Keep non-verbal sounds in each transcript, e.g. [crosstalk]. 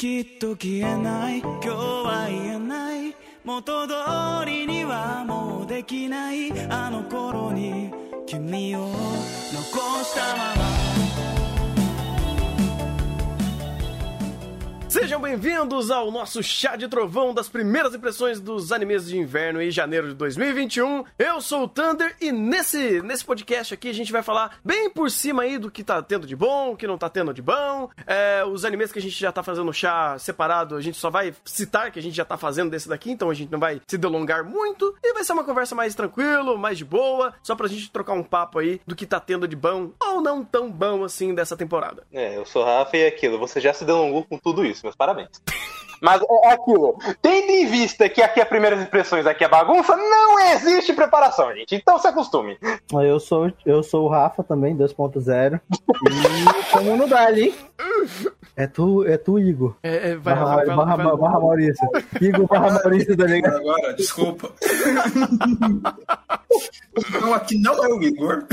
きっと消えない。今日は言えない。元通りにはもうできない。あの頃に君を残したまま。Sejam bem-vindos ao nosso chá de trovão das primeiras impressões dos animes de inverno em janeiro de 2021. Eu sou o Thunder e nesse, nesse podcast aqui a gente vai falar bem por cima aí do que tá tendo de bom, o que não tá tendo de bom, é, os animes que a gente já tá fazendo chá separado, a gente só vai citar que a gente já tá fazendo desse daqui, então a gente não vai se delongar muito e vai ser uma conversa mais tranquilo, mais de boa, só pra gente trocar um papo aí do que tá tendo de bom ou não tão bom assim dessa temporada. É, eu sou Rafa e é aquilo, você já se delongou com tudo isso, meus parabéns. Mas é aquilo, tendo em vista que aqui é primeiras impressões, aqui é bagunça, não existe preparação, gente. Então se acostume. Eu sou, eu sou o Rafa também, 2.0. E tamo no Dali, hein? É tu, é tu, Igor. É, é, vai, Barra, vai, vai, barra, vai, vai, barra Maurício. Igor barra Maurício, tá ligado? Agora, desculpa. Não, aqui não é o Igor.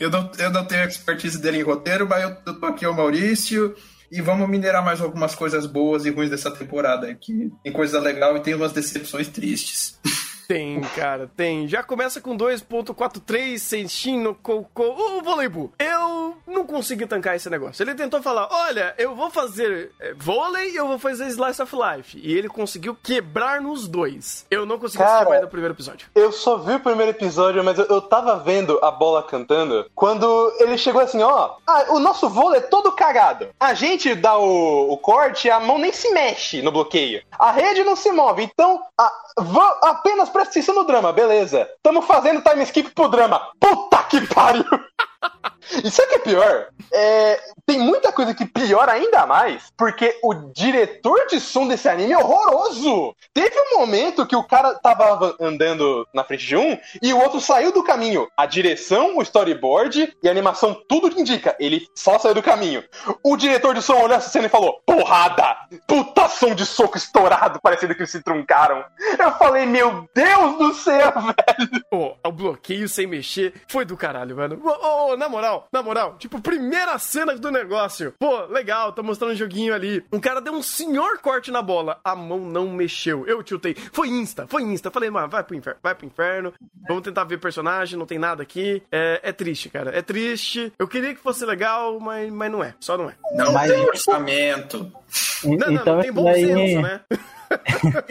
Eu não, eu não tenho expertise dele em roteiro, mas eu, eu tô aqui, é o Maurício. E vamos minerar mais algumas coisas boas e ruins dessa temporada. Que tem coisa legal e tem umas decepções tristes. [laughs] Tem, cara, tem. Já começa com 2.43, Senshin no Koukou. O Voleibu, eu não consegui tancar esse negócio. Ele tentou falar, olha, eu vou fazer é, vôlei e eu vou fazer Slice of Life. E ele conseguiu quebrar nos dois. Eu não consegui Cara, assistir mais do primeiro episódio. Eu só vi o primeiro episódio, mas eu, eu tava vendo a bola cantando quando ele chegou assim, ó. Ah, o nosso vôlei é todo cagado. A gente dá o, o corte e a mão nem se mexe no bloqueio. A rede não se move. Então, a- apenas presta atenção no drama, beleza. Tamo fazendo time skip pro drama. Puta que pariu! [laughs] E sabe o que é pior? É, tem muita coisa que piora ainda mais, porque o diretor de som desse anime é horroroso. Teve um momento que o cara tava andando na frente de um e o outro saiu do caminho. A direção, o storyboard e a animação, tudo indica. Ele só saiu do caminho. O diretor de som olhou essa cena e falou: Porrada! Puta som de soco estourado, parecendo que se truncaram. Eu falei: Meu Deus do céu, [laughs] velho! Pô, o bloqueio sem mexer foi do caralho, mano. Ô, na moral, na moral, tipo, primeira cena do negócio. Pô, legal, tá mostrando um joguinho ali. Um cara deu um senhor corte na bola. A mão não mexeu. Eu tiltei. Foi insta, foi insta. Falei, mano, vai pro inferno, vai pro inferno. Vamos tentar ver personagem, não tem nada aqui. É, é triste, cara. É triste. Eu queria que fosse legal, mas, mas não é. Só não é. Não Mas- tem orçamento. Não, não, então não tem isso bom daí, senso, né? [laughs]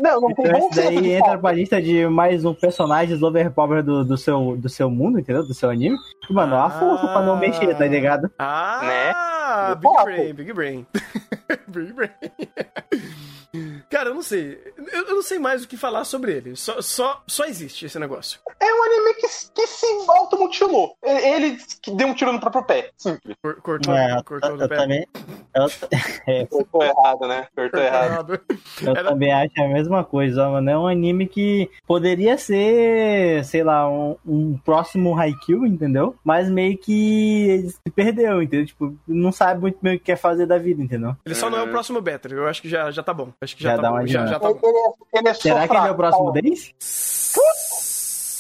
Não, não tem então isso daí senso de entra pra lista de mais um personagem overpower do, do, seu, do seu mundo, entendeu? Do seu anime. E, mano, a força pra não mexer, tá ligado? Ah, Né? Big. Brain, Big Brain. [laughs] Big Brain. Cara, eu não sei. Eu, eu não sei mais o que falar sobre ele. Só, só, só existe esse negócio. É um anime que, que se automutilou. Ele que deu um tiro no próprio pé. Simples. Cor- Cortou, É, cortou eu, no eu pé. também. Eu, [laughs] é, Cortou errado, né? Cortou Cortou errado. errado. eu Era- também acho a mesma coisa, mano. É um anime que poderia ser, sei lá, um, um próximo Haikyuu, entendeu? Mas meio que se perdeu, entendeu? Tipo, não sabe muito bem o que quer fazer da vida, entendeu? Ele só não é o Uhum. próximo Better. Eu acho que já, já tá bom. Acho que já, Já tá bom. uma Já, já tá Ele, é- ele é Será que ele é o próximo tá? deles?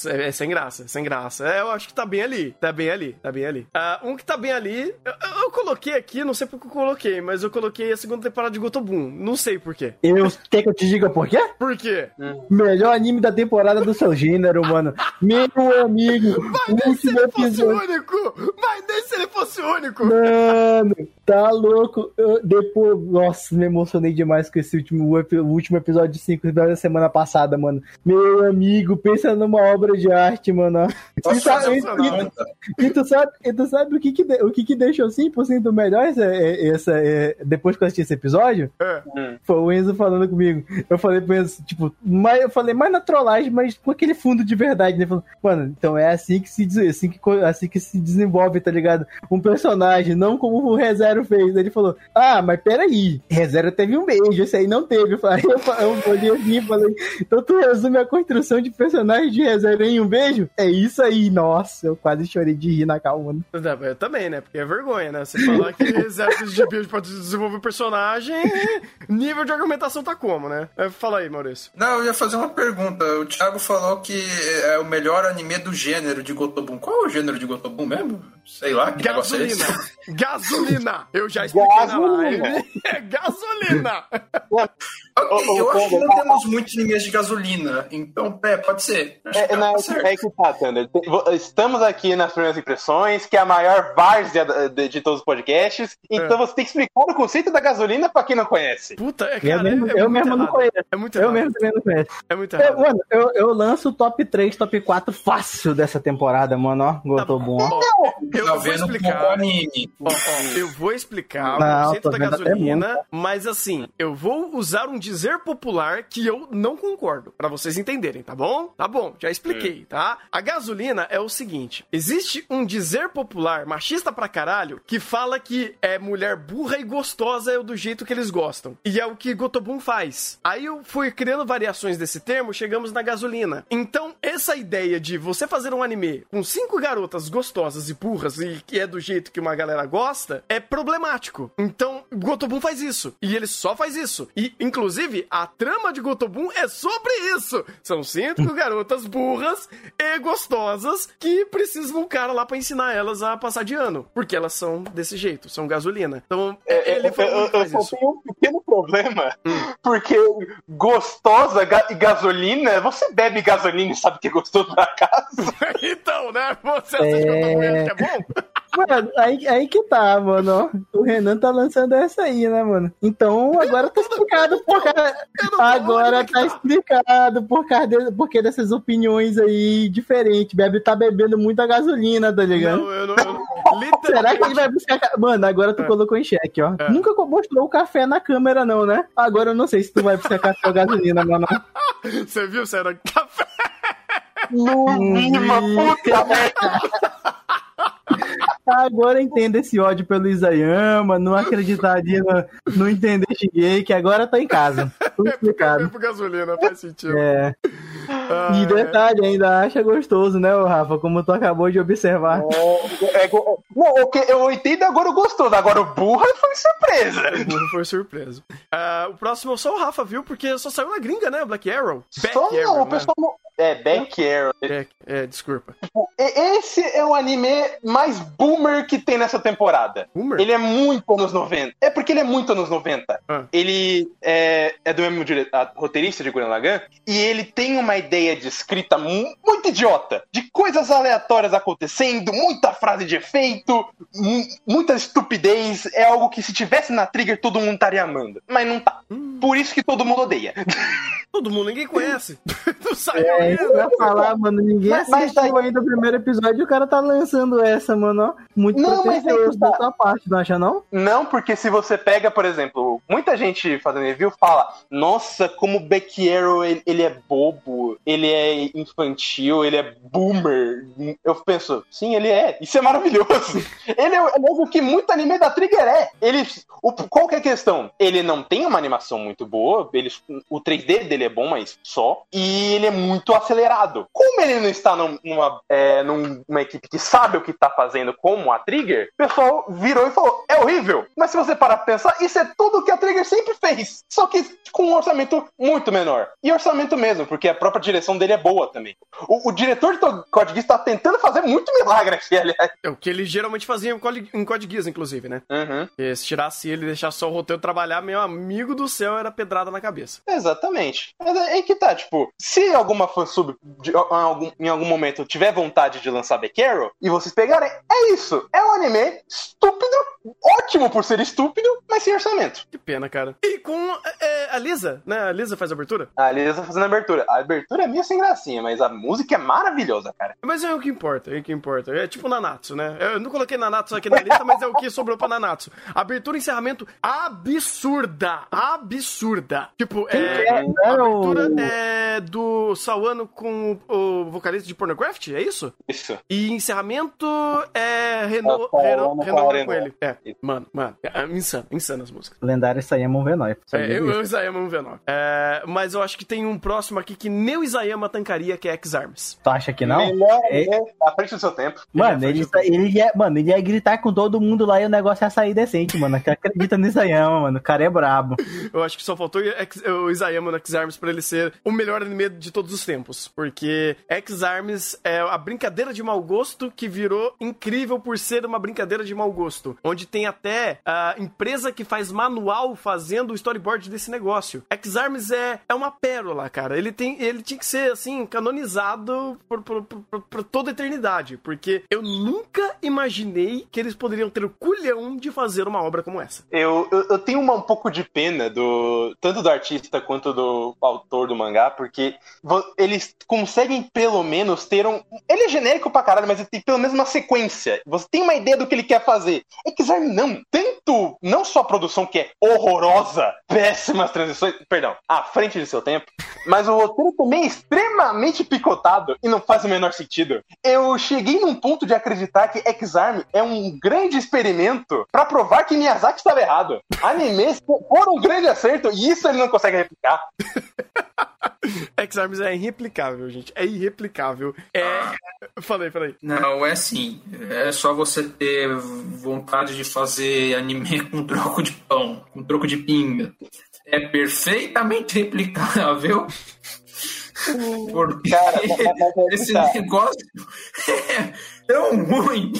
É, é sem graça, sem graça. É, eu acho que tá bem ali. Tá bem ali, tá bem ali. Ah, um que tá bem ali, eu, eu coloquei aqui, não sei porque eu coloquei, mas eu coloquei a segunda temporada de Gotobun. Não sei por quê. Eu, quer que eu te diga por quê? Por quê? Melhor anime da temporada do seu gênero, mano. Meu amigo, Mas nem se ele fosse o episódio. único! Mas nem se ele fosse o único! Mano, tá louco. Eu, depois, nossa, me emocionei demais com esse último, o último episódio de 5 da semana passada, mano. Meu amigo, pensa numa obra de arte, mano. E, Posso sabe- fazer e- uma e- pergunta? e tu sabe, e tu sabe o, que que, o que que deixou 100% melhor essa, é- essa, é, depois que eu assisti esse episódio? É. Foi o Enzo falando comigo. Eu falei pro Enzo, tipo, mas eu falei mais na trollagem, mas com aquele fundo de verdade, né? Falando, Mano, então é assim que se assim que, assim que se desenvolve, tá ligado? Um personagem, não como o ReZero fez. Ele falou, ah, mas peraí, ReZero teve um beijo, esse aí não teve. [laughs] Eu falei, eu, olhei assim e falei, então tu resume a construção de personagem de ReZero em um beijo? É isso aí, nossa, eu quase chorei de rir na calma. Eu também, né? Porque é vergonha, né? Você falar que [laughs] exército de build pode desenvolver personagem, nível de argumentação tá como, né? É, Fala aí, Maurício. Não, eu ia fazer uma pergunta. O Thiago falou que é o melhor anime do gênero de Gotobun. Qual é o gênero de Gotobun mesmo? Sei lá, que negócio é esse? Gasolina! Gasolina! Eu já expliquei Gasolina. na live. [laughs] É gasolina. Ok, Ô, ô, eu acho que não a- temos muitos animes de gasolina, então, é, pode ser. É, que não, tá é, é que tá, Thunder. Tem- vo- Estamos aqui nas primeiras impressões, que é a maior várzea de, de- de todos os podcasts. Então você tem que explicar o conceito da gasolina pra quem não conhece. Puta, é, Eu cara, mesmo, é, é eu muito mesmo não conheço. É muito Eu errado. mesmo também não conheço. É muito Eu, errado. mano, eu, eu lanço o top 3, top 4 fácil dessa temporada, mano. Ó, Gotobun. ó. Ó, eu Tá vou explicar. ó, eu vou explicar Não, o conceito da até gasolina, mas assim, eu vou usar um dizer popular que eu não concordo, pra vocês entenderem, tá bom? Tá bom, já expliquei, tá? A gasolina é o seguinte: existe um dizer popular machista pra caralho que fala que é mulher burra e gostosa é do jeito que eles gostam. E é o que Gotobun faz. Aí eu fui criando variações desse termo, chegamos na gasolina. Então, essa ideia de você fazer um anime com cinco garotas gostosas e burras e que é do jeito que uma galera gosta, é problemático. Então, Gotobun faz isso. E ele só faz isso. E, inclusive, a trama de Gotobun é sobre isso. São cinco [laughs] garotas burras e gostosas que precisam de um cara lá pra ensinar elas a passar de ano. Porque elas são desse jeito, são gasolina. Então, ele eu, falou eu- que eu faz só tenho um pequeno problema, [laughs] porque gostosa ga- e gasolina, você bebe gasolina e sabe que é gostoso pra casa. [laughs] então, né? Você acha que é... que é bom? Mano, aí, aí que tá, mano. ó. O Renan tá lançando essa aí, né, mano? Então agora tá explicado por causa. Agora que tá explicado por causa de, porque dessas opiniões aí diferentes. Bebe tá bebendo muita gasolina, tá ligado? Não, eu não. eu não- literalmente. Será que ele vai buscar. ca- Mano, agora tu É. colocou em xeque, ó. É. Nunca mostrou o café na câmera, não, né? Agora eu não sei se tu vai buscar café ou gasolina, mano. Você viu? Você era café. No mínimo, puta [laughs] merda. Agora entenda esse ódio pelo Isayama, não acreditar no, não entender Shigei, que agora tá em casa. [laughs] Tudo É explicado. por gasolina, faz sentido. É. Ah, E é. detalhe, ainda acha gostoso, né, Rafa? Como tu acabou de observar. É, go- não, o que eu entendo agora o gostoso, agora o burra foi surpresa. O burro foi surpreso. Ah, o próximo é só o Rafa, viu? Porque só saiu na gringa, né? Black Arrow. Back Só Arrow, o né? pessoal não. É, Back Arrow. Back- é, desculpa. E- Esse é o anime mais boomer que tem nessa temporada. Boomer? Ele é muito anos 90. É porque ele é muito anos 90. Ah. Ele é, é do mesmo dire- a- roteirista de Gurren Lagann e ele tem uma ideia de escrita mu- muito idiota, de coisas aleatórias acontecendo, muita frase de efeito, mu- muita estupidez. É algo que se tivesse na Trigger todo mundo estaria amando, mas não tá. Hum. Por isso que todo mundo odeia. [laughs] Todo mundo, ninguém conhece. [laughs] não saiu É, ainda. falar, mano. Ninguém Mas- mas assistiu ainda o primeiro episódio e o cara tá lançando essa, mano. Muito Não, é pretencioso da tua parte, não acha, não? Não, porque se você pega, por exemplo, muita gente fazendo review fala: Nossa, como o Beck Arrow ele, ele é bobo, ele é infantil, ele é boomer. Eu penso, sim, ele é. Isso é maravilhoso. [laughs] ele é, o que muito anime da Trigger é. Ele, o, qual que é a questão? Ele não tem uma animação muito boa, ele, o 3D dele é bom, mas só. E ele é muito acelerado. Como ele não está num- numa, é, numa equipe que sabe o que tá fazendo, como a Trigger, o pessoal virou e falou: é horrível. Mas se você parar pra pensar, isso é tudo que a Trigger sempre fez. Só que com um orçamento muito menor. E orçamento mesmo, porque a própria direção dele é boa também. O, o diretor de Code Geass tá tentando fazer muito milagre aqui, aliás. É o que ele geralmente fazia em Code- em Code Geass, inclusive, né? Uhum. Se tirasse ele e deixasse só o roteiro trabalhar, meu amigo do céu, era pedrada na cabeça. Exatamente. Mas é aí que tá, tipo, se alguma fansub de- em algum, em algum momento tiver vontade de lançar Back Arrow e vocês pegarem, é isso. É um anime estúpido, ótimo por ser estúpido, mas sem orçamento. Que pena, cara. E com é, a Lisa, né? A Lisa faz a abertura. A Lisa fazendo a abertura. A abertura é meio sem gracinha, mas a música é maravilhosa, cara. Mas é o que importa, é o que importa. É tipo Nanatsu, né? Eu não coloquei Nanatsu aqui na lista, mas é o que sobrou pra Nanatsu. Abertura e encerramento absurda. Absurda. Tipo, é. é? A o- abertura é do Sawano com o vocalista de Pornocraft, é isso? Isso. E encerramento é Renault, Ah, Renault, Renault ele. É, mano, mano, é insano, insano as músicas. Lendário Sayama Venói. É, eu, eu Isayama não. É, mas eu acho que tem um próximo aqui que nem o Isayama tancaria, que é X-Arms. Tu acha que não? Melhor É. é à frente do seu tempo. Mano, Ele ele, é ele, ia, mano, ele ia gritar com todo mundo lá e o negócio ia sair decente, mano. Acredita no Isayama, mano. O cara é brabo. Eu acho que só faltou o Isayama no X-Arms pra ele ser o melhor anime de todos os tempos. Porque X-Arms é a brincadeira de mau gosto que virou incrível por ser uma brincadeira de mau gosto, onde tem até a empresa que faz manual fazendo o storyboard desse negócio. X-Arms é, é uma pérola, cara. Ele tem ele tinha que ser assim canonizado por, por, por, por toda a eternidade, porque eu nunca imaginei que eles poderiam ter o culhão de fazer uma obra como essa. Eu, eu, eu tenho uma, um pouco de pena do tanto do artista quanto do autor do mangá, porque eles conseguem pelo menos ter um. Ele é genérico pra caralho, mas ele tem pelo menos uma sequência. Você tem uma ideia do que ele quer fazer. X-Arm não. Tanto, não só a produção que é horrorosa, péssimas transições, perdão, à frente de seu tempo, mas o roteiro também é extremamente picotado e não faz o menor sentido. Eu cheguei num ponto de acreditar que X-Arm é um grande experimento pra provar que Miyazaki estava errado. Animes foram um grande acerto e isso ele não consegue replicar. [laughs] X-Arms é irreplicável, gente. É irreplicável. É. Falei, falei. Não, é assim. É só você ter vontade de fazer anime com troco de pão, com troco de pinga. É perfeitamente replicável. Porque Cara, esse tá. negócio [laughs] é tão ruim,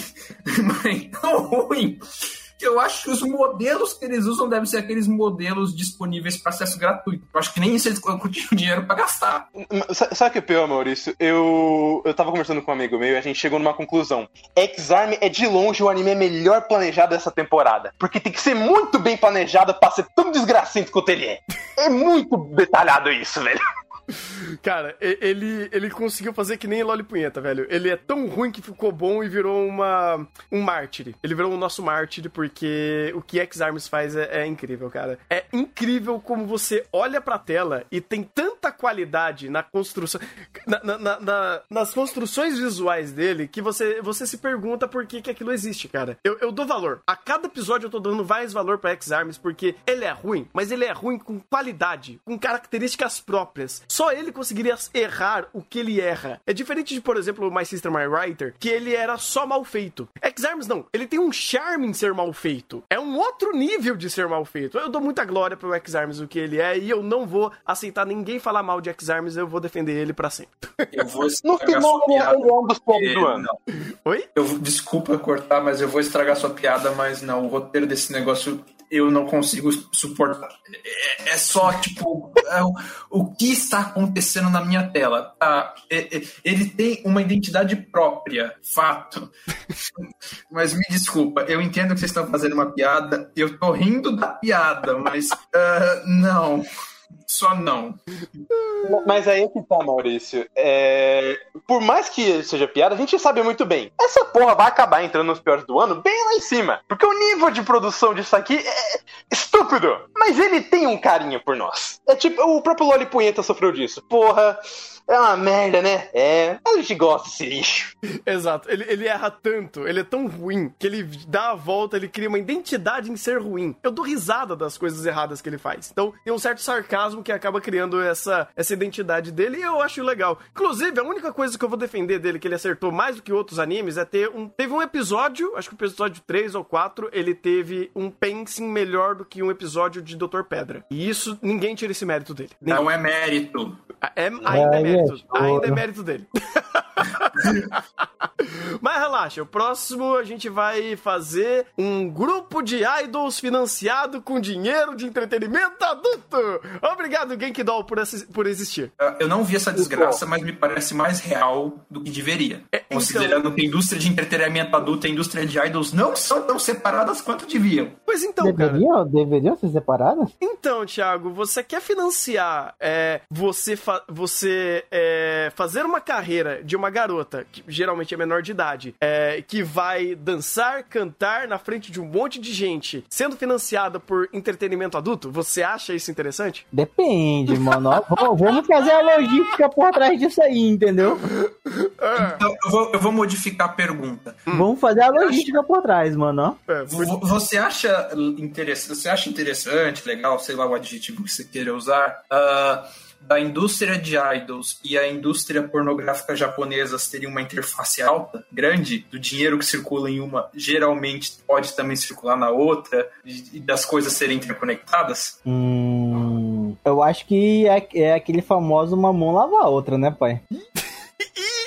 [laughs] mas tão ruim, eu acho que os modelos que eles usam devem ser aqueles modelos disponíveis para acesso gratuito. Eu acho que nem isso eles tinham [laughs] dinheiro para gastar. Sa- Sabe o que é pior, Maurício? Eu, eu tava conversando com um amigo meu e a gente chegou numa conclusão. X-Arm é de longe o anime melhor planejado dessa temporada. Porque tem que ser muito bem planejado pra ser tão desgracento quanto ele é. É muito detalhado isso, velho. Cara, ele, ele conseguiu fazer que nem Loli Punheta, velho. Ele é tão ruim que ficou bom e virou uma, um mártir. Ele virou o nosso mártir porque o que X-Arms faz é, é incrível, cara. É incrível como você olha pra tela e tem tanta qualidade na construção. na- na- na- nas construções visuais dele que você, você se pergunta por que, que aquilo existe, cara. Eu, eu dou valor. A cada episódio eu tô dando mais valor pra X-Arms porque ele é ruim, mas ele é ruim com qualidade, com características próprias. Só ele conseguiria errar o que ele erra. É diferente de, por exemplo, My Sister My Writer, que ele era só mal feito. X-Arms não, ele tem um charme em ser mal feito. É um outro nível de ser mal feito. Eu dou muita glória pro X-Arms o que ele é e eu não vou aceitar ninguém falar mal de X-Arms, eu vou defender ele pra sempre. Eu vou [laughs] No estragar final, ele é um dos pontos do ano. Oi? Eu, desculpa cortar, mas eu vou estragar sua piada, mas não, o roteiro desse negócio eu não consigo suportar. É, é só, tipo, é o, o que está acontecendo na minha tela? Tá? É- é- ele tem uma identidade própria, fato. [laughs] mas me desculpa, eu entendo que vocês estão fazendo uma piada, eu tô rindo da piada, mas ah, não. Só não. Mas aí é que tá, Maurício. É, Por mais que seja piada, a gente sabe muito bem. Essa porra vai acabar entrando nos piores do ano bem lá em cima. Porque o nível de produção disso aqui é estúpido. Mas ele tem um carinho por nós. É tipo, o próprio Loli Punheta sofreu disso. Porra, é uma merda, né? É, a gente gosta desse lixo. Exato, ele, ele erra tanto, ele é tão ruim, que ele dá a volta, ele cria uma identidade em ser ruim. Eu dou risada das coisas erradas que ele faz. Então tem um certo sarcasmo que acaba criando essa, essa identidade dele e eu acho legal. Inclusive, a única coisa que eu vou defender dele, que ele acertou mais do que outros animes, é ter um. Teve um episódio, acho que o episódio 3 ou 4, ele teve um pacing melhor do que um episódio de Dr. Pedra. E isso, ninguém tira esse mérito dele. Não é mérito. É, ainda é Ai, mérito. Gente, Ainda é mérito dele. [laughs] Mas relaxa, o próximo a gente vai fazer um grupo de idols financiado com dinheiro de entretenimento adulto. Obrigado, Genkidol, por, por existir. Eu não vi essa desgraça, mas me parece mais real do que deveria. É, então- Considerando que a indústria de entretenimento adulto e a indústria de idols não são tão separadas quanto deviam. Pois então, cara. Deveriam, deveriam ser separadas? Então, Thiago, você quer financiar é, você, você é, fazer uma carreira de uma garota, que geralmente é menor de idade, é, que vai dançar, cantar na frente de um monte de gente, sendo financiada por entretenimento adulto? Você acha isso interessante? Depende, mano. Ó, vamos- fazer a logística por trás disso aí, entendeu? [laughs] Então, eu vou, eu vou modificar a pergunta. Vamos fazer a logística por trás, mano. É, Vo- Você acha interessante, você acha interessante, legal, sei lá o adjetivo que você queira usar, ah, da indústria de idols e a indústria pornográfica japonesa terem uma interface alta, grande, do dinheiro que circula em uma geralmente pode também circular na outra, e e das coisas serem interconectadas? Hum, eu acho que é, é aquele famoso uma mão lava a outra, né, pai? [laughs]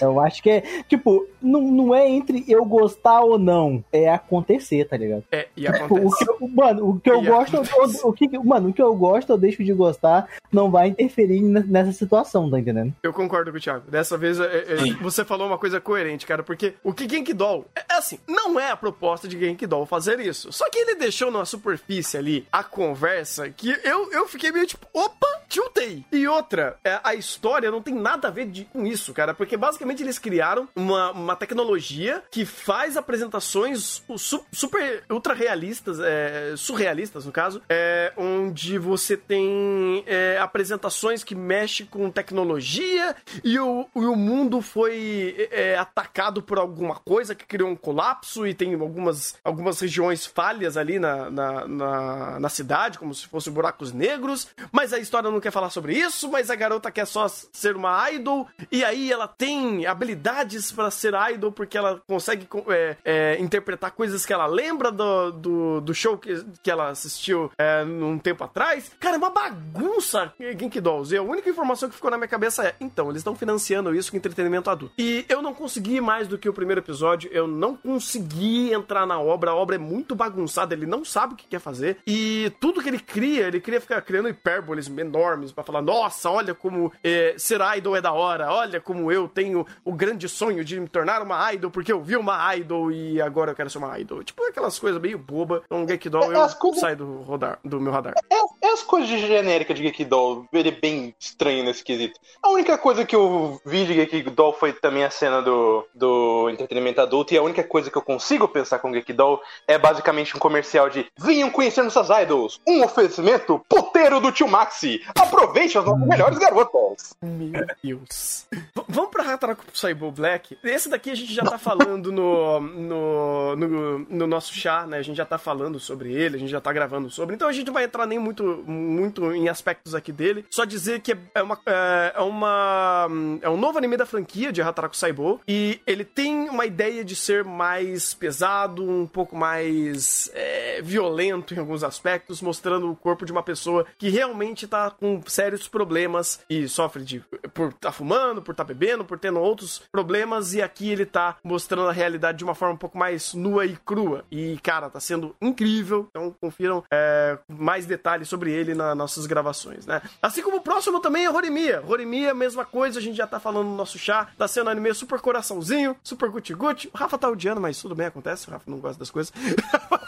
Eu acho que é, tipo, não, não é entre eu gostar ou não, é acontecer, tá ligado? É, e Tipo, [laughs] acontece. o que eu, mano, o que eu E gosto, eu- o que, mano, o que eu gosto, eu deixo de gostar, não vai interferir ne- nessa situação, tá entendendo? Eu concordo com o Thiago. Dessa vez é, é, você falou uma coisa coerente, cara, porque o que Genkidol. É, é assim, não é a proposta de Genkidol fazer isso. Só que ele deixou na superfície ali a conversa que eu, eu fiquei meio tipo, opa, tiltei. E outra, é, a história não tem nada a ver de- com isso, cara, porque basicamente eles criaram uma, uma tecnologia que faz apresentações su- super ultra realistas, é, surrealistas no caso, é, onde você tem é, apresentações que mexem com tecnologia e o, e o mundo foi é, atacado por alguma coisa que criou um colapso e tem algumas, algumas regiões falhas ali na, na, na, na cidade, como se fossem buracos negros, mas a história não quer falar sobre isso, mas a garota quer só ser uma idol e aí ela tem habilidades para ser idol porque ela consegue é, é, interpretar coisas que ela lembra do, do, do show que, que ela assistiu é, num tempo atrás. Cara, é uma bagunça Genkidolls. Dolls. E a única informação que ficou na minha cabeça é: então, eles estão financiando isso com entretenimento adulto. E eu não consegui mais do que o primeiro episódio, eu não consegui entrar na obra. A obra é muito bagunçada, ele não sabe o que quer fazer. E tudo que ele cria, ele queria ficar criando hipérboles enormes pra falar: nossa, olha como é, ser idol é da hora, olha como eu tenho o grande sonho de me tornar uma idol porque eu vi uma idol e agora eu quero ser uma idol. Tipo aquelas coisas meio boba. Então, Genkidol, É, eu as coisas- saio do, rodar, do meu radar. É, é as coisas de genérica de Geekdoll, ele é bem estranho nesse quesito. A única coisa que eu vi de Geekdoll foi também a cena do, do entretenimento adulto, e a única coisa que eu consigo pensar com Geekdoll é basicamente um comercial de Venham conhecer nossas idols, um oferecimento puteiro do tio Maxi, aproveite as nossas melhores garotas. Meu Deus. V- vamos pra Hataraku Saibou Black. Esse daqui a gente já tá falando no, no, no, no nosso chá, né? A gente já tá falando sobre ele, a gente já tá gravando sobre. Então a gente não vai entrar nem muito, muito em aspectos aqui dele. Só dizer que é uma, é, é uma. É um novo anime da franquia de Hataraku Saibou. E ele tem uma ideia de ser mais pesado, um pouco mais é, violento em alguns aspectos, mostrando o corpo de uma pessoa que realmente tá com sérios problemas e sofre de por tá fumando, por tá bebendo, por tendo outros problemas e aqui ele tá mostrando a realidade de uma forma um pouco mais nua e crua. E cara, tá sendo incrível. Então confiram é, mais detalhes sobre ele nas nossas gravações, né? Assim como o próximo também é Horimiya. Horimiya, mesma coisa, a gente já tá falando no nosso chá, tá sendo um anime super coraçãozinho, super guti-guti. O Rafa tá odiando, mas tudo bem, acontece. O Rafa não gosta das coisas. [laughs]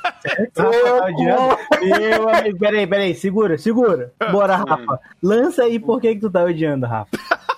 Tá. Meu amigo, peraí, peraí, segura, segura. [laughs] Bora, Rafa. Lança aí por que, que tu tá odiando, Rafa. [laughs]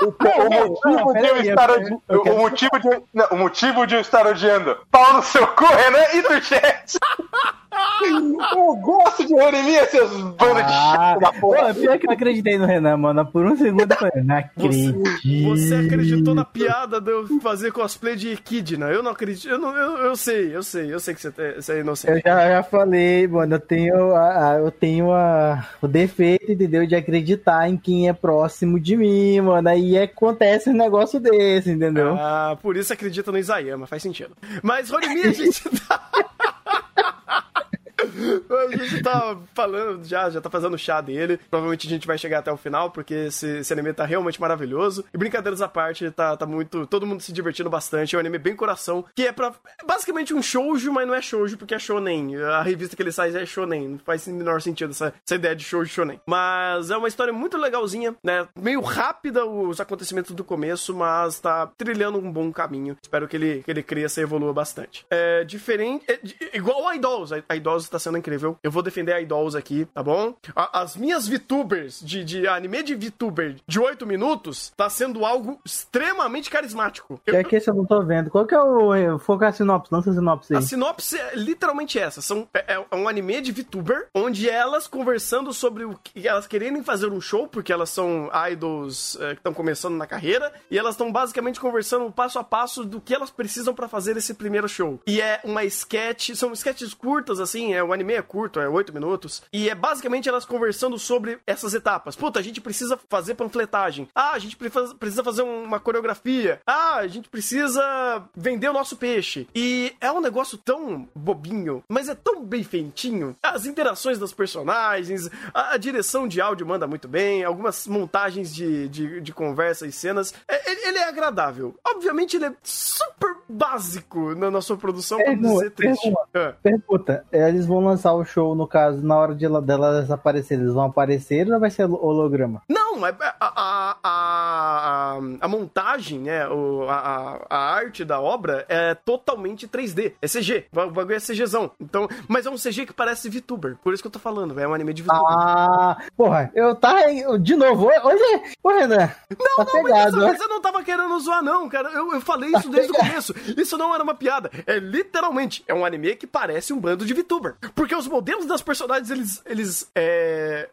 O, motivo de eu estar eu- odi- eu o motivo de não, o motivo de eu estar odiando pau no seu cu, Renan e do chat. [laughs] eu gosto de Horimiya, seus bandos de Ah, chato da pô, porra. pior que eu acreditei no Renan, mano. Por um segundo eu falei, não acredito. Você acreditou na piada de eu fazer cosplay de Echidna. Eu não acredito. Eu, não, eu, eu sei, eu sei, eu sei que você, é- você é Eu inocente. já, já falei, mano, eu tenho, a, a- eu tenho a, o defeito, entendeu? De acreditar em quem é próximo de mim, mano. Aí acontece um negócio desse, entendeu? Ah, por isso acredita no Isayama, faz sentido. Mas Horimiya, a gente [laughs] tá. [laughs] A gente tá falando já, já tá fazendo chá dele. Provavelmente a gente vai chegar até o final, porque esse, esse anime tá realmente maravilhoso. E brincadeiras à parte, tá, tá muito. Todo mundo se divertindo bastante. É um anime bem coração, que é pra. é basicamente um shoujo, mas não é shoujo porque é shonen. A revista que ele sai é shonen. Não faz o menor sentido essa, essa ideia de shoujo shonen. Mas é uma história muito legalzinha, né? Meio rápida os acontecimentos do começo, mas tá trilhando um bom caminho. Espero que ele, que ele cresça e evolua bastante. É diferente. é igual a Idols. A Idols tá sendo incrível. Eu vou defender a Idols aqui, tá bom? A- as minhas VTubers de, de anime de VTuber de 8 minutos tá sendo algo extremamente carismático. Eu- Que é que esse eu não tô vendo. Qual que é o. Foca a sinopse, lança a sinopse a aí. sinopse é literalmente essa. São, é, é um anime de VTuber, onde elas conversando sobre o que elas quererem fazer um show, porque elas são idols é, que estão começando na carreira, e elas estão basicamente conversando passo a passo do que elas precisam pra fazer esse primeiro show. E é uma sketch, são sketches curtas, assim, é O anime é curto, é 8 minutos. E é basicamente elas conversando sobre essas etapas. Puta, a gente precisa fazer panfletagem. Ah, a gente precisa fazer uma coreografia. Ah, a gente precisa vender o nosso peixe. E é um negócio tão bobinho, mas é tão bem feitinho. As interações das personagens, a, a direção de áudio manda muito bem, algumas montagens de, de, de conversa e cenas. É, ele, ele, é agradável. Obviamente, ele é super básico na, na sua produção, pra dizer triste. Pergunta, ah. pergunta, eles vão lançar o show, no caso, na hora de delas aparecerem, eles vão aparecer ou vai ser holograma? Não, é, a, a, a, a montagem, né, a, a, arte da obra é totalmente 3D, é CG, o bagulho é CGzão. Então, mas é um CG que parece VTuber, por isso que eu tô falando, é um anime de VTuber. Ah, porra, eu tá de novo, hoje, ô Renan, não, tá não, pegado. mas dessa eu não tava querendo zoar não, cara, eu, eu falei isso desde o [laughs] começo, isso não era uma piada, é literalmente, é um anime que parece um bando de VTuber, porque os modelos das personagens, eles, eles é,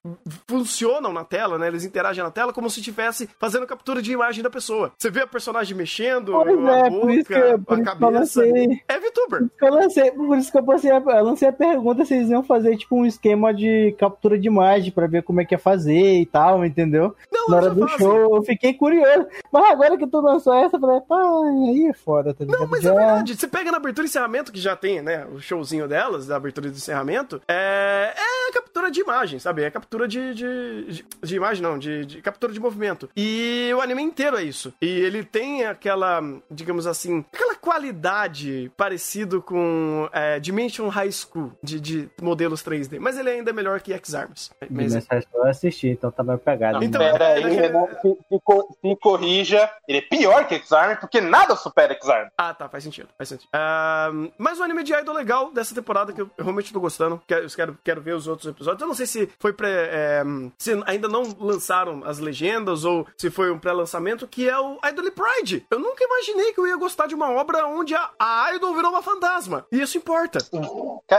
funcionam na tela, né, eles interagem na tela como se estivesse fazendo captura de imagem da pessoa. Você vê a personagem mexendo, pois a é, boca, que, por a cabeça. Lancei, é VTuber. Por lancei, por isso que eu, lancei, eu lancei a pergunta se eles iam fazer tipo um esquema de captura de imagem para ver como é que ia fazer e tal, entendeu? Não, Na hora do show, eu fiquei curioso. Mas agora que tu lançou essa, eu falei, pá, aí é foda, tá ligado? Não, mas é já... é verdade. Você pega na abertura e encerramento, que já tem, né, o showzinho delas, da abertura e do encerramento, é, é captura de imagem, sabe? É captura de, de, de, de imagem, não, de, de captura de movimento. E o anime inteiro é isso. E ele tem aquela, digamos assim, aquela qualidade parecido com é, Dimension High School, de, de modelos 3D. Mas ele ainda é melhor que X-Arms. Mas... Eu assisti, então tá mais pegado. Então, Pera aí, Renan, se, se, corrija. Ele é pior que X-Arms, porque nada supera X-Arms. Ah, tá, faz sentido, faz sentido. Uh, mas o anime de idol legal dessa temporada que eu realmente tô gostando. Quero, quero, quero ver os outros episódios. Eu não sei se foi pré, é, se ainda não lançaram as legendas ou se foi um pré-lançamento, que é o Idol Pride. Eu nunca imaginei que eu ia gostar de uma obra onde a, a Idol virou uma fantasma. E isso importa.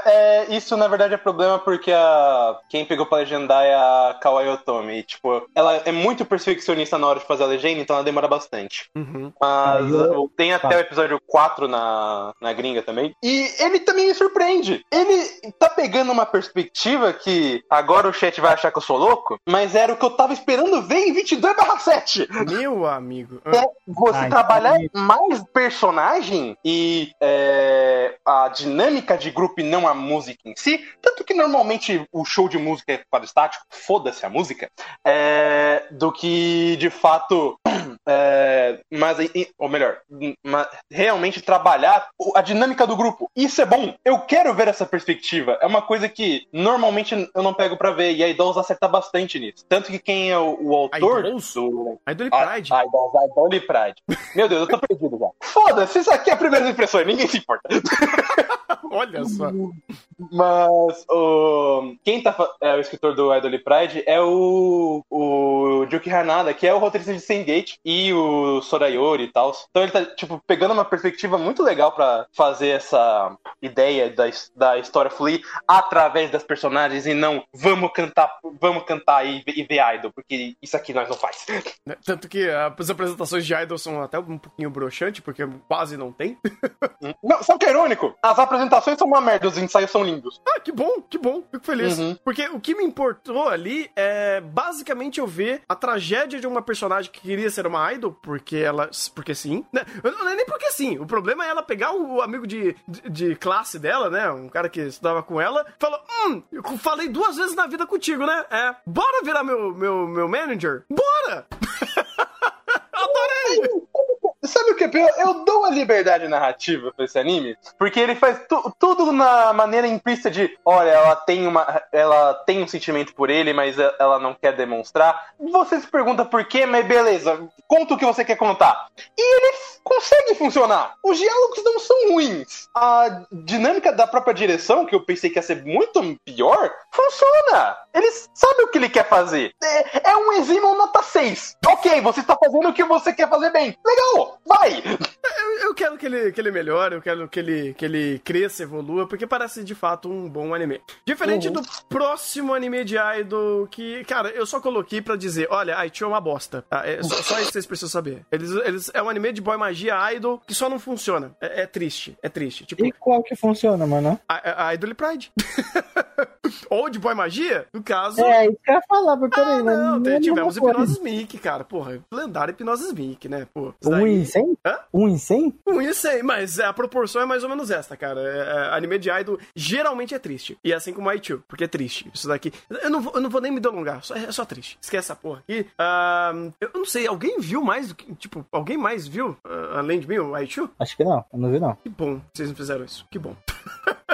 É, isso, na verdade, é problema porque a, quem pegou pra legendar é a Kawaii Otome. E, tipo, ela é muito perfeccionista na hora de fazer a legenda, então ela demora bastante. Uhum. Mas eu... tem até tá. o episódio 4 na, na gringa também. E ele também me surpreende. Ele tá pegando uma perspectiva que agora o chat vai achar que eu sou louco, mas era o que eu tava esperando ver em 22/7. Meu amigo. É você Ai, trabalhar mais personagem e é, a dinâmica de grupo e não a música em si. Tanto que normalmente o show de música é quadro estático, foda-se a música, é, do que de fato. [clears throat] É, mas, ou melhor, realmente trabalhar a dinâmica do grupo. Isso é bom. Eu quero ver essa perspectiva. É uma coisa que normalmente eu não pego para ver. E a Idols acerta bastante nisso. Tanto que quem é o, o autor. Idols? Do... Idol Pride. A, a Idols, a Idol Pride. Meu Deus, eu tô perdido já. Foda-se, isso aqui é a primeira impressão, ninguém se importa. [laughs] [laughs] Olha só. Mas o, quem tá é, o escritor do Idol Pride é o, o Juki Hanada, que é o roteirista de Sengate e o Sorayori e tal. Então ele tá, tipo, pegando uma perspectiva muito legal para fazer essa ideia da, da história fluir através das personagens e não vamos cantar, vamos cantar e, e ver Idol, porque isso aqui nós não faz. Né, tanto que as apresentações de Idol são até um pouquinho broxante, porque quase não tem. não, só que é irônico. As apresentações são uma merda, os ensaios são lindos. Ah, que bom, que bom. Fico feliz. Uhum. Porque o que me importou ali é basicamente eu ver a tragédia de uma personagem que queria ser uma idol, porque ela. Porque sim. Né? Não é nem porque sim. O problema é ela pegar o amigo de, de, de classe dela, né? Um cara que estudava com ela, falou: Hum, eu falei duas vezes na vida contigo, né? É. Bora virar meu, meu, meu manager? Bora! [laughs] Adorei! Sabe o que é pior? Eu dou uma liberdade narrativa pra esse anime, porque ele faz tu, tudo na maneira implícita de, olha, ela tem uma, ela tem um sentimento por ele, mas ela não quer demonstrar. Você se pergunta por quê, mas beleza, conta o que você quer contar. E ele consegue funcionar. Os diálogos não são ruins. A dinâmica da própria direção, que eu pensei que ia ser muito pior, funciona. Ele sabe o que ele quer fazer. É, é um exímio nota 6. Ok, você está fazendo o que você quer fazer bem. Legal, vai! Eu, eu quero que ele, que ele melhore, eu quero que ele, que ele cresça, evolua, porque parece de fato um bom anime. Diferente Uhum. do próximo anime de Idol, que, cara, eu só coloquei pra dizer: olha, Aichi é uma bosta. tá? É só, só isso que vocês precisam saber. Eles, eles, é um anime de boy magia Idol que só não funciona. É, é triste, é triste. Tipo, E qual que funciona, mano? a, a Idol e Pride. [laughs] Ou de boy magia, no caso. É, isso que eu ia falar, mas peraí, Ah, não, é tem- a tivemos. Hipnose Mic, cara. Porra, lendário Hipnose Mic, né? Pô, daí- em 100? Hã? Um em 100? Um em 100, mas a proporção é mais ou menos esta, cara. É, é, anime de idol geralmente é triste. E assim como Aichu, porque é triste. Isso daqui. Eu não, vou- eu não vou nem me delongar, só, é só triste. Esquece essa porra aqui. Ahn, eu não sei, alguém viu mais do que. Tipo, alguém mais viu, ah, além de mim, o Aichu? Acho que não, eu não vi não. Que bom, vocês não fizeram isso. Que bom. [laughs]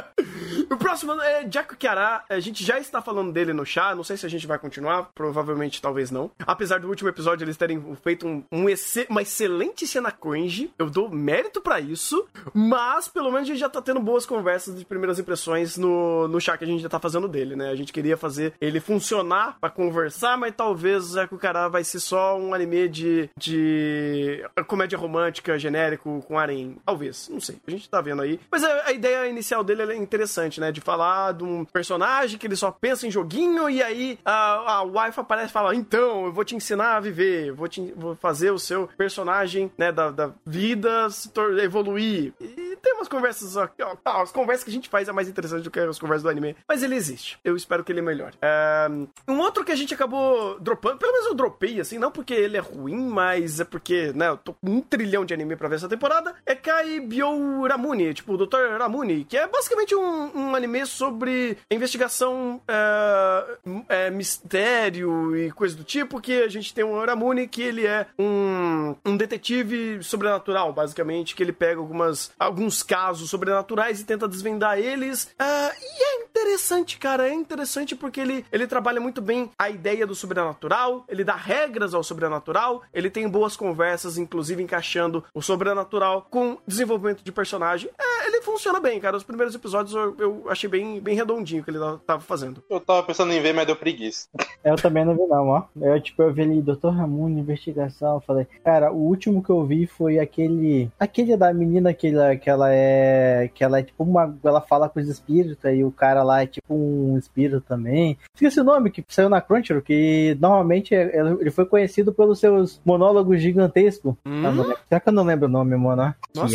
O próximo é Jaco Kiara. A gente já está falando dele no chá. Não sei se a gente vai continuar. Provavelmente, talvez não. Apesar do último episódio eles terem feito um, um uma excelente cena cringe. Eu dou mérito pra isso. Mas, pelo menos, a gente já tá tendo boas conversas de primeiras impressões no, no chá que a gente já tá fazendo dele, né? A gente queria fazer ele funcionar pra conversar, mas talvez o Jaco Kiara vai ser só um anime de, de comédia romântica genérico com harem. Talvez. Não sei. A gente tá vendo aí. Mas a, a ideia inicial dele é interessante, né? De falar de um personagem que ele só pensa em joguinho e aí a, a wife aparece e fala: Então, eu vou te ensinar a viver, vou, te, vou fazer o seu personagem, né, da, da vida se evoluir. E tem umas conversas, ó, ó, tá, as conversas que a gente faz é mais interessante do que as conversas do anime. Mas ele existe. Eu espero que ele melhore. É, um outro que a gente acabou dropando, pelo menos eu dropei, assim, não porque ele é ruim, mas é porque, né, eu tô com um trilhão de anime pra ver essa temporada, é Kai Bio Ramune, tipo, o Dr. Ramune, que é basicamente um, um anime sobre investigação, é, é, mistério e coisa do tipo, que a gente tem um Ramune que ele é um, um detetive sobrenatural, basicamente, que ele pega algumas, alguns casos sobrenaturais e tenta desvendar eles. Ah, e é interessante, cara, é interessante porque ele, ele trabalha muito bem a ideia do sobrenatural, ele dá regras ao sobrenatural, ele tem boas conversas, inclusive encaixando o sobrenatural com desenvolvimento de personagem. É, ele funciona bem, cara. Os primeiros episódios eu, eu achei bem, bem redondinho o que ele tava fazendo. Eu tava pensando em ver, mas deu preguiça. [laughs] Eu também não vi não, ó. Eu, tipo, eu vi ali Dr. Ramon, investigação, eu falei, cara, o último que eu vi foi aquele, aquele da menina que ela, que ela é, que ela é tipo uma, ela fala com os espíritos, e o cara lá é tipo um espírito também. Esqueci o nome, que saiu na Crunchyroll, que normalmente é- ele foi conhecido pelos seus monólogos gigantescos. Hum? Não. Será que eu não lembro o nome, mano? Nossa.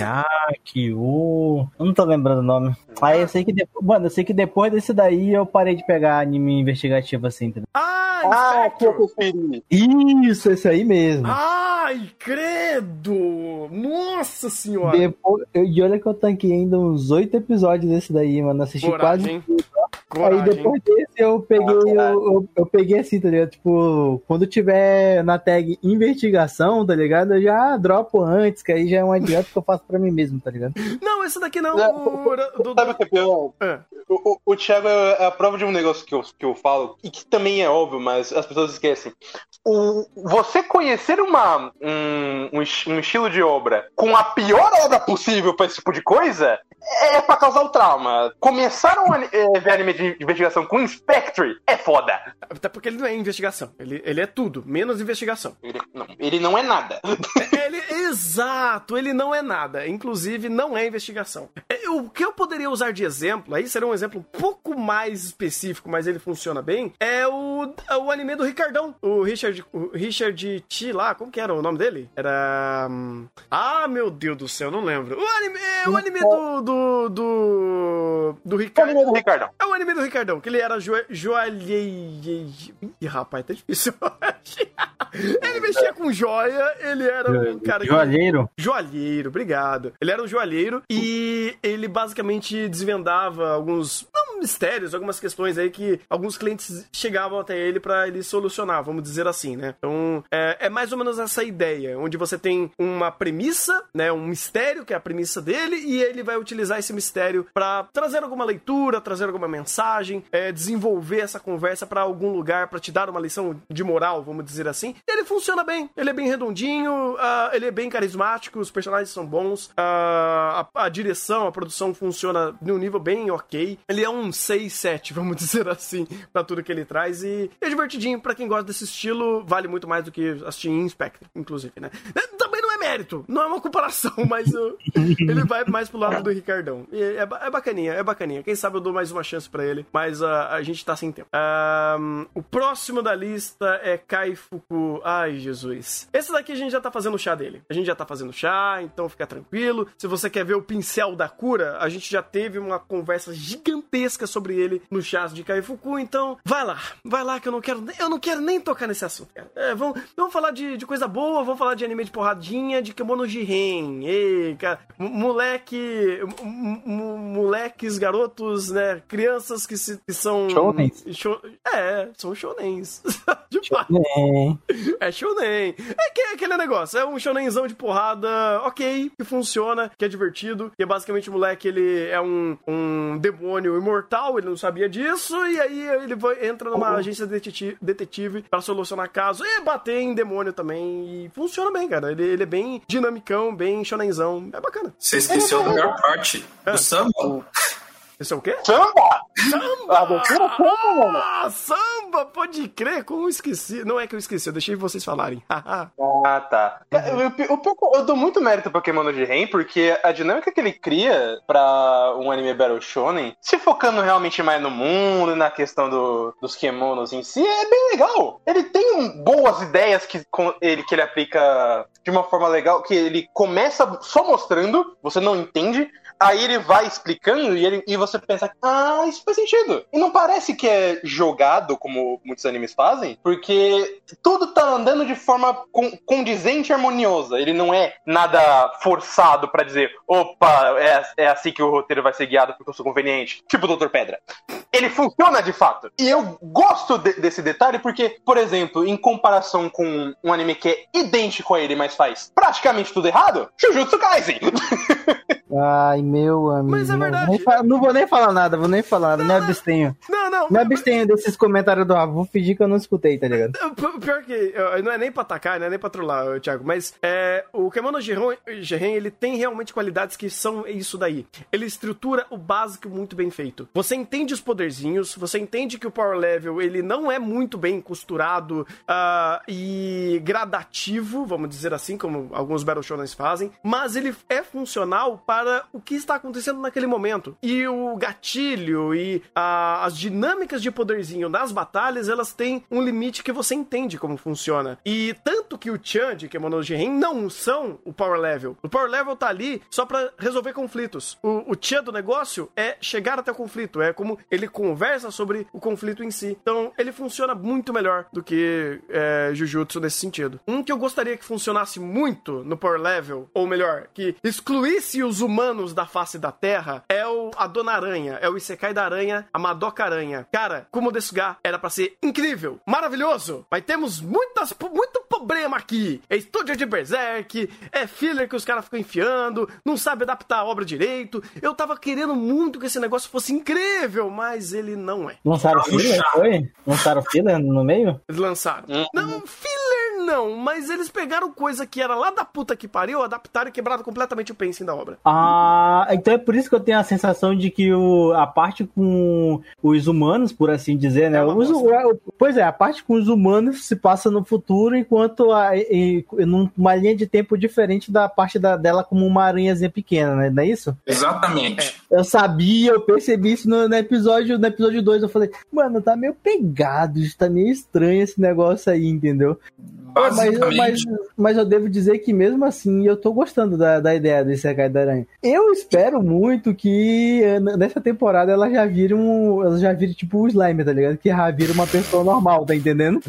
Kiakiu... Eu não tô lembrando o nome. Aí eu sei que depois, mano, eu sei que depois desse daí eu parei de pegar anime investigativo assim, entendeu? Ah, Ah, que eu preferi. Isso, esse aí mesmo. Ai, credo! Nossa senhora! Depois, eu, e olha que eu tanquei ainda uns oito episódios desse daí, mano. Assisti Coragem. quase. Aí Coragem. depois desse eu peguei, eu, eu, eu peguei assim, tá ligado? Tipo, quando tiver na tag investigação, tá ligado? Eu já dropo antes, que aí já é um adianto que eu faço pra mim mesmo, tá ligado? Não, esse daqui não. Não, o- do- Sabe o que é pior? É. O, o, o Thiago é a prova de um negócio que eu, que eu falo, e que também é óbvio, mas as pessoas esquecem. O, você conhecer uma, um, um, um estilo de obra com a pior obra possível pra esse tipo de coisa é pra causar o trauma. Começar a é, ver anime de investigação com Inspectre é foda. Até porque ele não é investigação. Ele, ele é tudo, menos investigação. Ele não, ele não é nada. É, ele, exato, ele não é nada. Inclusive, não é investigação. É, O que eu poderia usar de exemplo, aí seria um exemplo um pouco mais específico, mas ele funciona bem, é o, é o anime do Ricardão. O Richard, o Richard T lá, como que era o nome dele? Era. hum, Ah, meu Deus do céu, não lembro. O anime, é o anime do. Do. do, do Ricardo. Anime do Ricardão. É o anime do Ricardão, que ele era jo joalheiro. Ih, rapaz, tá difícil. [laughs] ele mexia com joia, ele era um cara que. Joalheiro? Joalheiro, obrigado. Ele era um joalheiro e ele basicamente desvendava alguns não, mistérios, algumas questões aí que alguns clientes chegavam até ele pra ele solucionar, vamos dizer assim, né? Então, é, é mais ou menos essa ideia, onde você tem uma premissa, né, um mistério, que é a premissa dele, e ele vai utilizar esse mistério pra trazer alguma leitura, trazer alguma mensagem, é, desenvolver essa conversa pra algum lugar, pra te dar uma lição de moral, vamos dizer assim. Ele funciona bem, ele é bem redondinho, ah, ele é bem carismático, os personagens são bons, ah, a, a direção, a produção funciona num nível bem ok. Ele é um 6, 7, [laughs] vamos dizer assim, pra tudo que ele traz. E é divertidinho, pra quem gosta desse estilo, vale muito mais do que assistir Inspector, inclusive, né? Também não é mérito, não é uma comparação, [laughs] mas ele vai mais pro lado do Ricardão. E é, é bacaninha, é bacaninha. Quem sabe eu dou mais uma chance pra ele, mas uh, a gente tá sem tempo. Ahn, o próximo da lista é Kaifuku. Ai, Jesus. Esse daqui a gente já tá fazendo chá dele. A gente já tá fazendo chá, então fica tranquilo. Se você quer ver o pincel da cura, a gente já teve uma conversa gigantesca sobre ele no chá de Kaifuku, então vai lá. Vai lá que eu não quero, eu não quero nem tocar nesse assunto. É, vamos, vamos falar de, de coisa boa, vamos falar de anime de porradinha, de Kemono Jiren. Ei, cara, moleque, moleques, garotos, né, crianças que, se, que são... Shonens. Sho- é, são shonens. [laughs] de fato. É. É shonen. É que- aquele negócio, é um shonenzão de porrada, ok, que funciona, que é divertido, que é basicamente o moleque, ele é um, um demônio imortal, ele não sabia disso, e aí ele vai, entra numa agência detetive, detetive para solucionar casos e bater em demônio também, e funciona bem, cara. Ele, ele é bem dinamicão, bem shonenzão, é bacana. Você esqueceu a melhor parte. O samba. Esse é o quê? Samba! Samba! É samba, mano. Ah, samba! Pode crer, como eu esqueci. Não é que eu esqueci, eu deixei vocês falarem. [laughs] Ah, tá. É, o pior que eu dou muito mérito pro Pokémon de Ren, porque a dinâmica que ele cria pra um anime Battle Shonen, se focando realmente mais no mundo e na questão do- dos Kemonos em si, é bem legal. Ele tem boas ideias que, ele, que ele aplica de uma forma legal, que ele começa só mostrando, você não entende, aí ele vai explicando e, ele- e você pensa, ah, isso faz sentido. E não parece que é jogado, como muitos animes fazem, porque tudo tá andando de forma con- condizente e harmoniosa. Ele não é nada forçado pra dizer, opa, é, é assim que o roteiro vai ser guiado porque eu sou conveniente. Tipo o Dr. Pedra. Ele funciona de fato. E eu gosto de- desse detalhe porque, por exemplo, em comparação com um anime que é idêntico a ele, mas faz praticamente tudo errado, Jujutsu Kaisen. [laughs] Ai, meu amigo. Mas é não- verdade. nem fa- Não vou nem falar nada, vou nem falar nada, me abstenho. Não, não. Me abstenho desses comentários do Rafa, vou fingir que eu não escutei, tá ligado? Pior que, não é nem pra atacar, não é nem pra trollar, Thiago, mas é, o Kemono Jiren, Jiren, ele tem realmente qualidades que são isso daí. Ele estrutura o básico muito bem feito. Você entende os poderzinhos, você entende que o power level, ele não é muito bem costurado ah, e gradativo, vamos dizer assim, como alguns Battle Shonens fazem, mas ele é funcional para o que está acontecendo naquele momento. E o gatilho e ah, as dinâmicas de poderzinho nas batalhas, elas têm um limite que você entende como funciona. E tanto que o Chan de Kemono Jiren não são o power level. O power level tá ali só pra resolver conflitos. O, o Chan do negócio é chegar até o conflito, é como ele conversa sobre o conflito em si. Então, ele funciona muito melhor do que é, Jujutsu nesse sentido. Um que eu gostaria que funcionasse muito no power level, ou melhor, que excluísse os humanos da face da Terra, é o a Dona Aranha, é o Isekai da Aranha, a Madoka Aranha. Cara, como Desuga era pra ser incrível, maravilhoso, mas temos muitas, muito problema aqui. É estúdio de Berserk, é filler que os caras ficam enfiando, não sabe adaptar a obra direito. Eu tava querendo muito que esse negócio fosse incrível, mas ele não é. Lançaram filler, foi? Lançaram filler no meio? Eles lançaram. Uhum. Não, filler não, mas eles pegaram coisa que era lá da puta que pariu, adaptaram e quebraram completamente o pacing da obra. Ah, então é por isso que eu tenho a sensação de que o, a parte com os humanos, por assim dizer, né? É Os- o- pois é, a parte com os humanos se passa no futuro, enquanto a, em, em numa linha de tempo diferente da parte da, dela como uma aranhazinha pequena, né? Não é isso? Exatamente. Eu sabia, eu percebi isso no, no episódio no episódio 2. Eu falei, mano, tá meio pegado, tá meio estranho esse negócio aí, entendeu? Mas, Basicamente, mas, mas eu devo dizer que mesmo assim eu tô gostando da, da ideia do Isekai da Aranha. Eu espero muito que eh, nessa temporada ela já vire um. Ela já vire tipo o Slime, tá ligado? Que já vira uma pessoa normal, tá entendendo?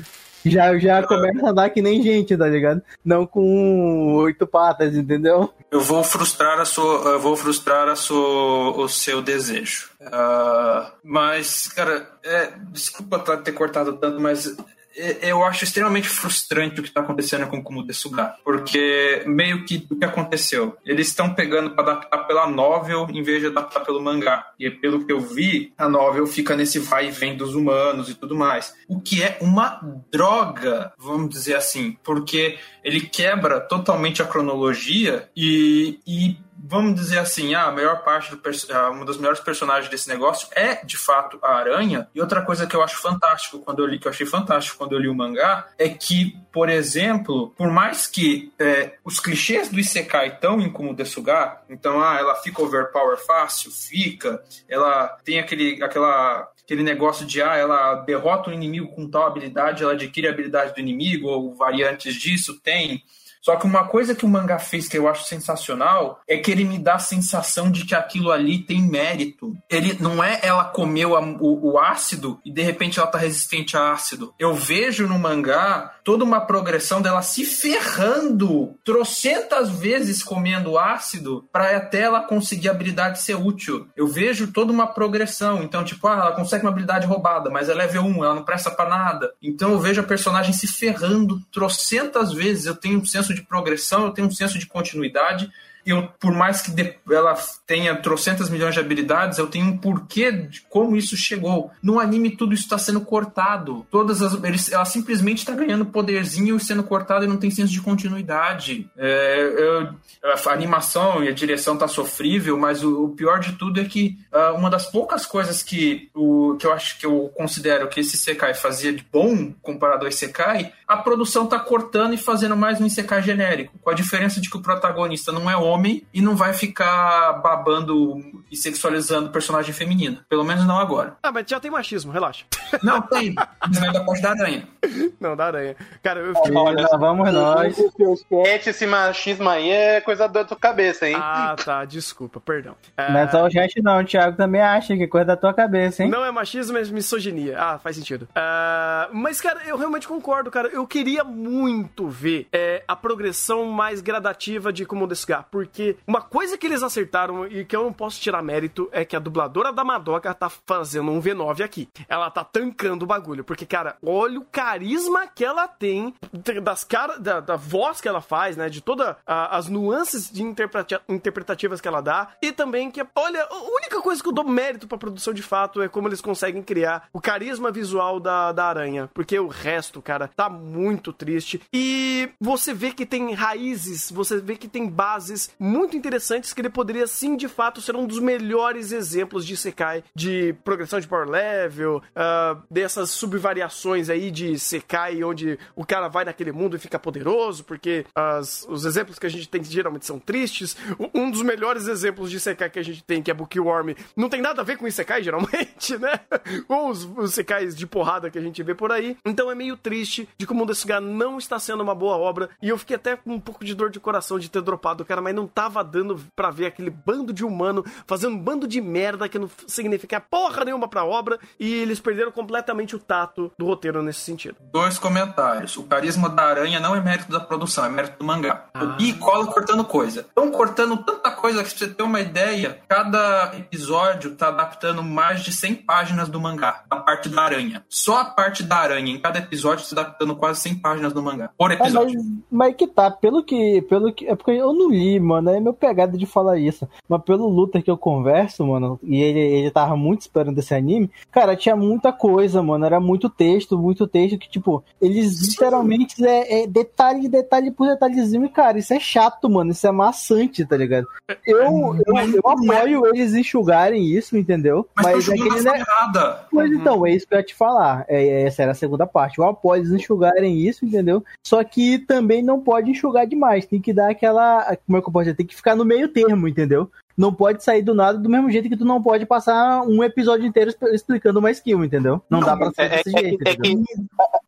Já, já começa a andar que nem gente, tá ligado? Não com oito patas, entendeu? eu vou frustrar a sua, eu vou frustrar a sua, o seu desejo. Ah, mas, cara, é, desculpa tá- ter cortado tanto, mas eu acho extremamente frustrante o que está acontecendo com o Kumu Desuga, porque meio que o que aconteceu, eles estão pegando para adaptar pela novel em vez de adaptar pelo mangá. E pelo que eu vi, a novel fica nesse vai e vem dos humanos e tudo mais, o que é uma droga, vamos dizer assim, porque ele quebra totalmente a cronologia e, e vamos dizer assim, a melhor parte do uma das melhores personagens desse negócio é de fato a aranha. E outra coisa que eu acho fantástico quando eu li, que eu achei fantástico quando eu li o mangá, é que, por exemplo, por mais que é, os clichês do Isekai estão em Desuga, então, ah, ela fica overpower fácil, fica, ela tem aquele, aquela aquele negócio de ah, ela derrota o inimigo com tal habilidade, ela adquire a habilidade do inimigo, ou variantes disso, tem. Só que uma coisa que o mangá fez que eu acho sensacional é que ele me dá a sensação de que aquilo ali tem mérito. Ele não é ela comeu a, o, o, ácido e de repente ela tá resistente a ácido. Eu vejo no mangá toda uma progressão dela se ferrando trocentas vezes comendo ácido para até ela conseguir a habilidade ser útil. Eu vejo toda uma progressão. Então, tipo, ah, ela consegue uma habilidade roubada, mas é level 1, ela não presta para nada. Então eu vejo a personagem se ferrando trocentas vezes. Eu tenho um senso senso de progressão, eu tenho um senso de continuidade eu, por mais que ela tenha trocentas milhões de habilidades, eu tenho um porquê de como isso chegou. No anime, tudo isso está sendo cortado. Todas as. Eles, ela simplesmente está ganhando poderzinho e sendo cortada e não tem senso de continuidade. É, eu, a animação e a direção tá sofrível, mas o, o pior de tudo é que uh, uma das poucas coisas que, o, que eu acho que eu considero que esse Sekai fazia de bom comparado ao Sekai, a produção tá cortando e fazendo mais um Sekai genérico. Com a diferença de que o protagonista não é homem homem e não vai ficar babando e sexualizando personagem feminino. Pelo menos não agora. Ah, mas já tem machismo, relaxa. Não, tem. Mas não é da parte da aranha. [laughs] Não, da aranha. Cara, eu fiquei... Olha, vamos nós. Esse machismo aí é coisa da tua cabeça, hein? Ah, tá. Desculpa, perdão. É... Não é só o gente não, o Thiago também acha que é coisa da tua cabeça, hein? Não é machismo, é misoginia. Ah, faz sentido. Uh, mas, cara, eu realmente concordo, cara. Eu queria muito ver é, a progressão mais gradativa de Como Desgar, porque porque uma coisa que eles acertaram e que eu não posso tirar mérito é que a dubladora da Madoka tá fazendo um V9 aqui. Ela tá tancando o bagulho, porque, cara, olha o carisma que ela tem das cara, da, da voz que ela faz, né? De todas as nuances de interpreta interpretativas que ela dá. E também que, olha, a única coisa que eu dou mérito pra produção de fato é como eles conseguem criar o carisma visual da, da aranha. Porque o resto, cara, tá muito triste. E você vê que tem raízes, você vê que tem bases muito interessantes que ele poderia sim de fato ser um dos melhores exemplos de Sekai de progressão de power level, uh, dessas subvariações aí de Sekai onde o cara vai naquele mundo e fica poderoso, porque as, os exemplos que a gente tem geralmente são tristes. Um dos melhores exemplos de Sekai que a gente tem, que é Bookworm, não tem nada a ver com Isekai [laughs] geralmente, né? Ou os, os Sekais de porrada que a gente vê por aí. Então é meio triste de como o Desuga não está sendo uma boa obra e eu fiquei até com um pouco de dor de coração de ter dropado o cara, mas não tava dando para ver aquele bando de humano fazendo um bando de merda que não significa porra nenhuma pra obra e eles perderam completamente o tato do roteiro nesse sentido. Dois comentários. O carisma da aranha não é mérito da produção, é mérito do mangá. Ah. E cola cortando coisa. Estão cortando tanta coisa que, pra você ter uma ideia, cada episódio tá adaptando mais de 100 páginas do mangá, a parte da aranha. Só a parte da aranha em cada episódio está adaptando quase 100 páginas do mangá. Por episódio. É, mas, mas que tá, pelo que, pelo que. É porque eu não li, mano é meu pegada de falar isso. Mas pelo Luther que eu converso, mano, e ele, ele tava muito esperando esse anime, cara, tinha muita coisa, mano. Era muito texto, muito texto que, tipo, eles literalmente é, é detalhe, detalhe por detalhezinho, e, cara, isso é chato, mano. Isso é maçante, tá ligado? Eu, eu, eu apoio eles enxugarem isso, entendeu? Mas, mas é que ele é... errada. Pois uhum. então, é isso que eu ia te falar. É, essa era a segunda parte. Eu apoio eles enxugarem isso, entendeu? Só que também não pode enxugar demais. Tem que dar aquela. Como é que eu dizer? tem que ficar no meio termo, entendeu? Não pode sair do nada do mesmo jeito que tu não pode passar um episódio inteiro explicando uma skill, entendeu? Não, não dá pra ser é, desse é, jeito. É, que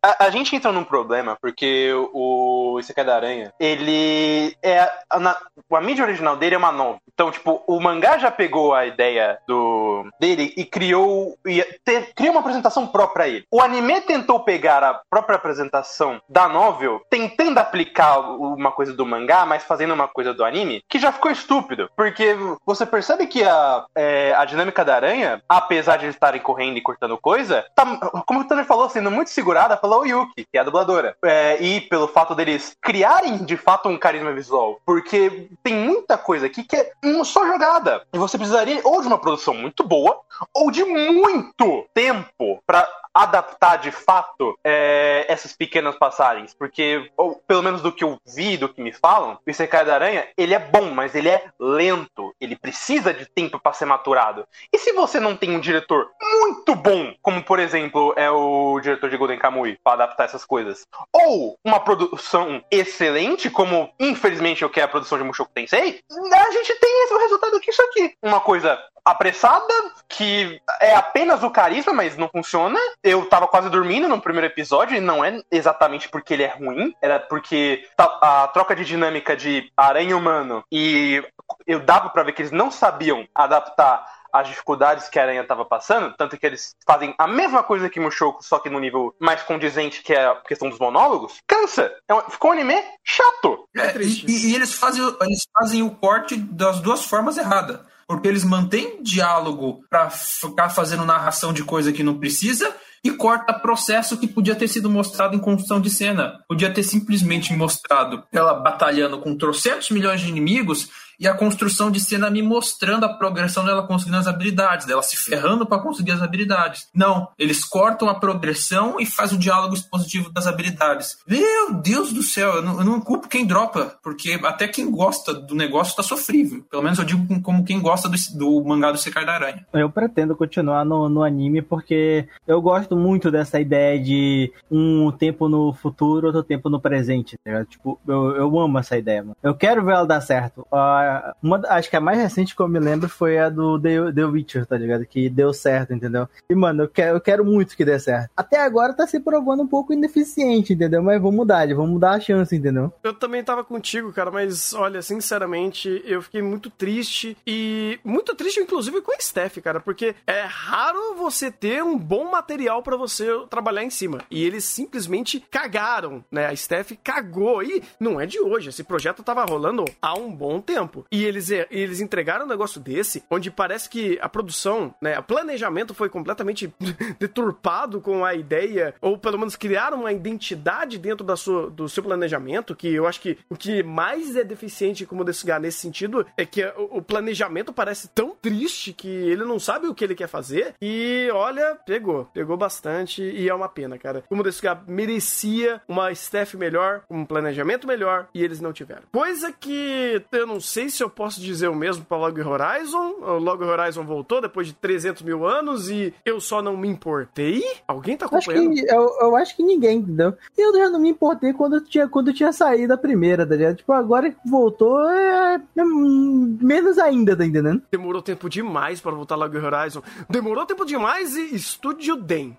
a, a, gente entra num problema, porque o Isekai da Aranha, ele é. A, na, a mídia original dele é uma nova. Então, tipo, o mangá já pegou a ideia do dele e criou. E te, criou uma apresentação própria a ele. O anime tentou pegar a própria apresentação da novel, tentando aplicar uma coisa do mangá, mas fazendo uma coisa do anime, que já ficou estúpido. Porque você percebe que a, é, a dinâmica da aranha, apesar de eles estarem correndo e cortando coisa, tá, como o Tanner falou, sendo muito segurada pela Oyuki, que é a dubladora. É, e pelo fato deles criarem de fato um carisma visual. Porque tem muita coisa aqui que é uma só jogada. E você precisaria ou de uma produção muito boa, ou de muito tempo para adaptar de fato é, essas pequenas passagens, porque, ou pelo menos do que eu vi, do que me falam, o Isekai da Aranha, ele é bom, mas ele é lento, ele precisa de tempo para ser maturado. E se você não tem um diretor muito bom, como por exemplo é o diretor de Golden Kamuy, para adaptar essas coisas, ou uma produção excelente, como infelizmente o que é a produção de Mushoku Tensei, a gente tem esse resultado que isso aqui, uma coisa apressada, que é apenas o carisma, mas não funciona. Eu tava quase dormindo no primeiro episódio, e não é exatamente porque ele é ruim, era porque a troca de dinâmica de aranha humano e eu dava para ver que eles não sabiam adaptar as dificuldades que a Aranha estava passando, tanto que eles fazem a mesma coisa que Mushoku, só que no nível mais condizente, que é a questão dos monólogos, cansa. É um, ficou um anime chato. É, e, e, eles, fazem, eles fazem o corte das duas formas erradas. Porque eles mantêm diálogo para ficar fazendo narração de coisa que não precisa e corta processo que podia ter sido mostrado em construção de cena. Podia ter simplesmente mostrado ela batalhando com trocentos milhões de inimigos e a construção de cena me mostrando a progressão dela conseguindo as habilidades, dela se ferrando para conseguir as habilidades. Não, eles cortam a progressão e faz o diálogo expositivo das habilidades. Meu Deus do céu, eu não, eu não culpo quem dropa, porque até quem gosta do negócio tá sofrível. Pelo menos eu digo como quem gosta do, do mangá do Sekai da Aranha. Eu pretendo continuar no, no anime porque eu gosto muito dessa ideia de um tempo no futuro, outro tempo no presente. Tá tipo, eu, eu amo essa ideia, mano. Eu quero ver ela dar certo. Uh, uma, acho que a mais recente que eu me lembro foi a do The, The Witcher, tá ligado? Que deu certo, entendeu? E, mano, eu quero, eu quero muito que dê certo. Até agora tá se provando um pouco ineficiente, entendeu? Mas vamos mudar, vamos mudar a chance, entendeu? Eu também tava contigo, cara, mas olha, sinceramente, eu fiquei muito triste e muito triste, inclusive, com a Steph, cara, porque é raro você ter um bom material para você trabalhar em cima. E eles simplesmente cagaram, né? A Steph cagou. E não é de hoje, esse projeto tava rolando há um bom tempo. E eles, eles entregaram um negócio desse, onde parece que a produção, né, o planejamento foi completamente [laughs] deturpado com a ideia, ou pelo menos criaram uma identidade dentro da sua, do seu planejamento, que eu acho que o que mais é deficiente como Dessugar nesse sentido é que o, o planejamento parece tão triste que ele não sabe o que ele quer fazer, e olha, pegou, pegou bastante, e é uma pena, cara. Como Dessugar merecia uma staff melhor, um planejamento melhor, e eles não tiveram. Coisa que eu não sei se eu posso dizer o mesmo para Log Horizon. O Log Horizon voltou depois de 300 mil anos e eu só não me importei. Alguém tá acompanhando? Acho que, eu, eu, acho que ninguém, entendeu? Eu já não me importei quando eu tinha, quando eu tinha saído a primeira, tá ligado? Tipo, agora que voltou, é, é menos ainda, tá entendendo? Demorou tempo demais para voltar Log Horizon. Demorou tempo demais e Estúdio Den.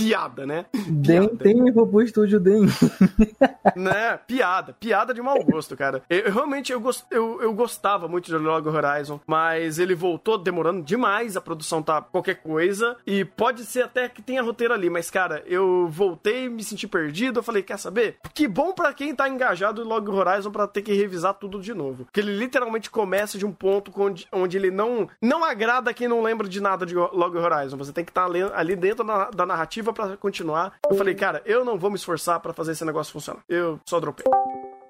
Piada, né? Den tem pro estúdio Den. né? Piada. Piada de mau gosto, cara. Eu, realmente eu, gost, eu, eu gostava muito de Log Horizon, mas ele voltou demorando demais, a produção tá qualquer coisa, e pode ser até que tenha roteiro ali, mas, cara, eu voltei, me senti perdido, eu falei, quer saber? Que bom para quem tá engajado em Log Horizon para ter que revisar tudo de novo. Porque ele literalmente começa de um ponto onde, onde ele não, não agrada quem não lembra de nada de Log Horizon. Você tem que estar tá ali dentro da, da narrativa para continuar. Eu falei, cara, eu não vou me esforçar para fazer esse negócio funcionar. Eu só dropei.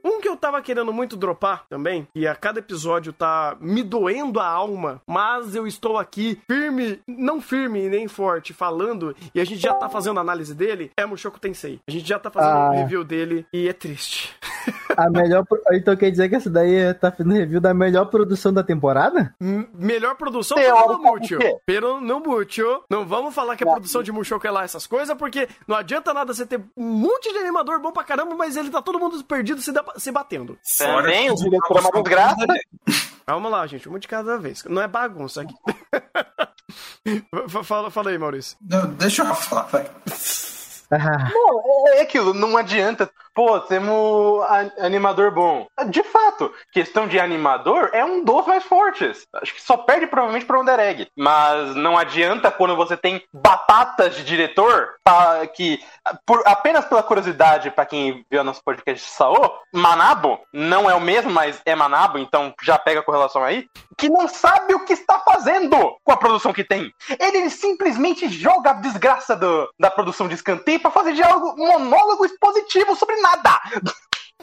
Um que eu tava querendo muito dropar também, e a cada episódio tá me doendo a alma, mas eu estou aqui firme, não firme nem forte, falando, e a gente já tá fazendo análise dele, é Mushoku Tensei. A gente já tá fazendo ah. um review dele e é triste. [laughs] A melhor. Então quer dizer que essa daí tá fazendo review da melhor produção da temporada? M melhor produção pelo Mútil. Pelo no Mútil. Não vamos falar que a produção de Mushoku é lá essas coisas, porque não adianta nada você ter um monte de animador bom pra caramba, mas ele tá todo mundo perdido se, se batendo. Também, o diretor é uma desgraça. Vamos lá, gente, uma de cada vez. Não é bagunça aqui. [laughs] fala, fala aí, Maurício. Não, deixa eu falar, vai. Não, é aquilo, não adianta pô, temos animador bom. De fato, questão de animador é um dos mais fortes. Acho que só perde provavelmente para Under Egg. Mas não adianta quando você tem batatas de diretor tá, que, por, apenas pela curiosidade, para quem viu nosso podcast de Saô, Manabo não é o mesmo, mas é Manabo, então já pega a correlação aí, que não sabe o que está fazendo com a produção que tem. Ele simplesmente joga a desgraça do, da produção de escanteio para fazer diálogo, monólogo expositivo sobre nada.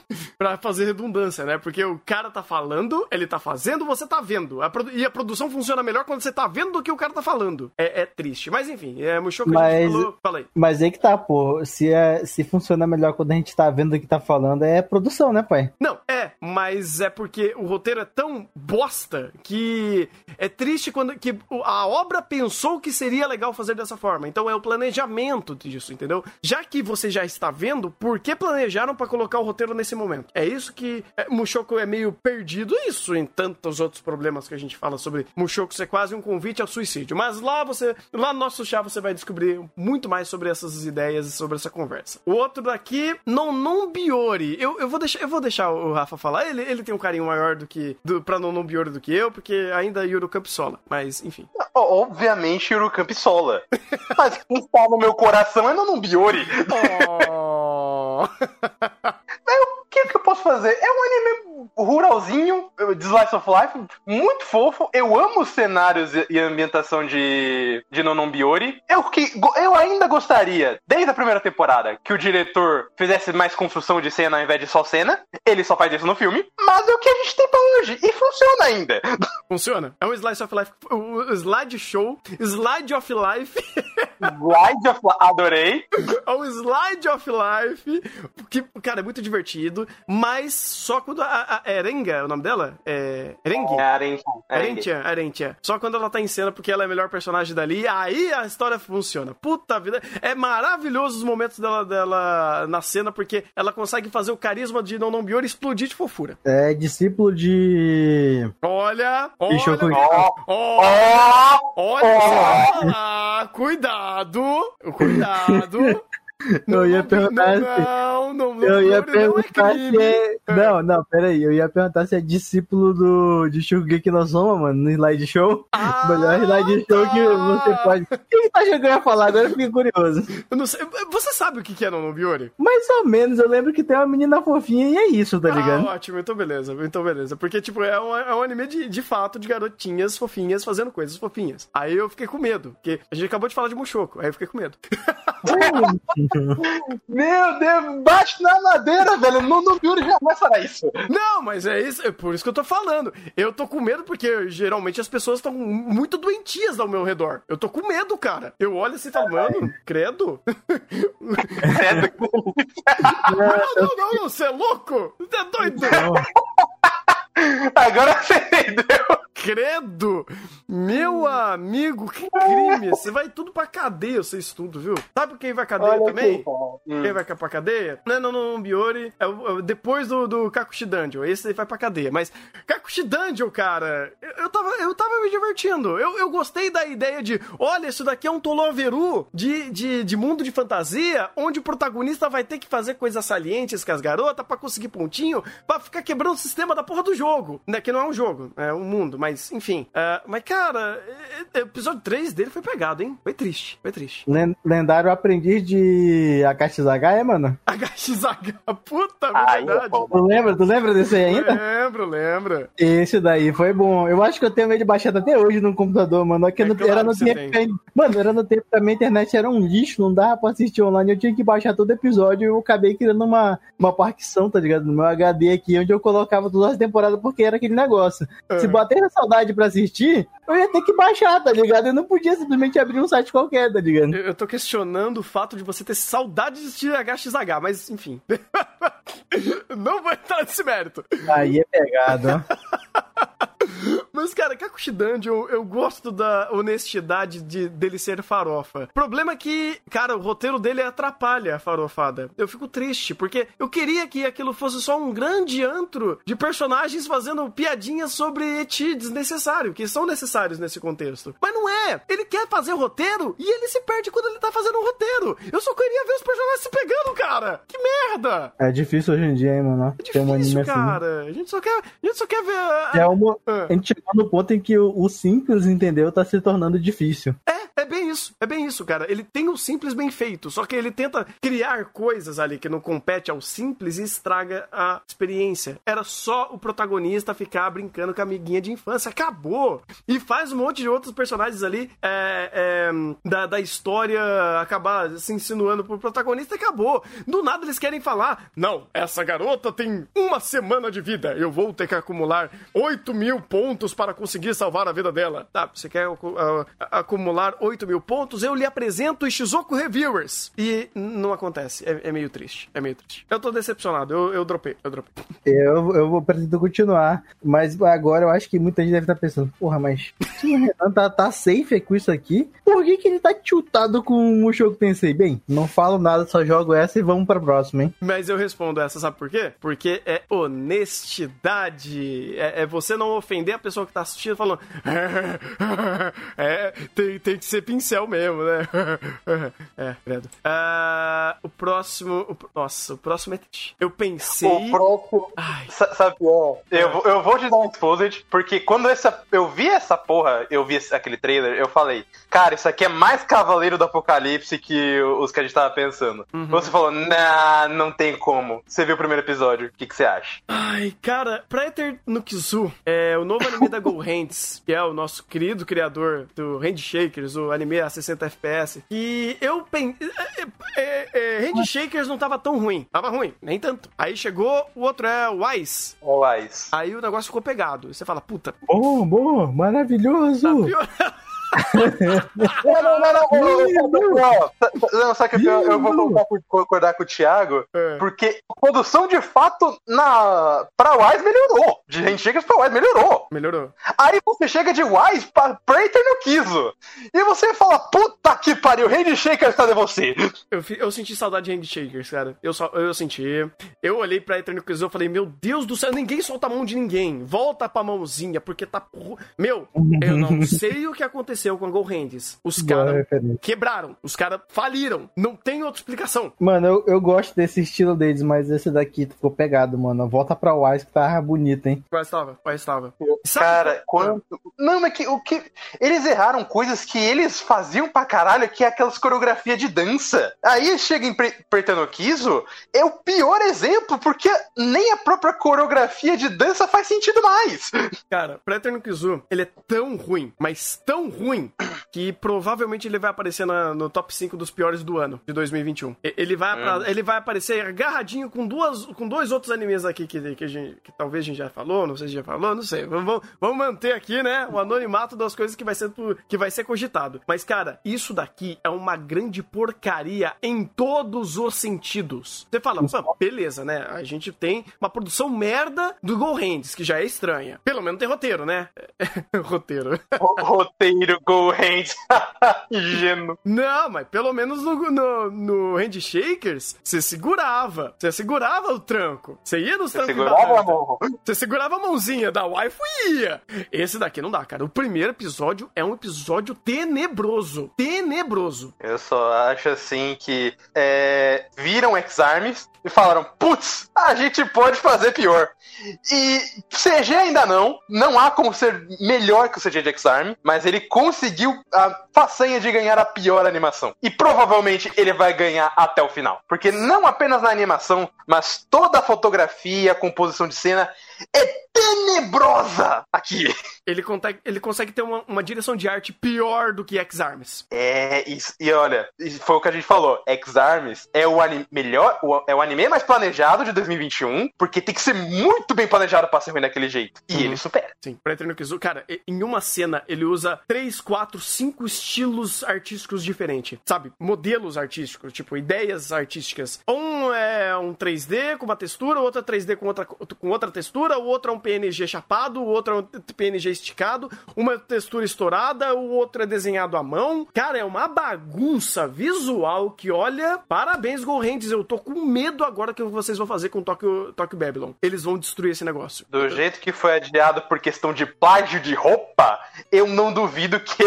[laughs] pra fazer redundância, né? Porque o cara tá falando, ele tá fazendo, você tá vendo. A e a produção funciona melhor quando você tá vendo do que o cara tá falando. É, é triste. Mas enfim, é a gente Mas- falou. Fala aí. Mas aí que tá, pô. Se, é, se funciona melhor quando a gente tá vendo o que tá falando, é produção, né, pai? Não, é, mas é porque o roteiro é tão bosta que é triste quando que a obra pensou que seria legal fazer dessa forma. Então é o planejamento disso, entendeu? Já que você já está vendo, por que planejaram pra colocar o roteiro nesse momento? É isso que é, Mushoku é meio perdido, isso em tantos outros problemas que a gente fala sobre Mushoku ser quase um convite ao suicídio. Mas lá você, lá no nosso chá você vai descobrir muito mais sobre essas ideias e sobre essa conversa. O outro daqui, não não Biori. Eu, eu vou deixar eu vou deixar o Rafa falar. Ele, ele tem um carinho maior do que do, pra não Biori do que eu, porque ainda Yuru Campsola. Mas enfim. Obviamente, Yurukan Pistola. Mas quem está no meu coração é Biori. [laughs] Oh. [laughs] O que, que eu posso fazer? É um anime ruralzinho, de Slice of Life, muito fofo. Eu amo os cenários e- a ambientação de, de Nonon Biori. Eu, que, eu ainda gostaria, desde a primeira temporada, que o diretor fizesse mais construção de cena ao invés de só cena. Ele só faz isso no filme. Mas é o que a gente tem pra hoje. E funciona ainda. [laughs] Funciona. É um slice of life, o slide show, slide of life. [laughs] Slide of Life, adorei. É um slide of life, que, cara, é muito divertido, mas só quando a, a Erenga, é o nome dela? É. Erengue? É. Arentia, Arentia. Só quando ela tá em cena porque ela é a melhor personagem dali, aí a história funciona. Puta vida. É maravilhoso os momentos dela, dela na cena porque ela consegue fazer o carisma de Nonon Biori explodir de fofura. É discípulo de. Olha, olha, eu cuidar. Ó, olha, ó, olha, ah, cuidado, [laughs] cuidado. Eu ia perguntar se- Não, não, não, Eu ia não, não é perguntar se é. Não, não, peraí. Eu ia perguntar se é discípulo do, de Shugeki no Soma, mano, no slide show. Ah, melhor slide show que você tá. pode. O que que tá achando que eu ia falar? Agora eu fiquei curioso. Eu não sei. Você sabe o que é Nonon Biori? Mais ou menos, eu lembro que tem uma menina fofinha e é isso, tá ligado? Ah, ótimo, então beleza, então beleza. Porque, tipo, é um, é um anime de, de fato de garotinhas fofinhas fazendo coisas fofinhas. Aí eu fiquei com medo, porque a gente acabou de falar de Mushoku, aí eu fiquei com medo. Meu Deus, bate na madeira, velho. Nonon Biori jamais fará isso. Não, mas é isso, é por isso que eu tô falando. Eu tô com medo porque geralmente as pessoas estão muito doentias ao meu redor. Eu tô com medo, cara. Eu olho assim e falo, mano, credo. Ah, [laughs] não, não, não, você é louco? Você é doido? Agora você entendeu. Credo! Meu amigo, que [laughs] crime! Você vai tudo pra cadeia, vocês tudo, viu? Sabe quem vai cadeia também? Quem vai pra cadeia? Não é no Biori, é, é depois do, do Kakushi Dungeon. Esse aí vai pra cadeia. Mas Kakushi Dungeon, cara, eu, eu, tava, eu tava me divertindo. Eu, eu gostei da ideia de, olha, isso daqui é um Toloveru de, de, de mundo de fantasia, onde o protagonista vai ter que fazer coisas salientes com as garotas pra conseguir pontinho, pra ficar quebrando o sistema da porra do jogo. Né? Que não é um jogo, é um mundo, mas enfim. Ah, mas, cara, é- é- o episódio 3 dele foi pegado, hein? Foi triste, foi triste. Len- Lendário aprendiz de Akashizaga, é, mano? [laughs] HXH, puta, Aí, verdade. Tu lembra? Tu lembra desse aí ainda? Lembro, lembro. Esse daí foi bom. Eu acho que eu tenho medo de baixar até hoje no computador, mano. É que É no- claro era no tempo tem. Mano, era no tempo que a minha internet era um lixo, não dava pra assistir online. Eu tinha que baixar todo episódio e eu acabei criando uma, uma partição, tá ligado? No meu HD aqui, onde eu colocava todas as temporadas porque era aquele negócio. Se bater na saudade pra assistir, eu ia ter que baixar, tá ligado? Eu não podia simplesmente abrir um site qualquer, tá ligado? Eu eu tô questionando o fato de você ter saudade de assistir HXH, mas enfim. [laughs] Não vou entrar nesse mérito. Aí é pegado, ó. [laughs] Mas, cara, Kakushi Dungeon, eu gosto da honestidade de, dele ser farofa. Problema é que, cara, o roteiro dele atrapalha a farofada. Eu fico triste, porque eu queria que aquilo fosse só um grande antro de personagens fazendo piadinhas sobre eti desnecessário, que são necessários nesse contexto. Mas não é! Ele quer fazer roteiro e ele se perde quando ele tá fazendo o roteiro. Eu só queria ver os personagens se pegando, cara! Que merda! É difícil hoje em dia, hein, mano? É um difícil, assim. cara. A gente só quer, a gente só quer ver. a- É uma... Ah. A gente chegou no ponto em que o, o simples, entendeu? Tá se tornando difícil. É, É bem isso, é bem isso, cara. Ele tem o simples bem feito, só que ele tenta criar coisas ali que não compete ao simples e estraga a experiência. Era só o protagonista ficar brincando com a amiguinha de infância. Acabou! E faz um monte de outros personagens ali é, é, da, da história acabar se insinuando pro protagonista acabou. Do nada eles querem falar: não, essa garota tem uma semana de vida. Eu vou ter que acumular 8 mil pontos para conseguir salvar a vida dela. Tá, você quer uh, acumular 8 mil pontos? Eu lhe apresento o Shizuku Reviewers. E não acontece. É, é, meio triste. É meio triste. Eu tô decepcionado. Eu, eu dropei. Eu dropei. Eu, eu vou pretendo continuar. Mas agora eu acho que muita gente deve estar pensando: porra, mas se o Renan tá, tá safe com isso aqui, por que, que ele tá tiltado com o jogo pensei? Bem, não falo nada, só jogo essa e vamos pra próxima, hein? Mas eu respondo essa, sabe por quê? Porque é honestidade. É, é você não ofender a pessoa que tá assistindo falando. [laughs] é, tem, tem que ser pincel mesmo, né? [laughs] é, credo. Uh, o próximo. O, nossa, o próximo é. Eu pensei. O próximo. Ai. Sabe, ó, eu, eu vou te dar um exposit, porque quando essa, eu vi essa porra, eu vi aquele trailer, eu falei, cara, isso aqui é mais Cavaleiro do Apocalipse que os que a gente tava pensando. Uhum. Você falou, nah, não tem como. Você viu o primeiro episódio, o que, que você acha? Ai, cara, Praetor no Kizu é o novo anime da [laughs] Go Hands, que é o nosso querido criador do Handshakers, o anime a 60 FPS. E eu pensei. É, é, é, Handshakers não tava tão ruim. Tava ruim, nem tanto. Aí chegou o outro, é o Wise. O Wise. Aí o negócio ficou pegado. E você fala, puta. Bom, bom, maravilhoso. Tá pior [laughs] não, não, não, não, não, só que eu, eu vou concordar com o Thiago, é. porque a produção de fato na pra Wise melhorou. De gente chega pra Wise melhorou. Melhorou. Aí você chega de Wise pra Prater no Kizo. E você fala, puta que pariu, Handshakers cadê você? Eu, eu senti saudade de Handshakers, cara. Eu, só, eu senti. Eu olhei pra Prater no Kizo e falei, meu Deus do céu, ninguém solta a mão de ninguém. Volta pra mãozinha, porque tá. Meu, eu não [laughs] sei o que aconteceu aconteceu com a Go Hands. Os caras quebraram, os caras faliram. Não tem outra explicação. Mano, eu, eu gosto desse estilo deles, mas esse daqui ficou pegado, mano. Volta pra Wise que tava bonito, hein? Wise tava, Wise tava. Cara, quanto. Não, mas que, o que. Eles erraram coisas que eles faziam pra caralho, que é aquelas coreografias de dança. Aí chega em Pre Kizo, é o pior exemplo, porque nem a própria coreografia de dança faz sentido mais. Cara, Kizu, ele é tão ruim, mas tão ruim ruim que provavelmente ele vai aparecer na, no top 5 dos piores do ano, de 2021. Ele vai, pra, ele vai aparecer agarradinho com, duas, com dois outros animes aqui que, que, gente, que talvez a gente já falou, não sei se já falou, não sei. Vamos, vamos manter aqui, né, o anonimato das coisas que vai, ser, que vai ser cogitado. Mas, cara, isso daqui é uma grande porcaria em todos os sentidos. Você fala, beleza, né? A gente tem uma produção merda do Go Hands, que já é estranha. Pelo menos tem roteiro, né? [laughs] roteiro. roteiro Go Hands. [laughs] Ingênuo. Não, mas pelo menos no, no, no Handshakers, você segurava. Você segurava o tranco. Você ia nos trancos segurava a mão. Você segurava a mãozinha da wife e ia. Esse daqui não dá, cara. O primeiro episódio é um episódio tenebroso. Tenebroso. Eu só acho assim que é, viram X-Arms e falaram: putz, a gente pode fazer pior. E CG ainda não. Não há como ser melhor que o CG de X-Arm, mas ele conseguiu a façanha de ganhar a pior animação. E provavelmente ele vai ganhar até o final. Porque não apenas na animação, mas toda a fotografia, a composição de cena é tenebrosa aqui. Ele consegue, ele consegue ter uma, uma direção de arte pior do que X-Arms. É, isso, e olha, foi o que a gente falou. X-Arms é o anime melhor, o, é o anime mais planejado de 2021, porque tem que ser muito bem planejado pra ser ruim daquele jeito. E uhum. ele supera. Sim, pra entrar no Kizu, cara, em uma cena ele usa 3, 4, 5 estilos artísticos diferentes, sabe? Modelos artísticos, tipo, ideias artísticas. Um é um 3D com uma textura, outro é 3D com outra, com outra textura, o outro é um PNG chapado, o outro é um PNG esticado, uma textura estourada, o outro é desenhado à mão. Cara, é uma bagunça visual que, olha, parabéns, Gorrentes. Eu tô com medo agora que vocês vão fazer com Tokyo, Tokyo Babylon. Eles vão destruir esse negócio. Do jeito que foi adiado por questão de plágio de roupa, eu não duvido que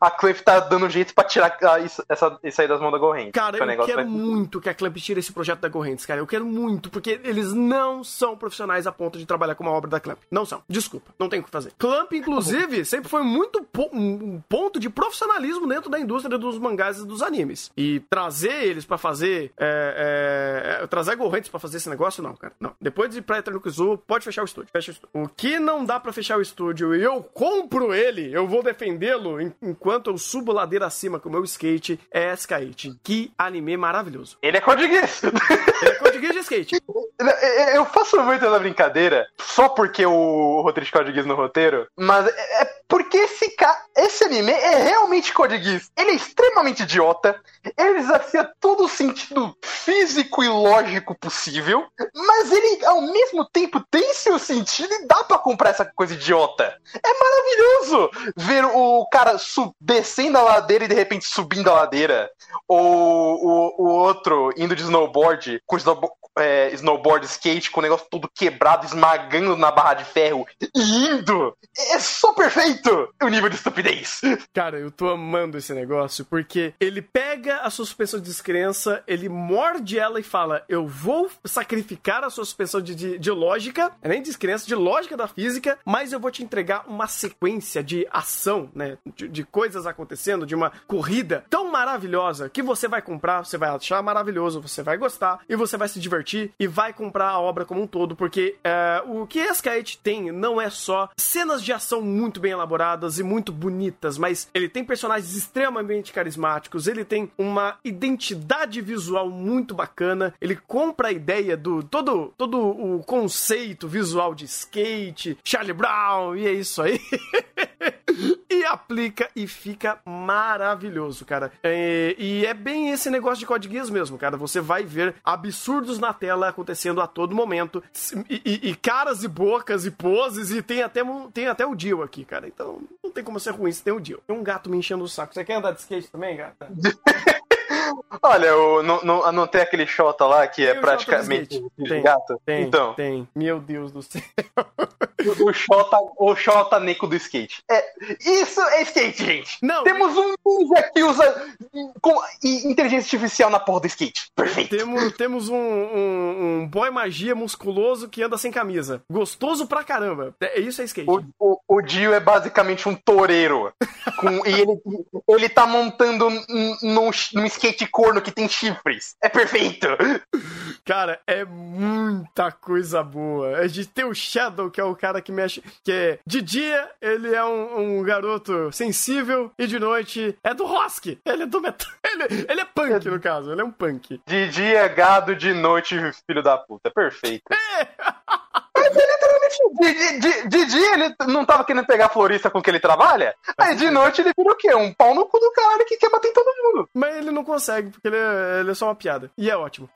a Clamp tá dando jeito pra tirar isso, essa, isso aí das mãos da Gorrentes. Cara, eu quero muito que a Clamp tire esse projeto da Gorrentes. cara. Eu quero muito, porque eles não são profissionais a ponto de trabalhar com uma obra da Clamp. Não são. Desculpa. Não tem o que fazer. Clamp, inclusive, sempre foi muito po um ponto de profissionalismo dentro da indústria dos mangás e dos animes. E trazer eles para fazer. É, é, trazer correntes para fazer esse negócio, não, cara. Não. Depois de Praia Telukizu, pode fechar o estúdio. Fecha o estúdio. O que não dá para fechar o estúdio e eu compro ele, eu vou defendê-lo enquanto eu subo ladeira acima com o meu skate, é Skate. Que anime maravilhoso. Ele é Code Geass. Ele é De skate. Eu faço muito essa brincadeira só porque o de Code Geass no roteiro, mas é porque esse, ca... esse anime é realmente Code Geass. Ele é extremamente idiota, ele desafia todo o sentido físico e lógico possível, mas ele, ao mesmo tempo, tem seu sentido e dá para comprar essa coisa idiota. É maravilhoso ver o cara descendo a ladeira e de repente subindo a ladeira. Ou o, o outro indo de snowboard com é, snowboard skate com o negócio todo quebrado, esmagando na barra de ferro indo. É só perfeito o nível de estupidez. Cara, eu tô amando esse negócio porque ele pega a suspensão de descrença, ele morde ela e fala: Eu vou sacrificar a suspensão de, de, de lógica, é nem descrença, de lógica da física, mas eu vou te entregar uma sequência de ação, né? De, de coisas acontecendo, de uma corrida tão maravilhosa que você vai comprar, você vai achar maravilhoso, você vai gostar e você vai se divertir e vai comprar a obra como um todo, porque é, o que Skate tem não é só cenas de ação muito bem elaboradas e muito bonitas, mas ele tem personagens extremamente carismáticos, ele tem uma identidade visual muito bacana, ele compra a ideia do todo, todo o conceito visual de skate, Charlie Brown, e é isso aí. [laughs] e aplica e fica maravilhoso, cara. É, e é bem esse negócio de Code Geass mesmo, cara. Você vai ver absurdos na tela acontecendo a todo momento. E, e, e caras e bocas e poses. E tem até, tem até o Dio aqui, cara. Então não tem como ser ruim se tem o Dio. Tem um gato me enchendo o saco. Você quer andar de skate também, gata? [laughs] Olha, o, não, não, não tem aquele Xota lá que é praticamente tem, gato? Tem, então. tem. Meu Deus do céu. O Xota, o Xota Neco do skate. É, isso é skate, gente. Não, Temos um ninja que usa com, inteligência artificial na porra do skate. Perfeito. Temos, temos um, um, um, boy magia musculoso que anda sem camisa. Gostoso pra caramba. É, isso é skate. O, o, o Dio é basicamente um toureiro. com, e ele, ele tá montando num, num skate corno que tem chifres. É perfeito. Cara, é muita coisa boa. A gente tem o Shadow, que é o cara que mexe. Que é de dia, ele é um, um garoto sensível, e de noite é do Rosk. Ele é do metal. [laughs] Ele, ele é punk, no caso. Ele é um punk. De dia, gado, de noite, filho da puta. Perfeito. É. [laughs] Mas ele literalmente, de, de, de, dia ele não tava querendo pegar a florista com que ele trabalha, aí de noite ele vira o quê? Um pau no cu do cara que quer bater em todo mundo. Mas ele não consegue, porque ele é, ele é só uma piada. E é ótimo.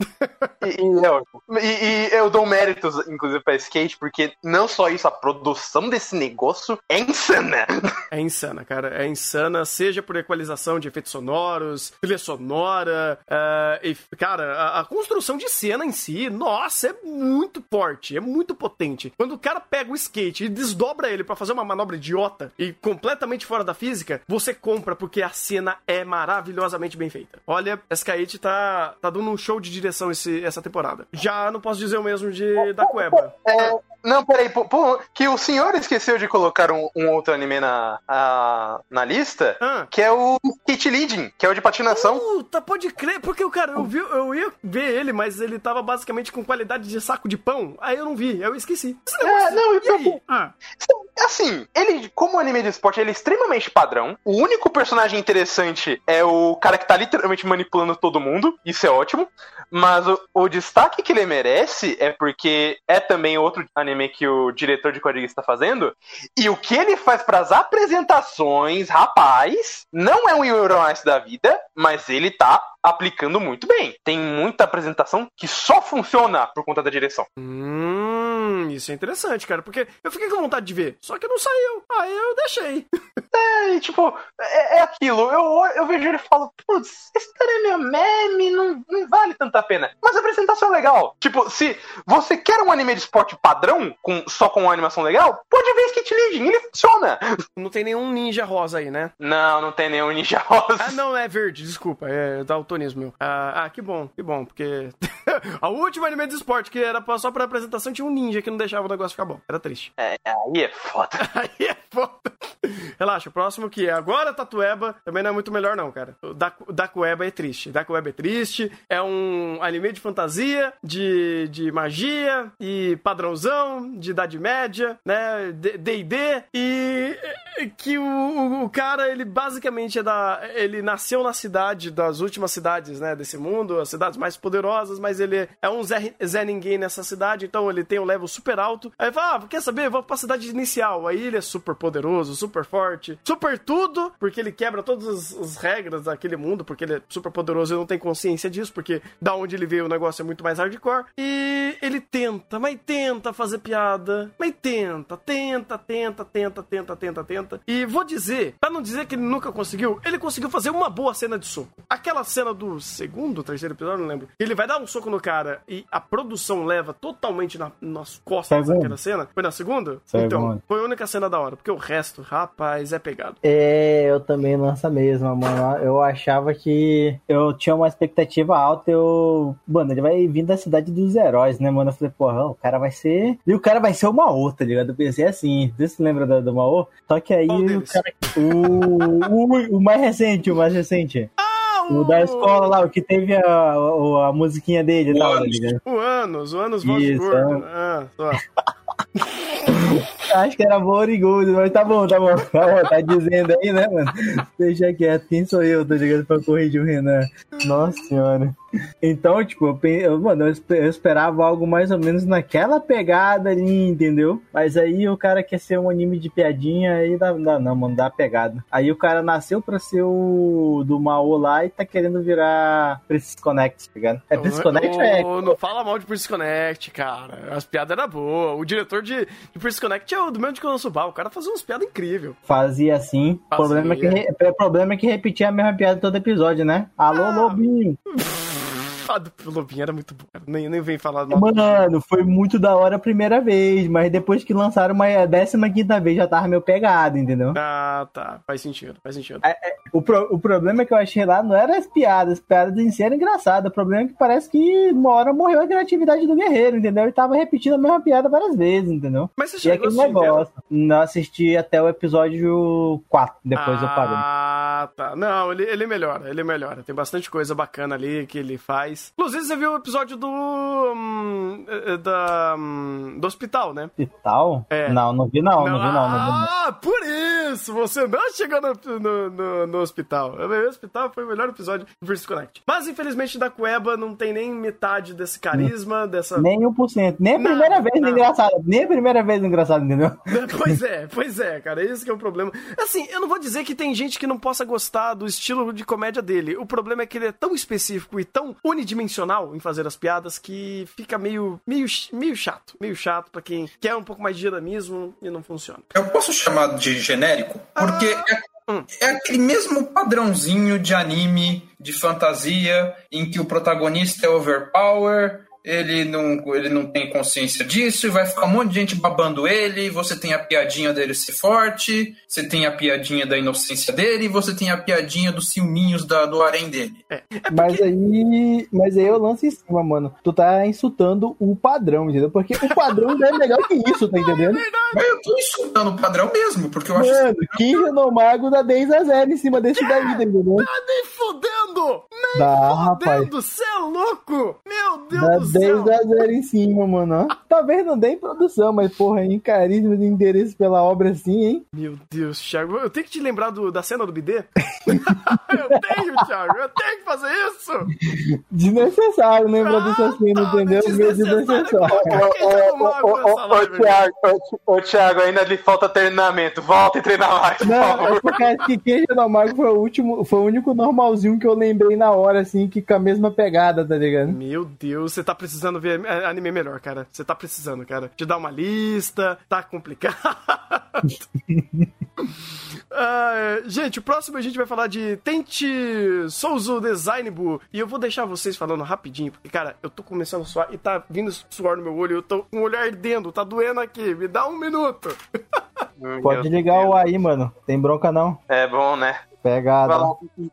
e, e, é ótimo. E, e, eu dou méritos, inclusive, pra skate, porque não só isso, a produção desse negócio é insana. É insana, cara. É insana, seja por equalização de efeitos sonoros, trilha sonora, uh, e, cara, a, a construção de cena em si, nossa, é muito forte, é muito potente potente. Quando o cara pega o skate e desdobra ele para fazer uma manobra idiota e completamente fora da física, você compra porque a cena é maravilhosamente bem feita. Olha, Skate tá, tá dando um show de direção esse, essa temporada. Já não posso dizer o mesmo de da Cueva. É, não, peraí, pô, pô, que o senhor esqueceu de colocar um, um outro anime na, a, na lista, Ah. que é o Skate Leading, que é o de patinação. Puta, pode crer, porque o cara, eu, vi, eu ia ver ele, mas ele tava basicamente com qualidade de saco de pão. Aí eu não vi, eu esqueci. Esse É, negócio- não, e eu aí? Ah, Assim, ele, como anime de esporte, ele é extremamente padrão. O único personagem interessante é o cara que tá literalmente manipulando todo mundo. Isso é ótimo. Mas o, o destaque que ele merece é porque é também outro anime que o diretor de quadrinhos está fazendo. E o que ele faz pras apresentações, rapaz, não é um Euronice da vida, mas ele tá aplicando muito bem. Tem muita apresentação que só funciona por conta da direção. hum, isso é interessante, cara, porque eu fiquei com vontade de ver, só que não saiu. Aí eu deixei. [laughs] É, e, tipo, é, é aquilo. Eu, eu vejo ele e falo, putz, esse cara é meu meme, não, não vale tanta pena. Mas a apresentação é legal. Tipo, se você quer um anime de esporte padrão, com, só com uma animação legal, pode ver Skate Leading, ele funciona. [laughs] Não tem nenhum ninja rosa aí, né? Não, não tem nenhum ninja rosa. Ah, não, é verde, desculpa. É daltonismo meu. Ah, ah, que bom, que bom, porque [laughs] a última anime de esporte que era só pra apresentação tinha um ninja que não deixava o negócio ficar bom. Era triste. É, aí é foda. [laughs] Aí é foda. Relaxa, o próximo que é agora Tatueba também não é muito melhor, não, cara. O Daku- Dakueba é triste. Dakueba é triste. É um anime de fantasia, de, de magia e padrãozão, de idade média, né? DD. E e que o, o, o cara, ele basicamente é da. Ele nasceu na cidade das últimas cidades, né? Desse mundo, as cidades mais poderosas, mas ele é um Zé, Zé Ninguém nessa cidade, então ele tem um level super alto. Aí fala, ah, quer saber? Vou pra cidade inicial. Aí ele é super poderoso, super forte, super tudo, porque ele quebra todas as, as regras daquele mundo, porque ele é super poderoso e não tem consciência disso, porque da onde ele veio o negócio é muito mais hardcore. E ele tenta, mas tenta fazer piada, mas tenta, tenta, tenta, tenta, tenta, tenta, tenta. E vou dizer, pra não dizer que ele nunca conseguiu, ele conseguiu fazer uma boa cena de soco. Aquela cena do segundo, terceiro episódio, não lembro. Ele vai dar um soco no cara e a produção leva totalmente na, nas costas Segundo. daquela cena. Foi na segunda? Segundo. Então, foi a única cena da hora, porque o resto, rapaz, é pegado. É, eu também lança mesmo, mano. Eu achava que eu tinha uma expectativa alta. Eu. Mano, ele vai vir da cidade dos heróis, né, mano? Eu falei, porra, o cara vai ser. E o cara vai ser o Maô, tá ligado? Eu pensei assim. Você se lembra do, do Maô? Só que aí o cara. O, o, o mais recente, o mais recente. Ah, O da escola lá, o que teve a, a, a musiquinha dele e tal, tá Anos. O Anos, o Anos voz Isso, gordo. Ah, só. [laughs] Acho que era Borigudo, mas tá bom, tá bom. Tá bom, tá dizendo aí, né, mano? Deixa quieto, quem sou eu, tá ligado? Pra corrigir o Renan. Nossa senhora. Então, tipo, eu, mano, eu espe- eu esperava algo mais ou menos naquela pegada ali, entendeu? Mas aí o cara quer ser um anime de piadinha, aí dá, dá não, mano, dá pegada. Aí o cara nasceu pra ser o do Mao lá e tá querendo virar Princess Connect, tá ligado? É Princess Connect é? Não fala mal de Princess Connect, cara. As piadas eram boas. O diretor de, de Princess Connect é o do mesmo de Konosuba. O cara fazia umas piadas incríveis. Fazia assim. O Fazia. problema, é que, problema é que repetia a mesma piada todo episódio, né? Alô, Ah. Lobinho. [laughs] A do Lobinho era muito cara. Nem, nem vem falar mal. Mano, foi muito da hora a primeira vez, mas depois que lançaram uma a décima quinta vez já tava meio pegado, entendeu? Ah, tá. Faz sentido, faz sentido. O, pro- o problema que eu achei lá não era as piadas, as piadas em si eram engraçadas. O problema é que parece que uma hora morreu a criatividade do guerreiro, entendeu? E tava repetindo a mesma piada várias vezes, entendeu? Mas você E chegou aquele a assistir inteiro? negócio. Não assisti até o episódio 4, depois eu parei. Ah, tá. Não, ele, ele melhora, ele melhora. Tem bastante coisa bacana ali que ele faz. Inclusive, você viu o episódio do. hum, eh, da, hum, do hospital, né? Hospital? É. Não, não vi não, não, vi não. não vi não. Ah, por isso! Você não chegou no, no, no- no hospital. O hospital foi o melhor episódio do Versus Connect. Mas, infelizmente, da Cueba não tem nem metade desse carisma, dessa. Nem 1%. Nem a Nada, primeira vez nada. engraçado. Nem a primeira vez engraçado, entendeu? Pois é, pois é, cara, esse que é o problema. Assim, eu não vou dizer que tem gente que não possa gostar do estilo de comédia dele. O problema é que ele é tão específico e tão unidimensional em fazer as piadas que fica meio, meio, meio chato. Meio chato pra quem quer um pouco mais de dinamismo e não funciona. Eu posso chamar de genérico? Porque é, hum. é aquele mesmo padrãozinho de anime, de fantasia, em que o protagonista é overpower, ele não, ele não tem consciência disso, e vai ficar um monte de gente babando ele, você tem a piadinha dele ser forte, você tem a piadinha da inocência dele, e você tem a piadinha dos ciúminhos da, do harém dele. Mas aí. Mas aí eu lanço em cima, mano. Tu tá insultando o padrão, entendeu? Porque o padrão é melhor que isso, tá entendendo? Mas eu tô insultando o padrão mesmo, porque eu acho Mano, Kim Renomago dá 10 a 0 em cima desse daí, tá entendendo? Tá nem fodendo! Nem Dá, rapaz. fodendo! Cê é louco! Meu Deus Dá do 10 céu! a 0 em cima, mano. ó. Talvez não dê em produção, mas porra, em carisma de interesse pela obra assim, hein? Meu Deus, Thiago, eu tenho que te lembrar do- da cena do bidê? [laughs] eu tenho, Thiago, eu tenho que fazer isso! Desnecessário lembrar dessa cena, tá, entendeu? Meio desnecessário. Mago Ô, Thiago, ô, ô, Thiago, ainda lhe falta treinamento. Volta e treina mais, por Não, é favor. porque acho que Kim Renomago foi o último, foi o único normalzinho que eu lembrei na hora, assim, que com a mesma pegada, tá ligado? Meu Deus, você tá precisando ver anime melhor, cara. Você tá precisando, cara. Te dar uma lista, tá complicado. [laughs] Ah, gente, o próximo a gente vai falar de Tente Souza Design Bu. E eu vou deixar vocês falando rapidinho, porque, cara, eu tô começando a suar e tá vindo suor no meu olho. Eu tô com o olho ardendo, tá doendo aqui. Me dá um minuto. Pode ligar o aí, mano. Tem bronca não. É bom, né? Pegada.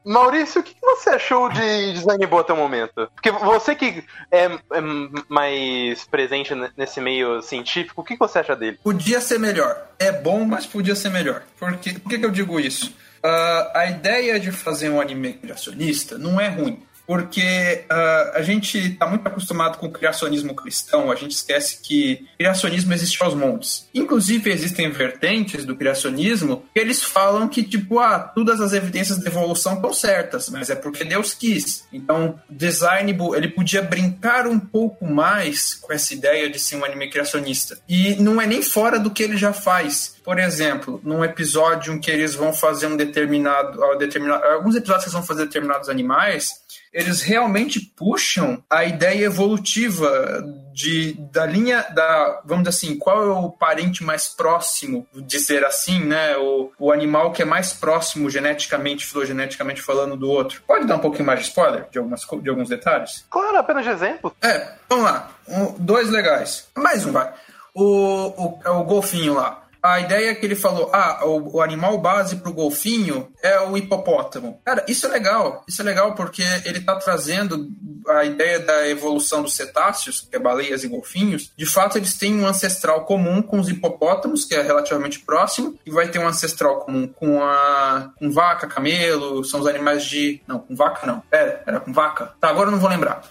Maurício, o que você achou de design boa até o momento? Porque você que é, é mais presente nesse meio científico, o que você acha dele? Podia ser melhor. É bom, mas podia ser melhor. Por que, por que, que eu digo isso? Uh, a ideia de fazer um anime criacionista não é ruim porque uh, a gente está muito acostumado com o criacionismo cristão, a gente esquece que criacionismo existe aos montes. Inclusive, existem vertentes do criacionismo que eles falam que, tipo, ah, todas as evidências de evolução estão certas, mas é porque Deus quis. Então, design, ele podia brincar um pouco mais com essa ideia de ser um anime criacionista. E não é nem fora do que ele já faz. Por exemplo, num episódio em que eles vão fazer um determinado, determinado alguns episódios que eles vão fazer determinados animais, eles realmente puxam a ideia evolutiva de, da linha da, vamos dizer assim, qual é o parente mais próximo, dizer assim, né? O, o animal que é mais próximo geneticamente, filogeneticamente falando do outro. Pode dar um pouquinho mais de spoiler de, algumas, de alguns detalhes? Claro, apenas de exemplo. É, vamos lá. Um, dois legais. Mais um, vai. O, o, o golfinho lá a ideia que ele falou, ah, o, o animal base para o golfinho é o hipopótamo. Cara, isso é legal. Isso é legal porque ele está trazendo a ideia da evolução dos cetáceos, que é baleias e golfinhos. De fato, eles têm um ancestral comum com os hipopótamos, que é relativamente próximo, e vai ter um ancestral comum com a com vaca, camelo, são os animais de... Não, com vaca não. Pera, era com vaca? Tá, agora eu não vou lembrar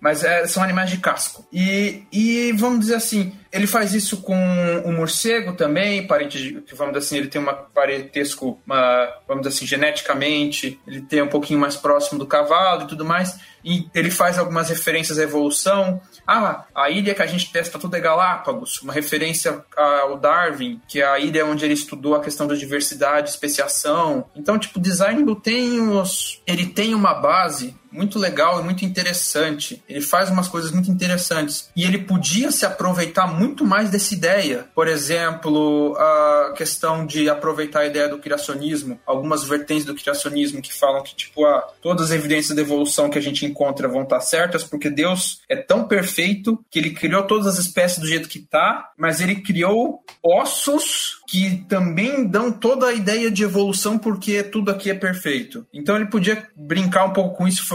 mas é, são animais de casco. E, e vamos dizer assim, ele faz isso com o morcego também, parente de, vamos dizer assim, ele tem uma parentesco, uma, vamos dizer assim, geneticamente, ele tem um pouquinho mais próximo do cavalo e tudo mais. E ele faz algumas referências à evolução. Ah, a ilha que a gente testa tudo é Galápagos, uma referência ao Darwin, que é a ilha onde ele estudou a questão da diversidade, especiação. Então, tipo, o design tem os, ele tem uma base muito legal e muito interessante. Ele faz umas coisas muito interessantes. E ele podia se aproveitar muito mais dessa ideia. Por exemplo, a questão de aproveitar a ideia do criacionismo, algumas vertentes do criacionismo que falam que, tipo, ah, todas as evidências de evolução que a gente encontra vão estar certas, porque Deus é tão perfeito que ele criou todas as espécies do jeito que tá, mas ele criou ossos que também dão toda a ideia de evolução porque tudo aqui é perfeito. Então ele podia brincar um pouco com isso,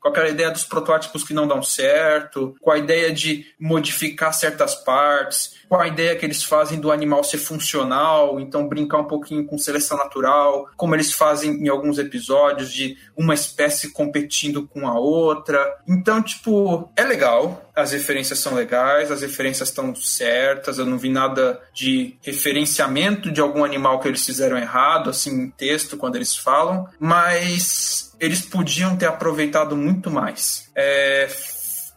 com aquela ideia dos protótipos que não dão certo, com a ideia de modificar certas partes, com a ideia que eles fazem do animal ser funcional, então brincar um pouquinho com seleção natural, como eles fazem em alguns episódios de uma espécie competindo com a outra. Então, tipo, é legal, as referências são legais, as referências estão certas, eu não vi nada de referenciamento de algum animal que eles fizeram errado, assim, em texto, quando eles falam, mas eles podiam ter aproveitado muito mais. É,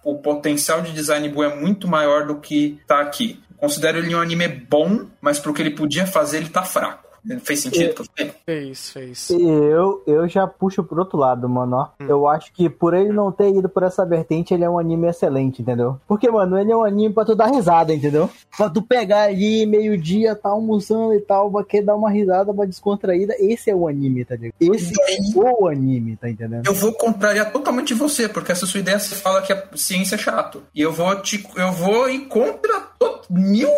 o potencial de design é muito maior do que tá aqui. Considero ele um anime bom, mas pro que ele podia fazer, ele tá fraco. Fez sentido pra você? Fez, fez. Eu, eu já puxo pro outro lado, mano. Ó. Hum. Eu acho que por ele não ter ido por essa vertente, ele é um anime excelente, entendeu? Porque, mano, ele é um anime pra tu dar risada, entendeu? Pra tu pegar ali, meio-dia, tá almoçando e tal, vai querer dar uma risada, uma descontraída. Esse é o anime, tá ligado? Esse é o anime, tá entendendo? Eu vou contrariar totalmente você, porque essa sua ideia você fala que a ciência é chato. E eu vou te. Eu vou ir contra mil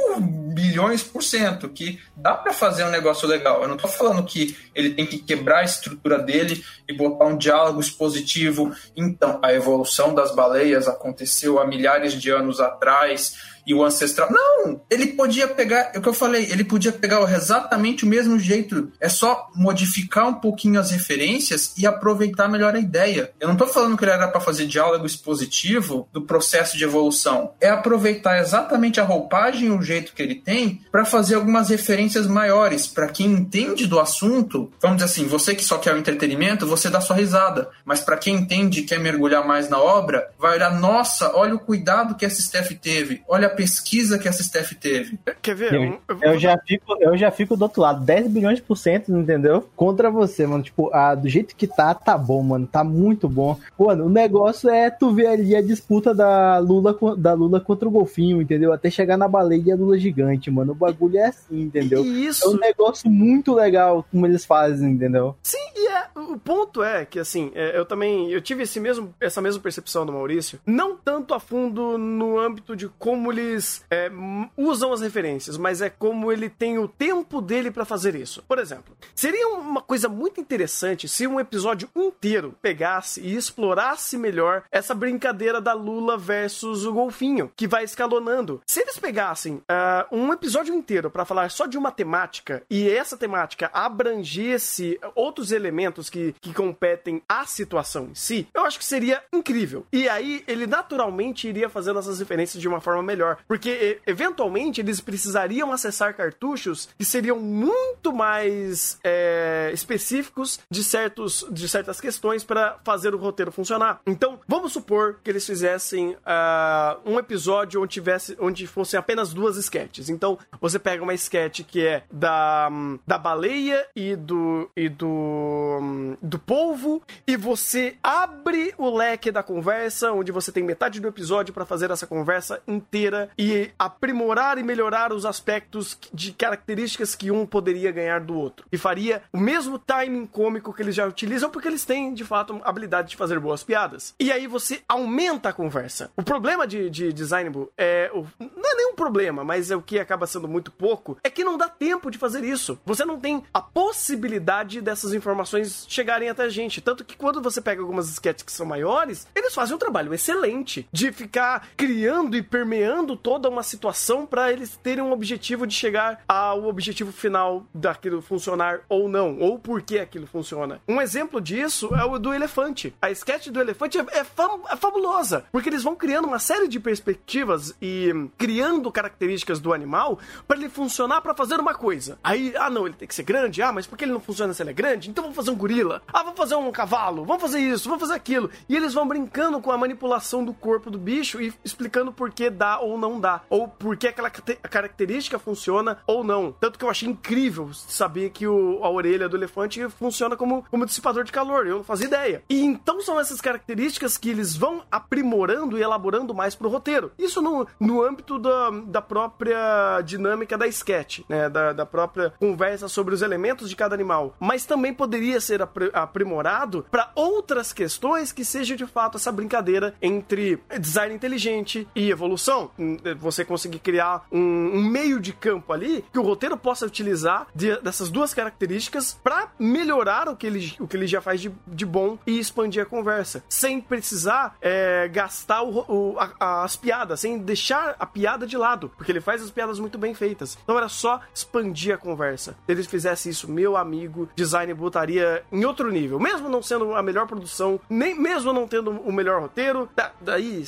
bilhões por cento, que dá para fazer um negócio legal. Eu não tô falando que ele tem que quebrar a estrutura dele e botar um diálogo expositivo. Então, a evolução das baleias aconteceu há milhares de anos atrás e o ancestral. Não! Ele podia pegar, é o que eu falei, ele podia pegar exatamente o mesmo jeito. É só modificar um pouquinho as referências e aproveitar melhor a ideia. Eu não tô falando que ele era para fazer diálogo expositivo do processo de evolução. É aproveitar exatamente a roupagem e o jeito que ele tem para fazer algumas referências maiores. Para quem entende do assunto, vamos dizer assim, você que só quer o entretenimento, você dá sua risada. Mas para quem entende e quer mergulhar mais na obra, vai olhar, nossa, olha o cuidado que essa Steph teve, olha pesquisa que essa staff teve. Quer ver? Eu, eu- já fico, eu já fico do outro lado, 10 bilhões por cento, entendeu? Contra você, mano. Tipo, ah, do jeito que tá, tá bom, mano. Tá muito bom. Mano, o negócio é tu ver ali a disputa da Lula, da Lula contra o golfinho, entendeu? Até chegar na baleia e a Lula gigante, mano. O bagulho é assim, entendeu? E É um isso, negócio muito legal como eles fazem, entendeu? Sim, e é, o ponto é que, assim, é, eu também, eu tive esse mesmo, essa mesma percepção do Maurício, não tanto a fundo no âmbito de como eles é, usam as referências, mas é como ele tem o tempo dele pra fazer isso. Por exemplo, seria uma coisa muito interessante se um episódio inteiro pegasse e explorasse melhor essa brincadeira da Lula versus o golfinho, que vai escalonando. Se eles pegassem ah, um episódio inteiro pra falar só de uma temática e essa temática abrangesse outros elementos que, que competem à situação em si, eu acho que seria incrível. E aí ele naturalmente iria fazendo essas referências de uma forma melhor, porque e- eventualmente eles precisariam acessar cartuchos que seriam muito mais é, específicos de certos de certas questões para fazer o roteiro funcionar. Então, vamos supor que eles fizessem ah, um episódio onde tivesse onde fossem apenas duas sketches. Então, você pega uma sketch que é da, da baleia e do e do do polvo e você abre o leque da conversa, onde você tem metade do episódio para fazer essa conversa inteira e aprimorar e melhorar os aspectos de características que um poderia ganhar do outro. E faria o mesmo timing cômico que eles já utilizam, porque eles têm, de fato, a habilidade de fazer boas piadas. E aí você aumenta a conversa. O problema de, de design Bull é. O, não é nenhum problema, mas é o que acaba sendo muito pouco, é que não dá tempo de fazer isso. Você não tem a possibilidade dessas informações chegarem até a gente. Tanto que quando você pega algumas sketches que são maiores, eles fazem um trabalho excelente de ficar criando e permeando toda uma situação para eles terem um objetivo de chegar ao objetivo final daquilo funcionar ou não, ou por que aquilo funciona. Um exemplo disso é o do elefante. A sketch do elefante é, é fam- é fabulosa, porque eles vão criando uma série de perspectivas e criando características do animal para ele funcionar para fazer uma coisa. Aí, ah não, ele tem que ser grande, ah, mas por que ele não funciona se ele é grande? Então vamos fazer um gorila. Ah, vamos fazer um cavalo, vamos fazer isso, vamos fazer aquilo. E eles vão brincando com a manipulação do corpo do bicho e explicando por que dá ou não dá, ou por que aquela característica funciona ou não. Tanto que eu achei incrível saber que o- a orelha do elefante funciona como, como dissipador de calor. Eu não fazia ideia. E então são essas características que eles vão aprimorando e elaborando mais pro roteiro. Isso no, no âmbito da, da própria dinâmica da sketch, né? Da, da própria conversa sobre os elementos de cada animal. Mas também poderia ser apri- aprimorado para outras questões que seja de fato essa brincadeira entre design inteligente e evolução. Hum, Você conseguir criar um, um meio de campo ali que o roteiro possa utilizar de- dessas duas características para melhorar o que, ele, o que ele já faz de, de bom e expandir a conversa, sem precisar é, gastar o o- a- as piadas, sem deixar a piada de lado, porque ele faz as piadas muito bem feitas. Então era só expandir a conversa. Se eles fizessem isso, meu amigo, design botaria em outro nível, mesmo não sendo a melhor produção, nem mesmo não tendo o melhor roteiro, da- daí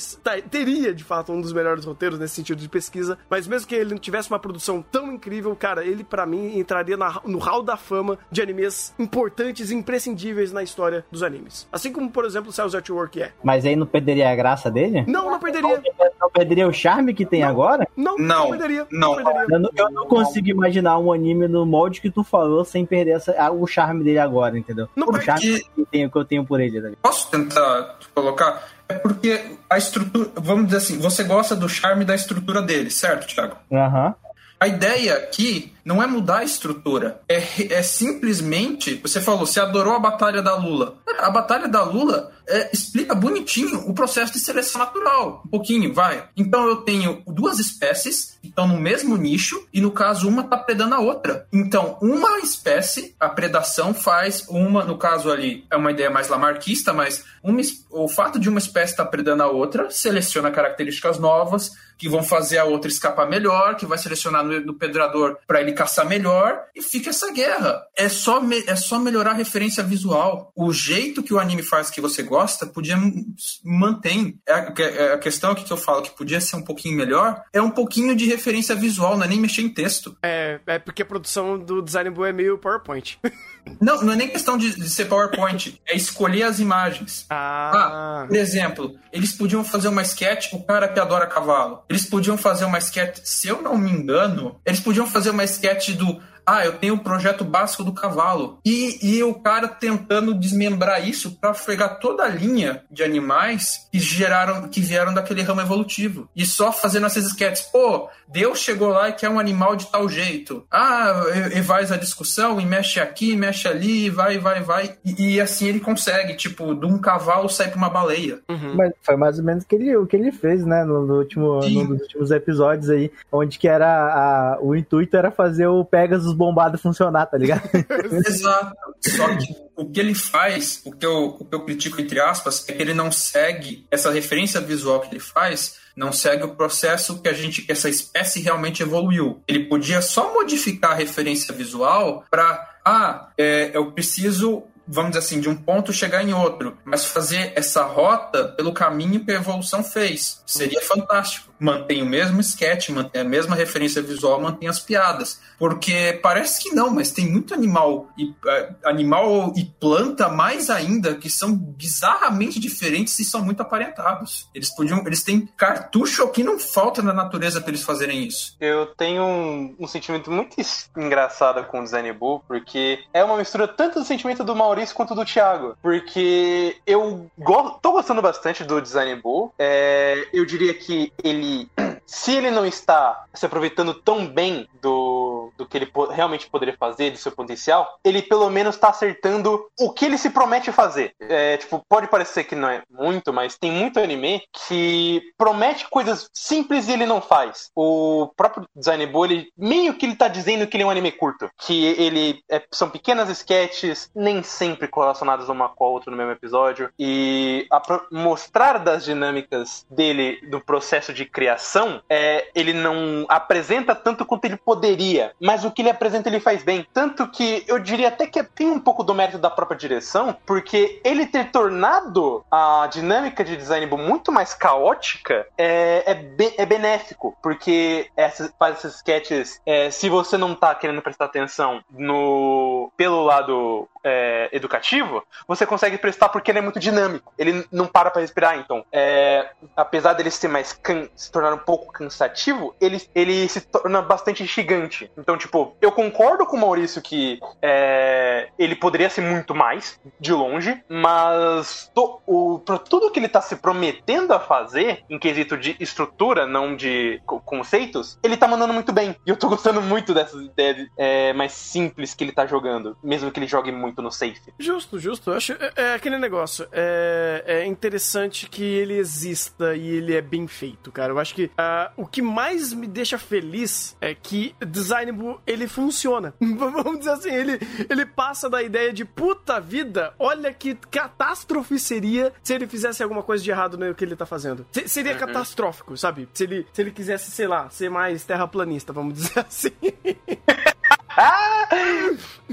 teria de fato um dos melhores roteiros nesse sentido de pesquisa, mas mesmo que ele não tivesse uma produção tão incrível, cara, ele pra mim entraria na- no hall da fama de animes importantes e imprescindíveis na história dos animes. Assim como, por exemplo, o Cells at Work é. Mas aí não perderia a graça dele? Não, não perderia. Não perderia o charme que tem agora? Não, não, Não, perderia. não. perderia. Eu não, eu não consigo imaginar um anime no molde que tu falou sem perder essa- o charme dele agora, entendeu? Não, o charme que eu tenho, que eu tenho por ele. Ligado? Posso tentar colocar? É porque a estrutura. Vamos dizer assim, você gosta do charme da estrutura dele, certo, Thiago? Aham. A ideia aqui não é mudar a estrutura. É, é simplesmente. Você falou, você adorou a Batalha da Lula. A Batalha da Lula é, explica bonitinho o processo de seleção natural. Um pouquinho, vai. Então eu tenho duas espécies que estão no mesmo nicho e, no caso, uma está predando a outra. Então, uma espécie, a predação faz uma, no caso ali, é uma ideia mais lamarquista, mas uma o fato de uma espécie estar predando a outra seleciona características novas que vão fazer a outra escapar melhor, que vai selecionar no, no predador para ele caçar melhor e fica essa guerra. É só, me- é só melhorar a referência visual. O jeito que o anime faz que você gosta podia m- mantém. É a, é a questão aqui que eu falo que podia ser um pouquinho melhor é um pouquinho de referência visual, não é nem mexer em texto. É, é porque a produção do Design Bull é meio PowerPoint. [laughs] Não, não é nem questão de, de ser PowerPoint, é escolher as imagens. Ah, Por exemplo, eles podiam fazer uma sketch, o cara que adora cavalo. Eles podiam fazer uma sketch, se eu não me engano, eles podiam fazer uma sketch do. Ah, eu tenho o projeto básico do cavalo. E, e o cara tentando desmembrar isso para fregar toda a linha de animais que geraram, que vieram daquele ramo evolutivo. E só fazendo essas sketches. Pô, Deus chegou lá e quer um animal de tal jeito. Ah, e, e faz a discussão e mexe aqui, mexe ali, vai, vai, vai. E, e assim ele consegue, tipo, de um cavalo sai pra uma baleia. uhum. Mas foi mais ou menos o que ele, o que ele fez, né? No, no último, Sim. num dos últimos episódios aí, onde que era a- o intuito era fazer o Pegasus bombado funcionar, tá ligado? [laughs] Exato. Só que o que ele faz, o que, eu, o que eu critico, entre aspas, é que ele não segue essa referência visual que ele faz, não segue o processo que a gente, que essa espécie realmente evoluiu. Ele podia só modificar a referência visual para, ah, é, eu preciso vamos dizer assim, de um ponto chegar em outro, mas fazer essa rota pelo caminho que a evolução fez. Seria fantástico. Mantém o mesmo sketch, mantém a mesma referência visual, mantém as piadas. Porque parece que não, mas tem muito animal e eh, animal e planta mais ainda que são bizarramente diferentes e são muito aparentados. Eles podiam, eles têm cartucho que não falta na natureza para eles fazerem isso. Eu tenho um, um sentimento muito engraçado com o Design Bull, porque é uma mistura tanto do sentimento do Maurício quanto do Thiago. Porque eu go tô gostando bastante do Design Bull. É, eu diria que ele, the se ele não está se aproveitando tão bem do, do que ele po- realmente poderia fazer, do seu potencial, ele pelo menos tá acertando o que ele se promete fazer. É, tipo, pode parecer que não é muito, mas tem muito anime que promete coisas simples e ele não faz. O próprio Design Bull, ele meio que ele tá dizendo que ele é um anime curto. Que ele é- são pequenas sketches, nem sempre correlacionadas uma com a outra no mesmo episódio. E a mostrar das dinâmicas dele, do processo de criação, é, ele não apresenta tanto quanto ele poderia. Mas o que ele apresenta, ele faz bem. Tanto que eu diria até que tem um pouco do mérito da própria direção, porque ele ter tornado a dinâmica de design muito mais caótica é, é, be- é benéfico, porque essas, faz esses sketches, é, se você não tá querendo prestar atenção no pelo lado é, educativo, você consegue prestar porque ele é muito dinâmico. Ele não para pra respirar, então. É, apesar dele ser mais can- se tornar um pouco cansativo, ele, ele se torna bastante gigante. Então, tipo, eu concordo com o Maurício que é, ele poderia ser muito mais, de longe, mas to- o, pra tudo que ele tá se prometendo a fazer, em quesito de estrutura, não de co- conceitos, ele tá mandando muito bem. E eu tô gostando muito dessas ideias é, mais simples que ele tá jogando, mesmo que ele jogue muito no safe. Justo, justo. Eu acho é, é aquele negócio. É, é interessante que ele exista e ele é bem feito, cara. Eu acho que ah, o que mais me deixa feliz é que Designable ele funciona. [laughs] Vamos dizer assim, ele, ele passa da ideia de puta vida, olha que catástrofe seria se ele fizesse alguma coisa de errado no que ele tá fazendo. Se- seria catastrófico, sabe? Se ele, se ele quisesse, sei lá, ser mais terraplanista, vamos [laughs] dizer assim.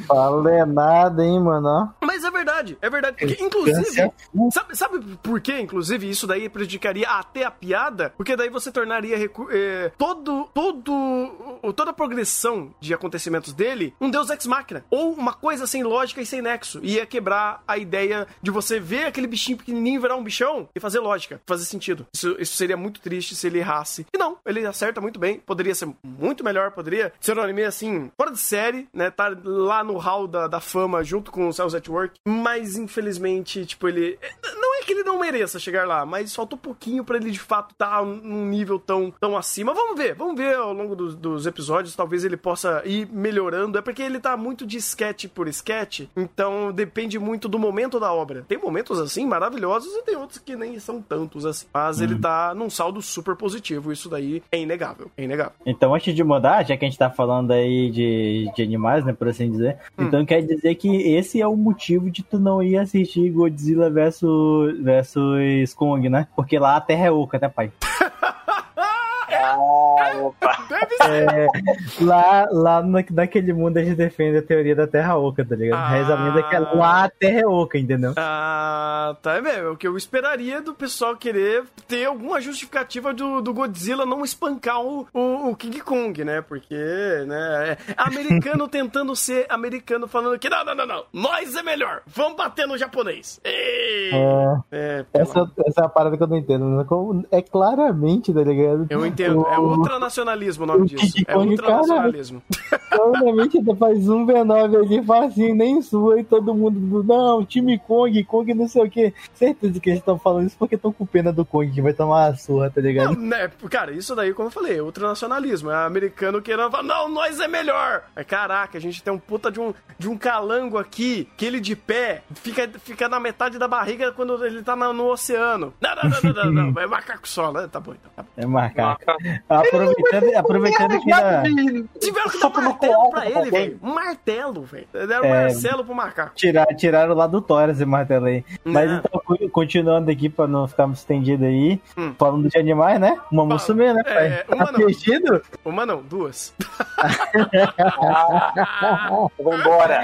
Falei nada, hein, mano? Mas é verdade, é verdade. Porque, inclusive, sabe, sabe por que, inclusive, isso daí prejudicaria até a piada? Porque daí você tornaria eh, todo, todo, toda a progressão de acontecimentos dele um Deus Ex Machina. Ou uma coisa sem lógica e sem nexo. Ia quebrar a ideia de você ver aquele bichinho pequenininho virar um bichão e fazer lógica, fazer sentido. Isso, isso seria muito triste se ele errasse. E não, ele acerta muito bem. Poderia ser muito melhor, poderia ser um anime assim, fora de série, né? Tá lá no hall da, da fama junto com o Cells at Work. Mas infelizmente, tipo, ele. Não é que ele não mereça chegar lá, mas faltou um pouquinho pra ele de fato estar num nível tão, tão acima. Vamos ver, vamos ver ao longo dos, dos episódios. Talvez ele possa ir melhorando. É porque ele tá muito de sketch por sketch, então depende muito do momento da obra. Tem momentos assim maravilhosos e tem outros que nem são tantos assim. Mas ele tá num saldo super positivo. Isso daí é inegável. É inegável. Então, antes de mudar, já que a gente tá falando aí de, de animais, né, por assim dizer, então quer dizer que esse é o motivo de tu não ir assistir Godzilla versus, versus Kong, né? Porque lá a Terra é oca, né, pai? [laughs] Ah, opa. Deve ser. É, lá, lá na, naquele mundo a gente defende a teoria da Terra Oca, tá ligado? Ah. Reza a lenda que lá a Terra é oca, entendeu? Ah, tá é mesmo. É o que eu esperaria do pessoal querer ter alguma justificativa do, do Godzilla não espancar o, o, o King Kong, né? Porque, né? É americano [laughs] tentando ser americano falando que não, não, não, não. Nós é melhor. Vamos bater no japonês. Ei! É, É, essa, essa é a parada que eu não entendo. né? Como- É claramente, tá ligado? Eu entendo. É O- ultranacionalismo o nome disso. É ultranacionalismo. [laughs] Ainda faz um V9 ali, facinho, nem sua, e todo mundo, não, time Kong, Kong não sei o que. Certeza que eles estão falando isso porque estão com pena do Kong, que vai tomar uma surra, tá Não, ligado? né, cara, isso daí, como eu falei, é ultranacionalismo. É americano querendo falar, não, nós é melhor. Mas, caraca, a gente tem um puta de um, de um calango aqui, que ele de pé fica, fica na metade da barriga quando ele tá no oceano. Não, não, não, não, não, não, [laughs] é macaco só, né? Tá bom, então. Tá bom. É marcar. Aproveitando, aproveitando que na, Tiveram que dar um martelo pra ele, velho. Um martelo, velho. Deram É. Marcelo pro macaco. tirar, tiraram lá do Thor esse martelo aí. Mas Não. então, continuando aqui pra não ficar muito estendido aí, Hum. falando de animais, né? Uma mussumê, né, pai? É, tá uma não. assistindo? Uma não, duas. [laughs] Vambora.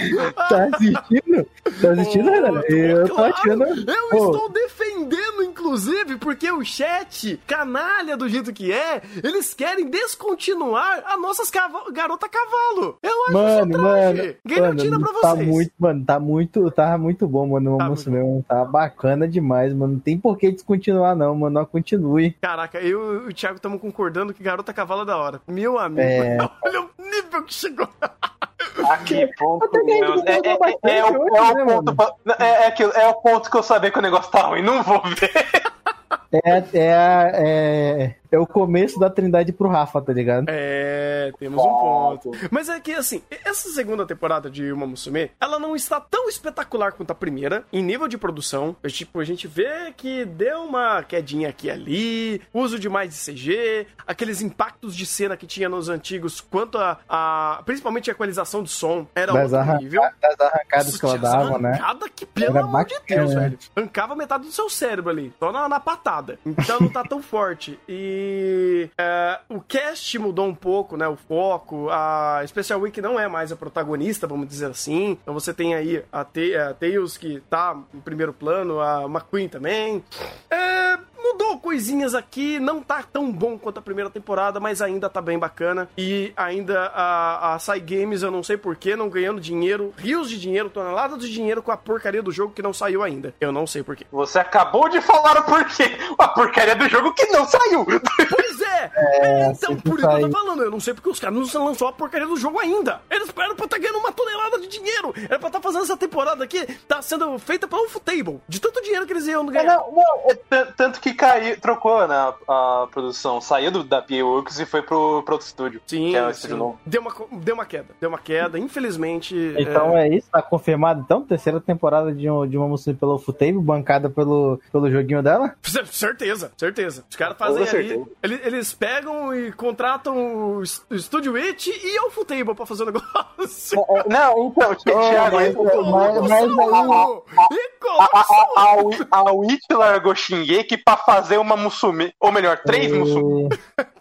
Tá assistindo? Tá assistindo, Renan? Eu tô Claro, achando. Eu Pô, estou defendendo, inclusive, porque o chat, canalha do jeito que é, eles querem descontinuar a nossas cava garota cavalo. Eu acho Mano, isso mano. Guilhotina mano, pra tá vocês. muito, mano, tá muito, tá muito bom, mano, o Tá mesmo, tá bacana demais, mano, não tem por que descontinuar não, mano, não continue. Caraca, eu e o Thiago estamos concordando que garota cavalo é da hora. Meu amigo, É. [laughs] olha o nível que chegou. A que ponto, é, é- é é é, é, é o ponto que eu sabia que o negócio tá ruim, não vou ver. [laughs] É, é, é, é o começo da trindade pro Rafa, tá ligado? É, temos um ponto. Mas é que, assim, essa segunda temporada de Uma Musume, ela não está tão espetacular quanto a primeira, em nível de produção. É, Tipo, a gente vê que deu uma quedinha aqui e ali, uso de mais de CG, aqueles impactos de cena que tinha nos antigos, quanto a, a- principalmente a equalização do som, era Das, outro nível. das arrancadas que ela dava, né? arrancada que, pelo amor de. Deus, velho. Arrancava metade do seu cérebro ali, só na, na patada. Então não tá tão [laughs] forte. E é, o cast mudou um pouco, né? O foco. A Special Week não é mais a protagonista, vamos dizer assim. Então você tem aí a, Te a Tails, que tá em primeiro plano, a McQueen também. É, mudou coisinhas aqui, não tá tão bom quanto a primeira temporada, mas ainda tá bem bacana. E ainda a, a Sai Games, eu não sei porquê, não ganhando dinheiro, rios de dinheiro, toneladas de dinheiro com a porcaria do jogo que não saiu ainda. Eu não sei porquê. Você acabou de falar o porquê. A porcaria do jogo que não saiu. Pois é! [laughs] É, então, sempre por isso que eu tô falando, eu não sei porque os caras não lançou a porcaria do jogo ainda. Eles esperam pra estar ganhando uma tonelada de dinheiro. Era pra estar fazendo essa temporada aqui, tá sendo feita pela Ufotable. De tanto dinheiro que eles iam É, ganhar. não, não, é tanto que caiu, trocou né, a, a produção. Saiu do, da PA Works e foi pro, pro outro estúdio. Sim, que é o sim. estúdio novo. Deu, uma, deu uma queda. Deu uma queda, infelizmente. Então é isso, tá confirmado então? Terceira temporada de, um, de uma música pelo Futable, bancada pelo, pelo joguinho dela? Certeza, certeza. Os caras fazem ali. Eles, eles pegam e contratam o, Studio It e o Futable pra fazer o negócio. É, Não, então, Thiago, mas- mas- mas! E a, a, Saul! a, a, Wi- a Witch largou Shingeki pra fazer uma Musume. Ou melhor, três [laughs]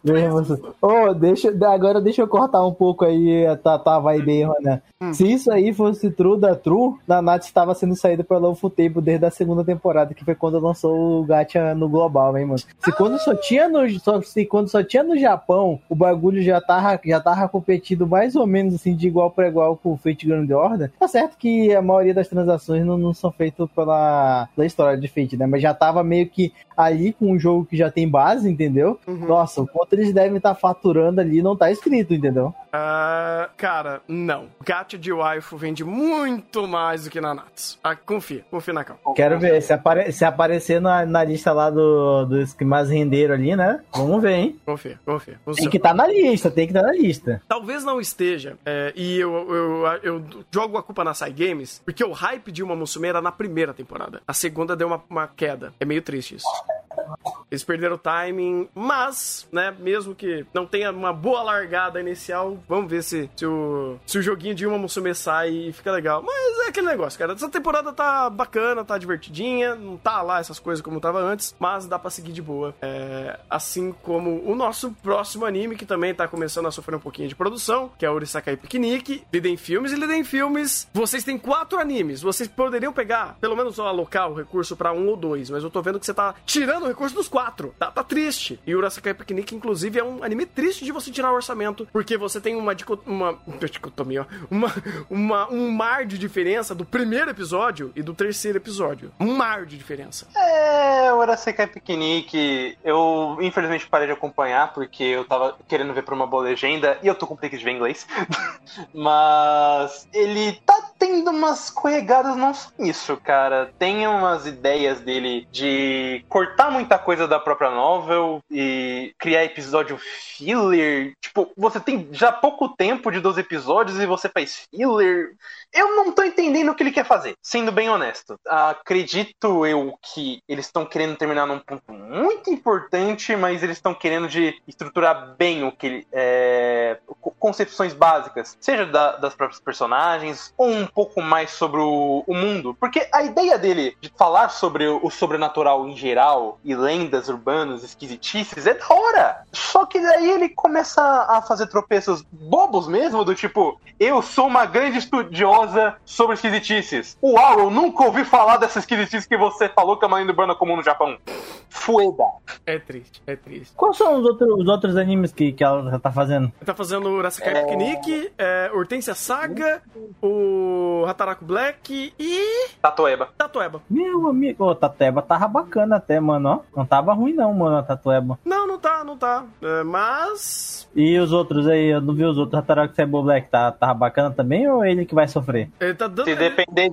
Ô, deixa, agora deixa eu cortar um pouco aí a tua, tua vibe aí, Ronan. Hum. Se isso aí fosse true da True, Nanatsu estava sendo saída pela Ufotable desde a segunda temporada, que foi quando lançou o Gacha no global, hein, mano. Se quando só tinha no, só, se quando só tinha no Japão, o bagulho já tava, já tava competindo mais ou menos assim de igual para igual com o Fate Grand Order, tá certo que a maioria das transações não, não são feitas pela, pela história de Fate, né? Mas já tava meio que ali com um jogo que já tem base, entendeu? Uhum. Nossa, o quanto eles devem estar faturando ali não tá escrito, entendeu? Ah, cara, não. Gacha de waifu vende muito mais do que Nanatsu. Ah, confia, confia na calma. Quero ver, se, apare- se aparecer na, na lista lá do, dos que mais renderam ali, né? Vamos ver, hein? Confia, confia. Tem Funciona. que estar na lista, tem que estar na lista. Talvez não esteja, é, e eu, eu, eu jogo a culpa na Sai Games, porque o hype de uma Musume era na primeira temporada. A segunda deu uma, uma queda. É meio triste isso. Eles perderam o timing, mas, né, mesmo que não tenha uma boa largada inicial, vamos ver se, se, o, se o joguinho de uma Musume sai e fica legal. Mas é aquele negócio, cara. Essa temporada tá bacana, tá divertidinha, não tá lá essas coisas como tava antes, mas dá pra seguir de boa. É, assim como o nosso próximo anime, que também tá começando a sofrer um pouquinho de produção, que é Urisakai Picnic. Lidem Filmes e Lidem Filmes. Vocês têm quatro animes, vocês poderiam pegar, pelo menos alocar o recurso pra um ou dois, mas eu tô vendo que você tá tirando recurso dos quatro. Tá, tá triste. E Urasakai Picnic, inclusive, é um anime triste de você tirar o orçamento, porque você tem uma, uma [laughs] dicotomia, uma, uma, um mar de diferença do primeiro episódio e do terceiro episódio. Um mar de diferença. É, o Arasekai Piquenique, eu infelizmente parei de acompanhar porque eu tava querendo ver por uma boa legenda e eu tô com preguiça de ver inglês. [laughs] Mas ele tá tendo umas corregadas, não só nisso, cara. Tem umas ideias dele de cortar muita coisa da própria novel e criar episódio filler. Tipo, você tem já pouco tempo de 12 episódios e você faz filler. Eu não tô entendendo o que ele quer fazer, sendo bem honesto. Acredito eu que eles estão querendo terminar num ponto muito importante, mas eles estão querendo de estruturar bem o que ele. É, co- concepções básicas, seja da- das próprias personagens, ou um pouco mais sobre o, o mundo. Porque a ideia dele de falar sobre o, o sobrenatural em geral e lendas urbanas, esquisitices, é da hora. Só que daí ele começa a fazer tropeços bobos mesmo, do tipo, eu sou uma grande estudiosa sobre esquisitices. Uau, eu nunca ouvi falar dessa esquisitice que você falou que é uma lenda urbana comum no Japão. Fueda. É triste, é triste. Quais são os outros, os outros animes que, que ela tá fazendo? Tá fazendo o Urasakai Picnic, é, Hortência Saga, o Hataraku Black e Tatoeba. Tatueba. Meu amigo, ô, Tatueba tava bacana até, mano, ó. Não tava ruim não, mano, a Tatueba. Não, não tá, não tá. É, mas. E os outros aí, eu não vi os outros. Hataraku Saibo Black, tá, tava bacana também ou ele que vai sofrer? Ele tá dando. Se depender,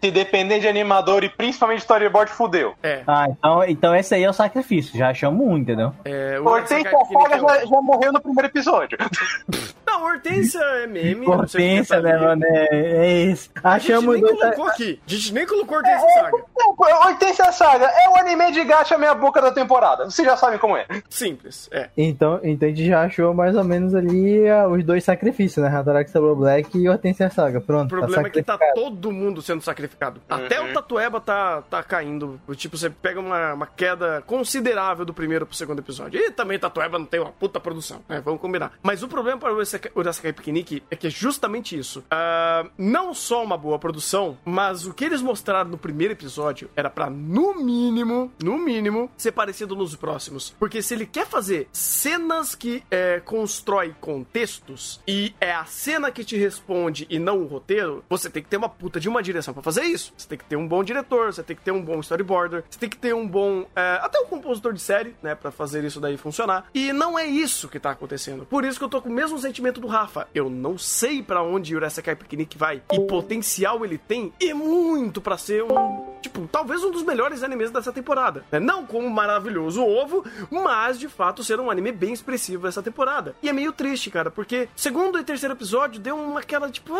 se depender de animador e principalmente storyboard, fudeu. É, Ah, então, então esse aí é o sacrifício, já chamo um, entendeu? é. O Hortência Saga é o- já, já morreu no primeiro episódio. [laughs] Não, Hortência é meme. Hortência, né, mano? É, é isso. A gente Achamos nem colocou aqui. A gente nem colocou Hortência Saga. Não, pô, Hortência Saga é o anime de gacha meia boca da temporada. Vocês já sabem como é. Simples, é. Então, então a gente já achou mais ou menos ali ah, os dois sacrifícios, né? Saibo Black e Hortência Saga. Pronto, O problema é que tá todo mundo sendo sacrificado. Até Uhum. o Tatueba tá, tá caindo. Tipo, você pega uma, uma queda considerável do primeiro pro segundo episódio. E também Tatueba não tem uma puta produção, né? Vamos combinar. Mas o problema para o Urasaka- Urasakai Picnic é que é justamente isso. Ah, não só uma boa produção, mas o que eles mostraram no primeiro episódio era pra, no mínimo, no mínimo, ser parecido nos próximos. Porque se ele quer fazer cenas que é, constrói contextos e é a cena que te responde e não o roteiro, você tem que ter uma puta de uma direção pra fazer isso. Você tem que ter um bom diretor, você tem que ter um bom storyboarder, você tem que ter um bom. é, até um compositor de série, né? Pra fazer isso daí funcionar. E não é isso que tá acontecendo. Por isso que eu tô com o mesmo sentimento do Rafa. Eu não sei pra onde o Urasakai Picnic vai. E potencial ele tem e muito pra ser um. Tipo, talvez um dos melhores animes dessa temporada. né? Não como maravilhoso ovo, mas de fato ser um anime bem expressivo essa temporada. E é meio triste, cara, porque segundo e terceiro episódio deu uma aquela tipo, ah,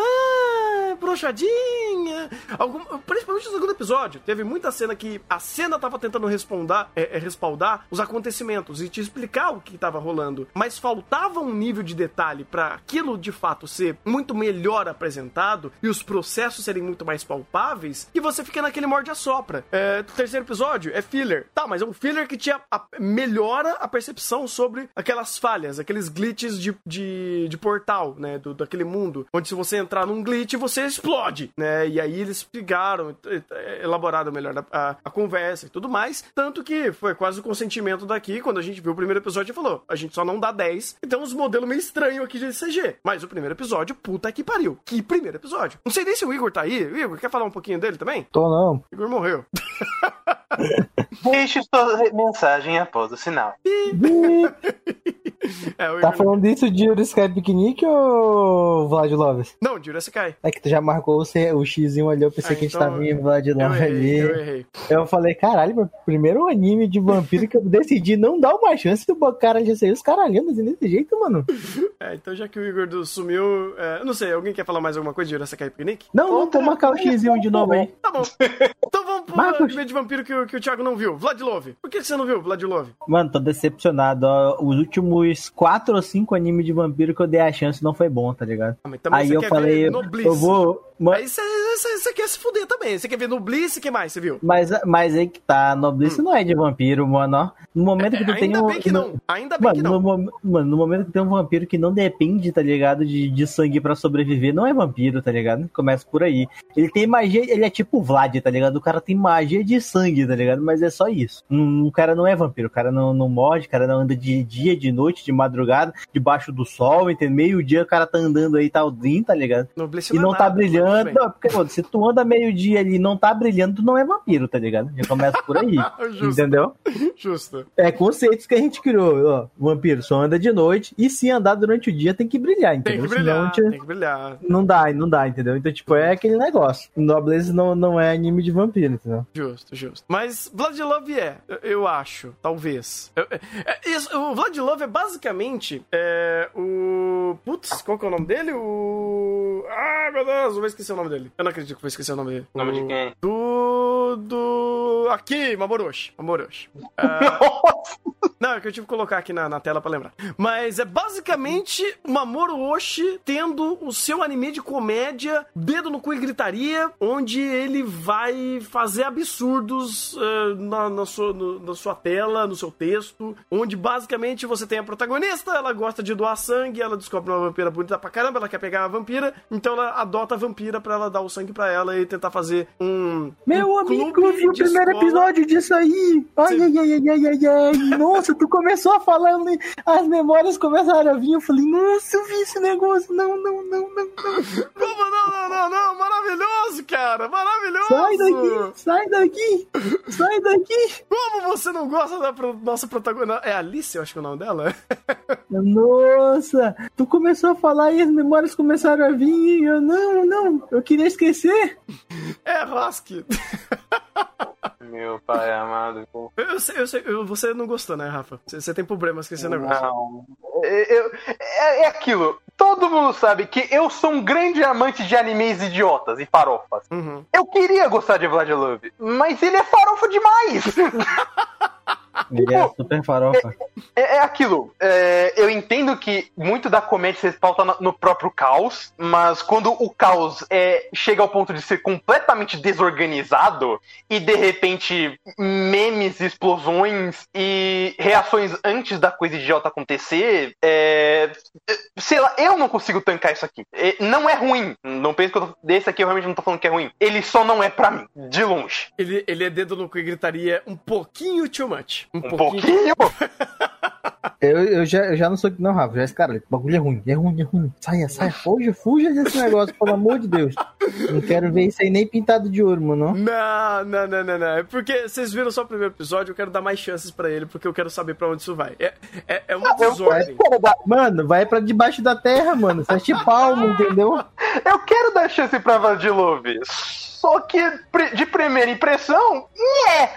broxadinha. Algum, principalmente no segundo episódio. Teve muita cena que a cena tava tentando respondar, é, é, respaldar os acontecimentos e te explicar o que tava rolando. Mas faltava um nível de detalhe pra aquilo de fato ser muito melhor apresentado e os processos serem muito mais palpáveis. E você fica naquele morde a. É, terceiro episódio é filler. Tá, mas é um filler que te a- a- melhora a percepção sobre aquelas falhas, aqueles glitches de, de, de portal, né? Do, daquele mundo. Onde se você entrar num glitch, você explode, né? E aí eles pegaram, eh, elaboraram melhor a, a- conversa e tudo mais. Tanto que foi quase o consentimento daqui, quando a gente viu o primeiro episódio e falou: a gente só não dá 10. Então uns modelos meio estranhos aqui de CG. Mas o primeiro episódio, puta que pariu. Que primeiro episódio. Não sei nem se o Igor tá aí. O Igor, quer falar um pouquinho dele também? Tô não. O Igor morreu. [laughs] Deixe sua mensagem após o sinal. [laughs] É, o Tá Igor... falando isso de Urisky Piquenique ou Vlad Loves? Não, de Urasekai. É que tu já marcou o, C- o xizinho ali, eu pensei Ah, que a gente então tava em Vlad Eu Love errei, eu ali. errei. Eu falei, caralho, meu primeiro anime de vampiro que eu decidi não dar uma chance do cara já sair os caralhando assim desse jeito, mano. [laughs] É, então já que o Igor do- sumiu, é, não sei, alguém quer falar mais alguma coisa de Urasekai Picnic? Não, não, vou marcar o xizinho de novo aí. Tá bom. Então vamos pro Marcos. anime de vampiro que, o- que o Thiago não viu. Vladilov. Por que você não viu, Vladilov? Mano, tô decepcionado. ó. Os últimos quatro ou cinco animes de vampiro que eu dei a chance não foi bom, tá ligado? Ah, Aí eu falei, eu, vou. Ma- Aí você, quer se fuder também. Você quer ver no Bliss e que mais você viu? Mas, mas aí que tá, Noblice não é de vampiro, mano. No momento que tu tem Hum. Ainda um. bem que não. Ainda bem Mano que no, não. mo- mano, no momento que tem um vampiro que não depende, tá ligado? De, de sangue pra sobreviver, não é vampiro, tá ligado? Começa por aí. Ele tem magia, ele é tipo Vlad, tá ligado? O cara tem magia de sangue, tá ligado? Mas é só isso. Hum, O cara não é vampiro, o cara não, não morre, o cara não anda de dia, de noite, de madrugada, debaixo do sol, entendeu? Meio-dia o cara tá andando aí, tá odinho, tá ligado? No Bliss E não é tá nada, brilhando. Tudo Não, porque, pô, se tu anda meio-dia ali e não tá brilhando, tu não é vampiro, tá ligado? Já começa por aí. [laughs] Justo. entendeu? Justo. É conceitos que a gente criou, ó. O vampiro só anda de noite e se andar durante o dia tem que brilhar, Tem entendeu? que brilhar, Senão, te- tem que brilhar. não dá, não dá, entendeu? Então, tipo, é aquele negócio. Noblesse não, não é anime de vampiro, entendeu? Justo, justo. Mas Vladilov é, eu- acho, talvez. Eu- é- é- isso, o é basicamente é, o. Putz, qual que é o nome dele? O. Ah, meu Deus, eu vou esquecer o nome dele. Eu não acredito que eu vou esquecer o nome dele. Nome de quem? Do. Do. Aqui, Mamoroshi. Mamoroshi. [laughs] Ah, Não, é que eu tive que colocar aqui na, na tela pra lembrar. Mas é basicamente o Oshii tendo o seu anime de comédia, dedo no cu e gritaria, onde ele vai fazer absurdos eh, na, na sua, no- na sua tela, no seu texto, onde basicamente você tem a protagonista, ela gosta de doar sangue, ela descobre uma vampira bonita pra caramba, ela quer pegar a vampira, então ela adota a vampira pra ela dar o sangue pra ela e tentar fazer um. Meu um amigo, clube eu vi o primeiro escola. episódio disso aí. Ai, ai, ai, ai, ai, ai, ai. Nossa, tu começou a falar, as memórias começaram a vir. Eu falei, nossa, eu vi esse negócio. Não, não, não, não, não. Como não, não, não, não? Maravilhoso, cara! Maravilhoso! Sai daqui, sai daqui, sai daqui. Como você não gosta da pro- nossa protagonista? É Alice, eu acho que é o nome dela. Nossa, tu começou a falar e as memórias começaram a vir. Eu, não, não, eu queria esquecer. É Husky. Meu pai amado. Eu sei, eu sei, eu- você não gostou, né, Rafa? Você, você tem problemas com esse negócio. Não. É, eu- é- é aquilo. Todo mundo sabe que eu sou um grande amante de animes idiotas e farofas. Uhum. Eu queria gostar de Vlad Love, mas ele é farofa demais. [laughs] Ele é super farofa. É, é aquilo. é, eu entendo que muito da comédia se pauta no, no próprio caos, mas quando o caos é, chega ao ponto de ser completamente desorganizado e de repente memes, explosões e reações antes da coisa idiota acontecer, é, sei lá, eu não consigo tancar isso aqui. É, não é ruim. Não penso que eu tô, desse aqui eu realmente não tô falando que é ruim. Ele só não é pra mim, de longe. Ele, ele é dedo no cu e gritaria um pouquinho too much. Um, Um pouquinho. [laughs] Eu, eu, já, eu já não sou que não, Rafa. Já esse cara, o bagulho é ruim, é ruim, é ruim. Saia, saia, fuja, fuja desse negócio, pelo amor de Deus. Não quero ver isso aí nem pintado de ouro, mano. Não, não, não, não, não. É porque vocês viram só o primeiro episódio, eu quero dar mais chances pra ele, porque eu quero saber pra onde isso vai. É, é, é uma Eu desordem. quero dar, Mano, vai pra debaixo da terra, mano. Sete palmo, entendeu? Eu quero dar chance pra Vladilove. Só que, de primeira impressão, é,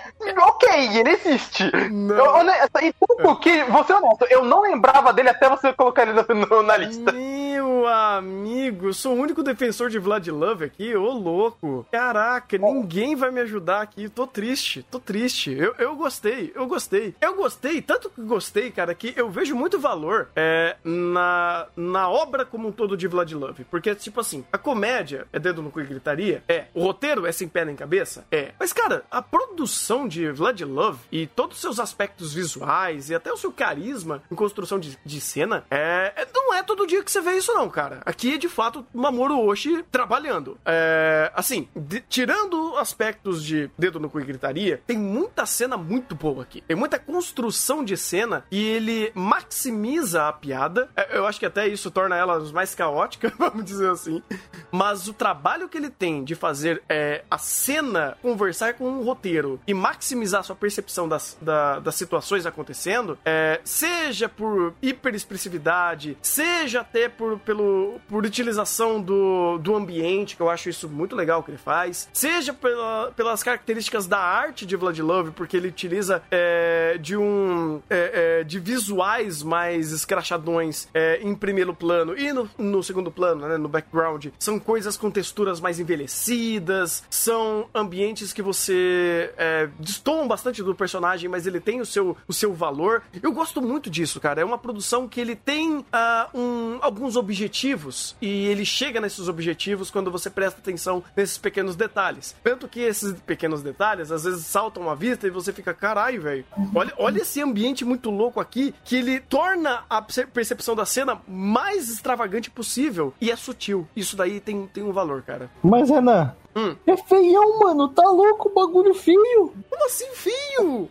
ok, ele existe. Não. Eu, hone- e tudo que, vou eu não lembrava dele até você colocar ele no- na lista. Meu amigo, sou o único defensor de Vlad Love aqui, ô louco. Caraca, ninguém vai me ajudar aqui. Tô triste, tô triste. Eu, eu gostei, eu gostei. Eu gostei, tanto que gostei, cara, que eu vejo muito valor é, na, na obra como um todo de Vlad Love. Porque, tipo assim, a comédia é dedo no cu e gritaria? É. O roteiro é sem pé nem cabeça? É. Mas, cara, a produção de Vlad Love e todos os seus aspectos visuais e até o seu carisma em construção de, de cena é, é- não é todo dia que você vê isso, não, cara. Aqui é de fato Mamoru Oshii trabalhando. É, assim, de- tirando aspectos de dedo no cu e gritaria, tem muita cena muito boa aqui. Tem muita construção de cena e ele maximiza a piada. É, Eu acho que até isso torna ela mais caótica, [laughs] vamos dizer assim. Mas o trabalho que ele tem de fazer é, a cena conversar com um roteiro e maximizar sua percepção das, da- das situações acontecendo, é, seja por hiperexpressividade, seja até por, pelo, por utilização do, do ambiente, que eu acho isso muito legal que ele faz, seja pela- pelas características da arte de Vlad Love, porque ele utiliza é, de um é, é, de visuais mais escrachadões é, em primeiro plano e no, no segundo plano, né, no background, são coisas com texturas mais envelhecidas, são ambientes que você é, destoam bastante do personagem, mas ele tem o seu, o seu valor. Eu gosto muito disso, cara. É uma produção que ele tem ah, um- alguns objetivos e ele chega nesses objetivos quando você presta atenção nesses pequenos detalhes. Tanto que esses pequenos detalhes às vezes saltam à vista e você fica, caralho, velho. Olha, olha esse ambiente muito louco aqui que ele torna a perce- percepção da cena mais extravagante possível e é sutil. Isso daí tem, tem um valor, cara. Mas, Renan, Hum. é feião, mano. Tá louco o bagulho feio. Como assim, fio?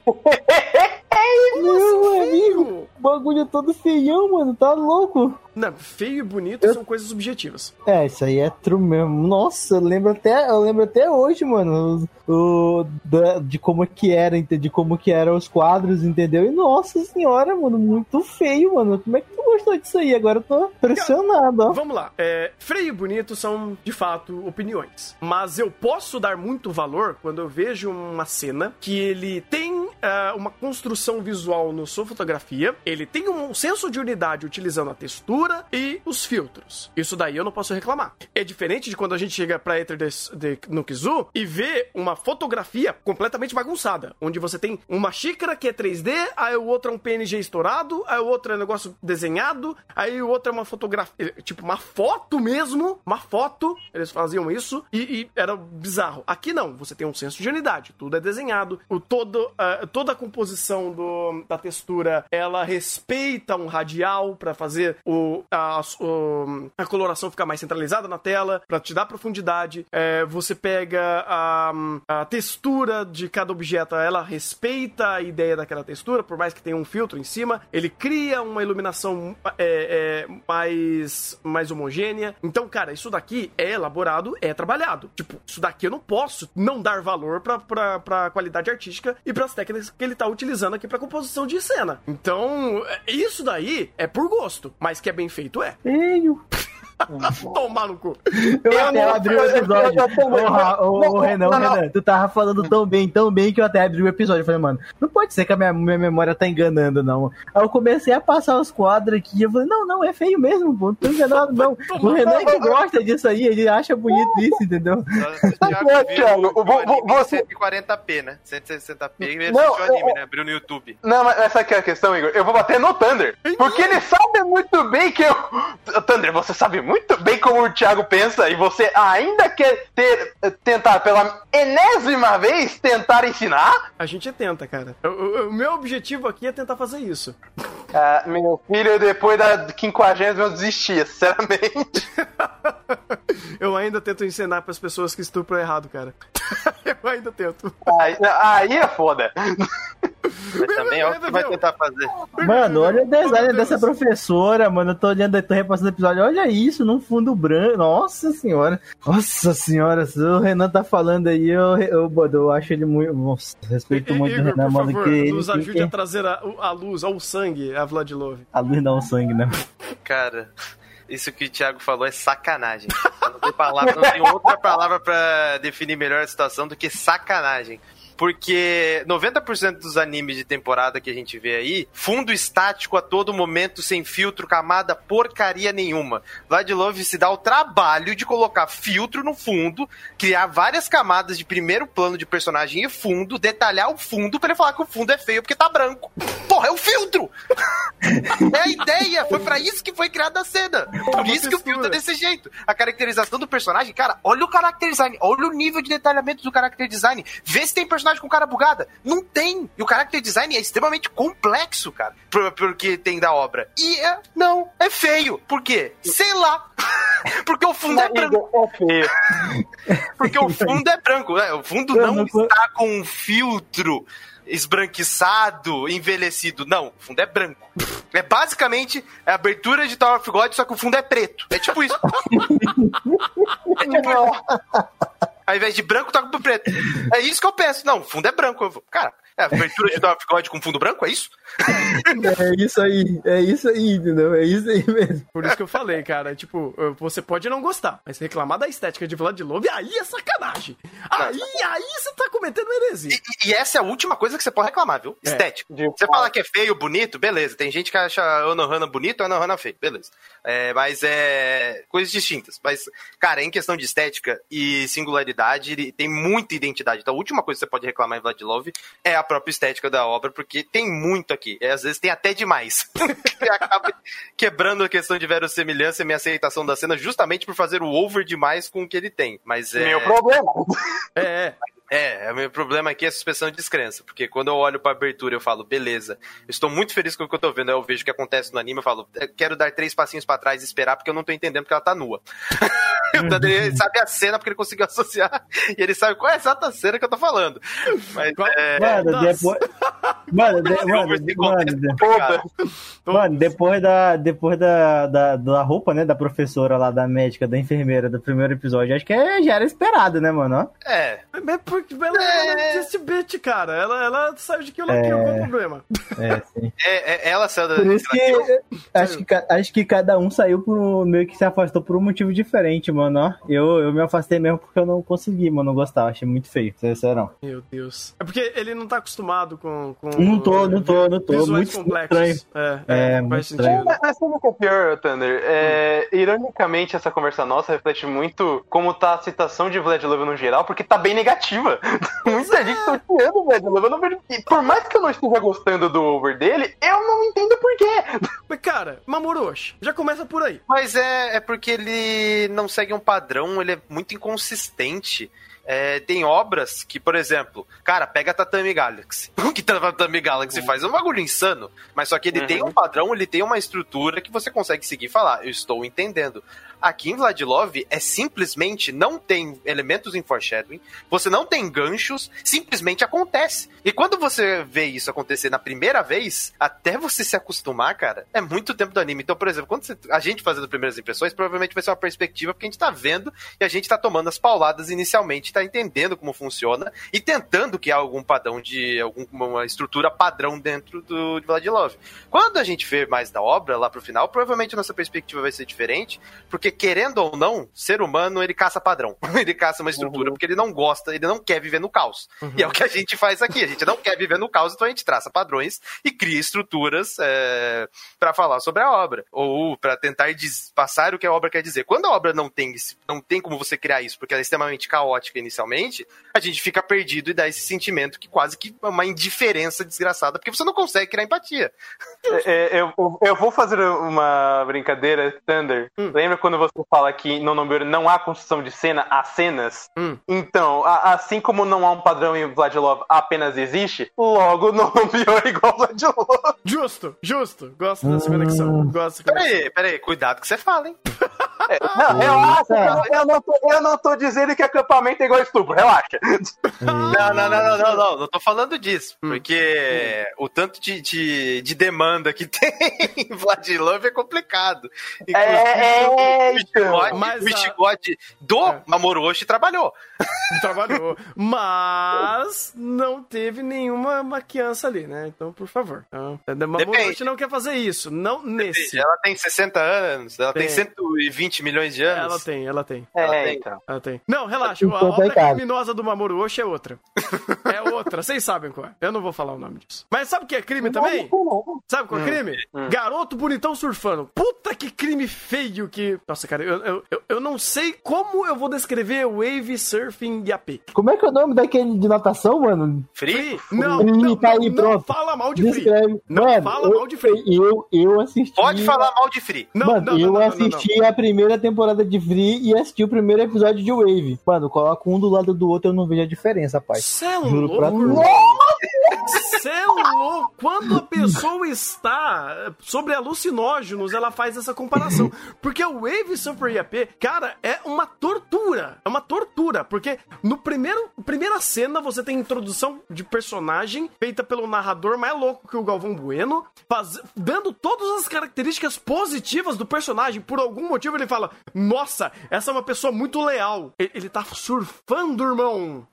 Meu amigo, Fio? o bagulho é todo feião, mano. Tá louco. Não, feio e bonito são coisas subjetivas. É, isso aí é true mesmo. Nossa, eu lembro até, eu lembro até hoje, mano, o, o- da- de como que era, de como que eram os quadros, entendeu? E nossa senhora, mano, muito feio, mano. Como é que tu gostou disso aí? Agora eu tô impressionado, ó. Vamos lá. É, feio e bonito são, de fato, opiniões. Mas eu posso dar muito valor quando eu vejo uma cena que ele tem ah, uma construção visual no sua fotografia, ele tem um senso de unidade utilizando a textura e os filtros. Isso daí eu não posso reclamar. É diferente de quando a gente chega pra Ether de, de, no Kizu e vê uma fotografia completamente bagunçada, onde você tem uma xícara que é 3D, aí o outro é um PNG estourado, aí o outro é um negócio desenhado, aí o outro é uma fotografia, tipo uma foto mesmo, uma foto, eles faziam isso e, e era bizarro. Aqui não, você tem um senso de unidade, tudo é desenhado, o todo, ah, toda a composição do, da textura, ela respeita um radial pra fazer o, a, o- a coloração ficar mais centralizada na tela, pra te dar profundidade. É, você pega a, a textura de cada objeto, ela respeita a ideia daquela textura, por mais que tenha um filtro em cima, ele cria uma iluminação é, é, mais, mais homogênea. Então, cara, isso daqui é elaborado, é trabalhado. Tipo, isso daqui eu não posso não dar valor pra, pra, pra qualidade artística e pras técnicas que ele tá utilizando aqui pra composição de cena. Então, isso daí é por gosto, mas que é bem feito é. Feio. [laughs] Tomar no cu. Eu, até não- abri o episódio. eu- eu- eu- Ô, Renan. Renan, tu tava falando tão bem, tão bem que eu até abri o episódio. Eu falei, mano, não pode ser que a minha, minha memória tá enganando, não. Aí eu comecei a passar os quadros aqui. Eu falei, não, não, é feio mesmo, pô. Não tô enganado, não. [laughs] O Renan é que gosta disso aí, ele acha bonito isso, entendeu? Thiago você- em 140p, né? 160p e Não, assistiu o anime, eu- né? Abriu no YouTube. Não, mas essa aqui é a questão, Igor. Eu vou bater no Thunder. Porque ele sabe muito bem que eu. Thunder, você sabe muito bem como o Thiago pensa e você ainda quer ter, tentar pela enésima vez tentar ensinar? A gente tenta, cara. O, o- o meu objetivo aqui é tentar fazer isso. Ah, meu filho, depois da quinquagésima eu desistia, sinceramente. [laughs] Eu ainda tento ensinar pras pessoas que estupram errado, cara. [laughs] Eu ainda tento. Aí, aí é foda. Mas também é o que tu vai tentar fazer. Mano, olha o design dessa professora, mano. Eu tô olhando, tô repassando o episódio. Olha isso, num fundo branco. Nossa senhora. Nossa senhora, se o Renan tá falando aí, eu, eu, eu, eu acho ele muito. Nossa, respeito muito o Igor, Renan, por mano. favor, que ele nos ajude a que... trazer a, a luz, ao sangue, a Vladilove. A luz dá um sangue, né? Cara, isso que o Thiago falou é sacanagem. Eu não tem palavra, não tem outra palavra pra definir melhor a situação do que sacanagem. Porque 90% dos animes de temporada que a gente vê aí, fundo estático a todo momento, sem filtro, camada, porcaria nenhuma. Vladilov se dá o trabalho de colocar filtro no fundo, criar várias camadas de primeiro plano de personagem e fundo, detalhar o fundo pra ele falar que o fundo é feio porque tá branco. Porra, é o filtro! [laughs] É a ideia. Foi pra isso que foi criada a cena. Por isso que o tá textura. desse jeito. A caracterização do personagem, cara, olha o character design, olha o nível de detalhamento do character design. Vê se tem personagem com cara bugada. Não tem. E o character design é extremamente complexo, cara, pro, pro que tem da obra. E é, não, é feio. Por quê? Sei lá. [laughs] Porque o fundo é branco. É feio. [laughs] Porque o fundo é branco, né? O fundo não não está com um filtro esbranquiçado, envelhecido. Não, o fundo é branco. É basicamente a abertura de Tower of God, só que o fundo é preto. É tipo isso. [laughs] É tipo isso. Ao invés de branco, toca pro preto. É isso que eu penso. Não, o fundo é branco. Eu vou, Cara, é abertura de of God com fundo branco? É isso? É isso aí, é isso aí, entendeu? É isso aí mesmo. Por isso que eu falei, cara. Tipo, você pode não gostar, mas reclamar da estética de Vladilov, aí é sacanagem. Aí, aí você tá cometendo heresia. E, e essa é a última coisa que você pode reclamar, viu? É. Estético. De Você fala que é feio, bonito, beleza. Tem gente que acha Anohana bonito, Anohana feio, beleza. É, mas é. coisas distintas. Mas, cara, em questão de estética e singularidade, ele tem muita identidade. Então, a última coisa que você pode reclamar em Vladilov é a própria estética da obra, porque tem muito aqui. E, às vezes tem até demais. [laughs] e acaba quebrando a questão de verossemelhança e minha aceitação da cena justamente por fazer o over demais com o que ele tem. Mas é. Meu problema. É, é. É, o meu problema aqui é a suspensão de descrença, porque quando eu olho pra abertura eu falo, beleza, eu estou muito feliz com o que eu tô vendo, eu vejo o que acontece no anime, eu falo, "Eu quero dar três passinhos pra trás e esperar, porque eu não tô entendendo porque ela tá nua. [laughs] ele sabe a cena porque ele conseguiu associar, e ele sabe qual é a exata cena que eu tô falando. Mas, Qual- é, Mano, depois. Mano, de- [laughs] mano, de- mano, é depois da, depois da, da, da roupa, né, da professora lá, da médica, da enfermeira do primeiro episódio, acho que é- já era esperado, né, mano? É, Mas porque ela, ela é desse bitch, cara. Ela, ela saiu de Kill la Kill, qual é o problema? É, [laughs] sim. é, é- ela saiu da. Por isso que acho que, acho que cada um saiu por meio que se afastou por um motivo diferente, mano, ó. Eu, eu me afastei mesmo porque eu não consegui, mano, não gostava, achei muito feio, sincerão. Meu Deus. É porque ele não tá acostumado com. com Não tô, não tô, não tô, muito complexos. É, É, é, muito faz estranho. sentido. Que é pior, Thunder? É, Ironicamente, essa conversa nossa reflete muito como tá a citação de Vladilov no geral, porque tá bem negativa. Muita gente tá odiando o. Eu não vejo... e por mais que eu não esteja gostando do over dele, eu não entendo por quê. Mas, cara, Mamorushi, já começa por aí. Mas é, é porque ele não segue um padrão, ele é muito inconsistente. É, tem obras que, por exemplo, cara, pega Tatami Galaxy. [laughs] O que Tatami Galaxy faz é um bagulho insano, mas só que ele Uhum. tem um padrão, ele tem uma estrutura que você consegue seguir e falar, eu estou entendendo. Aqui em Vladilov é simplesmente não tem elementos em foreshadowing, você não tem ganchos, simplesmente acontece. E quando você vê isso acontecer na primeira vez, até você se acostumar, cara, é muito tempo do anime. Então, por exemplo, quando você- a gente fazendo primeiras impressões, provavelmente vai ser uma perspectiva porque a gente tá vendo e a gente tá tomando as pauladas inicialmente, tá entendendo como funciona e tentando criar algum padrão de alguma estrutura padrão dentro do de Vladilov. Quando a gente vê mais da obra lá pro final, provavelmente a nossa perspectiva vai ser diferente, porque querendo ou não, ser humano ele caça padrão, [laughs] ele caça uma estrutura, porque ele não gosta, ele não quer viver no caos. E é o que a gente faz aqui, a gente não quer viver no caos, então a gente traça padrões e cria estruturas é, para falar sobre a obra, ou para tentar passar o que a obra quer dizer. Quando a obra não tem, não tem como você criar isso, porque ela é extremamente caótica inicialmente, a gente fica perdido e dá esse sentimento que quase que é uma indiferença desgraçada, porque você não consegue criar empatia. É, eu, eu vou fazer uma brincadeira, Thunder. Lembra quando você fala que no Nombiori não há construção de cena, há cenas? Hum. Então, a- assim como não há um padrão em Vladilov apenas existe, logo no é igual Vladilov. Justo, justo. Gosto dessa conexão. Gosto dessa conexão. Peraí, peraí, cuidado que você fala, hein? [laughs] Não, relaxa, eu, eu não tô, eu não tô dizendo que acampamento é igual estupro, relaxa. Não, não, não, não, não, não, não tô falando disso. Porque o tanto de, de, de demanda que [laughs] tem em Vladilov é complicado. É, é, o. Ishigode, Mas o a- Ishigode do É. Mamorushi trabalhou. [laughs] Trabalhou. Mas não teve nenhuma maquiança ali, né? Então, por favor. Então, Mamorushi Depende. não quer fazer isso. Não nesse. Ela tem 60 anos, ela tem, Tem. 120 20 milhões de anos? Ela tem, ela tem. É, Ela tem. então. Ela tem. Não, relaxa. A obra criminosa do Mamoru Oshii é outra. [laughs] É outra. Vocês sabem qual é. Eu não vou falar o nome disso. Mas sabe o que é crime também? Sabe qual é crime? Garoto bonitão surfando. Puta que crime feio que. Nossa, cara, eu, eu, eu, eu não sei como eu vou descrever wave surfing AP. Como é que é o nome daquele de natação, mano? Free? Não, Free, não, tá não, aí, não fala mal de free. Descreve. Não Mano, fala eu- mal de free. Eu, eu assisti. Pode falar mal de Free. Não, Mano, não, não, eu não, não, não, assisti a primeira temporada de Free e assisti o primeiro episódio de Wave. Mano, coloca um do lado do outro, eu não vejo a diferença, rapaz. Cê é Juro pra louco, tu. Irmão. Cê é louco. Quando a pessoa está sobre alucinógenos, ela faz essa comparação. Porque o Wave Super IAP, cara, é uma tortura. É uma tortura. Porque no primeiro primeira cena você tem introdução de personagem feita pelo narrador mais louco que o Galvão Bueno, faz- dando todas as características positivas do personagem. Por algum motivo ele fala: Nossa, essa é uma pessoa muito leal. E- Ele tá surfando, irmão.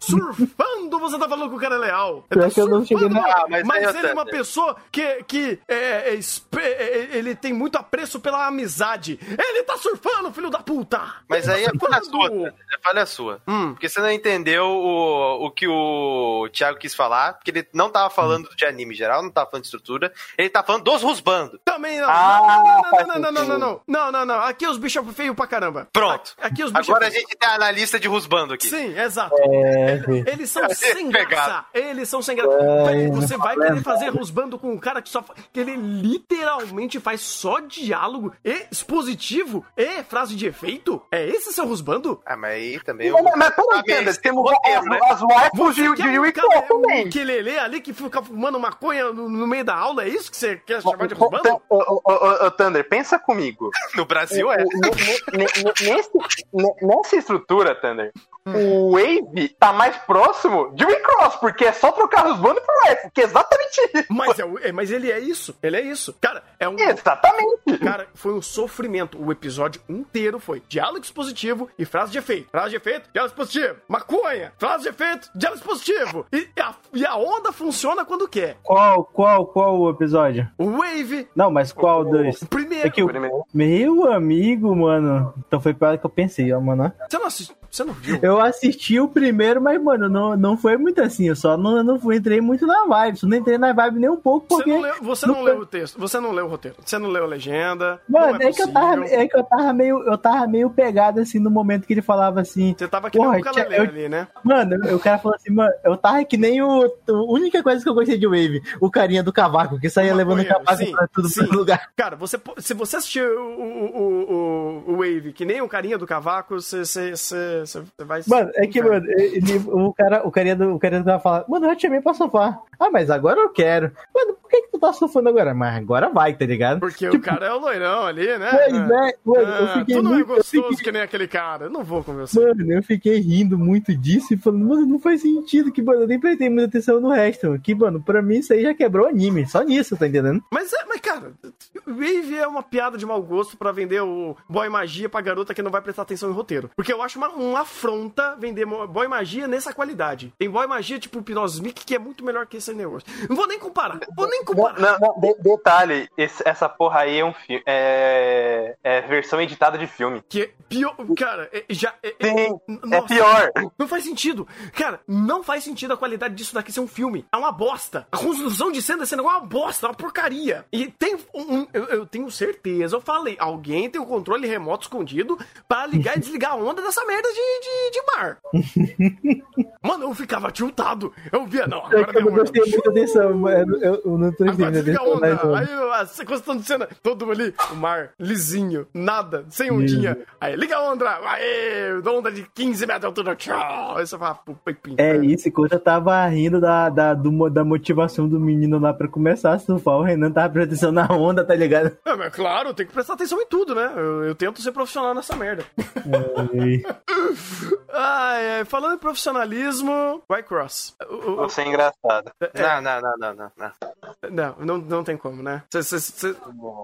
surfando, você tá falando que o cara é leal. Ele tá eu não cheguei na- Ah, mas mas ele é uma pessoa que, que é, é, é, ele tem muito apreço pela amizade. Ele tá surfando, filho da puta! Mas Ele aí é tá falha surfando. sua, é falha sua. Hum. Porque você não entendeu o, o que o Thiago quis falar, porque ele não tava falando de anime em geral, não tava falando de estrutura, ele tá falando dos rusbando. Também não. Ah, não, não, não, não, não, não, não, não, não, não. Aqui os bichos feios pra caramba. Pronto. Aqui os bichos Agora a feios. gente tem a analista de rusbando aqui. Sim, exato. É. Eles são sem graça. Eles são sem graça. Véi, você vai querer fazer rusbando com um cara que só. que ele literalmente faz só diálogo e expositivo e frase de efeito? É esse seu rusbando? Ah, mas aí também... Mas, mas peraí, Ah, Thunder, temos roteiro, as, né? as waifus de, Você de quer Yui cara, também. um quelele ali que fica fumando maconha no, no meio da aula? É isso que você quer chamar de rusbando? Ô, Thunder, pensa comigo. [laughs] No Brasil é. O- o- nessa estrutura, Thunder, o Wave tá mais próximo de Recross, porque é só trocar os bandos por Wave, que é exatamente isso. Mas, é, o- é- mas ele é isso. Ele é isso. Cara, é um. Exatamente. Cara, foi um sofrimento. O episódio inteiro foi diálogo expositivo e frase de efeito. Frase de efeito, diálogo expositivo. Maconha, frase de efeito, diálogo expositivo. E a, e a onda funciona quando quer. Qual, qual, qual o episódio? O Wave, Não, mas qual dos? o primeiro. É que o... Primeiro. Meu amigo, mano. Então foi pior que eu pensei, ó, mano. Você não assistiu? Você não viu? Eu assisti o primeiro, mas, mano, não, não foi muito assim. Eu só não, não entrei muito na vibe. Só não entrei na vibe nem um pouco, Você porque. não, leu, você não não leu o texto, você não leu o roteiro, você não leu a legenda. Mano, é, que eu tava, é que eu tava meio. Eu tava meio pegado assim no momento que ele falava assim. Você tava que nem um eu- ali, né? Mano, o cara falou assim, mano, eu tava que nem o. A única coisa que eu gostei de Wave, o carinha do cavaco, que saía levando o cavaco sim, pra tudo sim. pro lugar. Cara, você, se você assistir o, o, o, o, o Wave, que nem o carinha do cavaco, você, você, você, você vai... Mano, é que, mano, ele, o, cara, o carinha do, o carinha do cavaco fala, mano, eu te chamei pra sofá. Ah, mas agora eu quero. Mano, por que, que tu tá sofando agora? Mas agora vai, tá ligado? Porque o Tipo, cara é o loirão ali, né? Pois é, mano, eu Ah, fiquei tu não é muito. gostoso fiquei- que nem aquele cara. Eu não vou você. Mano, eu fiquei rindo muito disso e falando, mano, não faz sentido, que, mano, eu nem prestei muita atenção no resto, mano. Que, mano, pra mim isso aí já quebrou o anime, só nisso, tá entendendo? Mas, é, mas, cara, Wave é uma piada de mau gosto pra vender o boy magia pra garota que não vai prestar atenção em roteiro. Porque eu acho uma, uma afronta vender boy magia nessa qualidade. Tem boy magia tipo Hypnosmic que é muito melhor que esse negócio. Não vou nem comparar. Vou nem Não, comparar. não, não, de- detalhe, esse- essa porra aí é um filme. É, é versão editada de filme. Que é pior. Cara, é- já. É, é- Sim, é nossa, pior. Não faz sentido. Cara, não faz sentido a qualidade disso daqui ser um filme. É uma bosta. A construção de cena desse negócio é uma bosta, é uma porcaria. E tem um. um- eu, eu tenho certeza, eu falei, alguém tem o controle remoto escondido pra ligar e desligar a onda dessa merda de, de, de mar. [laughs] Mano, eu ficava tiltado. Eu via, não, É agora que eu não atenção, mano. Eu, eu não Agora muita desliga a onda. Aí a sequência de cena, todo ali, o mar, lisinho, nada, sem ondinha. Aí liga a onda, aê, onda de 15 metros de altura, tchau. Aí você fala, pô, pepinho. É isso, enquanto eu tava rindo da, da, do da motivação do menino lá pra começar a surfar, o Renan tava prestando atenção na onda, tá ligado? É, mas claro, tem que prestar atenção em tudo, né? Eu, eu tento ser profissional nessa merda. [laughs] Ai, ai, falando em profissionalismo, White-Cross. Você é engraçado. Não, não, não, não, não, não. Não, não, não tem como, né? Cê- cê- cê-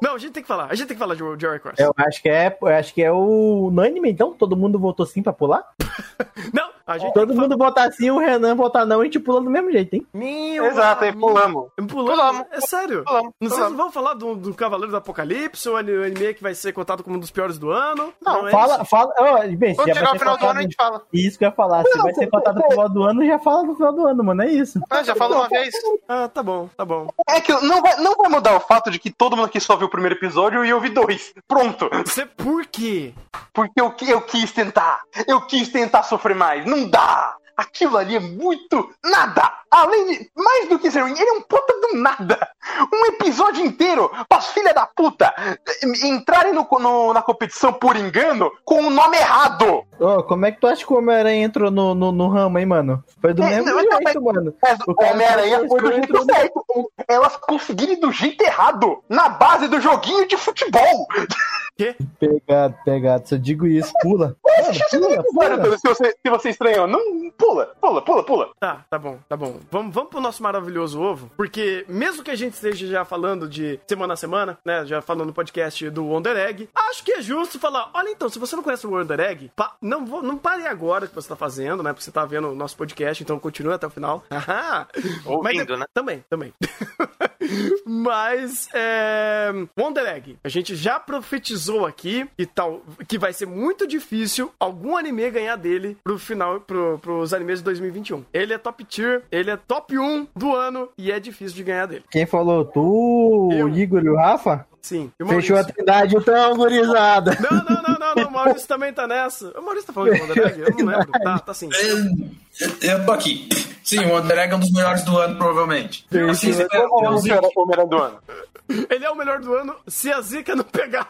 Não, a gente tem que falar. A gente tem que falar de, de White-Cross. Eu acho que é, eu acho que é o unânime, então? Todo mundo votou sim pra pular? [laughs] Não, Todo mundo votar sim, o Renan votar não, e a gente pula do mesmo jeito, hein? Meu Exato, aí pulamos. Pulamos? Pulamos. É sério? Pulamos, Não, Vocês pulamos. não vão falar do, do Cavaleiro do Apocalipse, o ani- o anime que vai ser contado como um dos piores do ano? Não, é fala, isso? fala. Ó, bem, Quando chegar o final do ano, a gente fala. Isso que eu ia falar. Se vai ser votado no final do ano, já fala no final do ano, mano. É isso. Ah, já falou uma vez. Ah, tá bom, tá bom. É que não vai, não vai mudar o fato de que todo mundo aqui só viu o primeiro episódio e eu vi dois. Pronto. Você por quê? Porque eu, eu quis tentar. Eu quis tentar sofrer mais. Não dá. Aquilo ali é muito nada. Além de. Mais do que ser ruim, ele é um puta do nada. Um episódio inteiro pras filha da puta entrarem no, no- na competição por engano com o nome errado. Ô, como é que tu acha que o Homem-Aranha entrou no, no, no ramo, hein, mano? Foi do É, mesmo não, mas- jeito, mano. Mas O Homem-Aranha foi do jeito entrou no- certo. Elas conseguiram ir do jeito errado. Na base do joguinho de futebol. Quê? Pegado, pegado. Se eu digo isso, pula. Mano, pula, pula. Se você, se você estranhou, não pula, pula, pula, pula. Tá, tá bom, tá bom. Vamos, vamos pro nosso maravilhoso ovo, porque mesmo que a gente esteja já falando de semana a semana, né, já falando no podcast do Wonder Egg, acho que é justo falar, olha então, se você não conhece o Wonder Egg, pa- não, vou- não pare agora que você tá fazendo, né, porque você tá vendo o nosso podcast, então continue até o final. [laughs] Ouvindo, Mas- né? Também, também. [laughs] Mas, é... Wonder Egg, a gente já profetizou aqui que, tal, que vai ser muito difícil algum anime ganhar dele pro final, pro, pros animes de 2021. Ele é top tier, ele é top 1 do ano e é difícil de ganhar dele. Quem falou? Tu, Eu. o Igor e o Rafa? Sim. E o Fechou a trindade, então, gurizada. Não, não, não, não, não, o Maurício também tá nessa. O Maurício tá falando de Wonder Egg? Eu não lembro. Tá, tá sim. Eu, eu tô aqui. Sim, o Wonder Egg é um dos melhores do ano, provavelmente. Assim, é o melhor- o melhor do ano? Ele é o melhor do ano se a zica não pegar.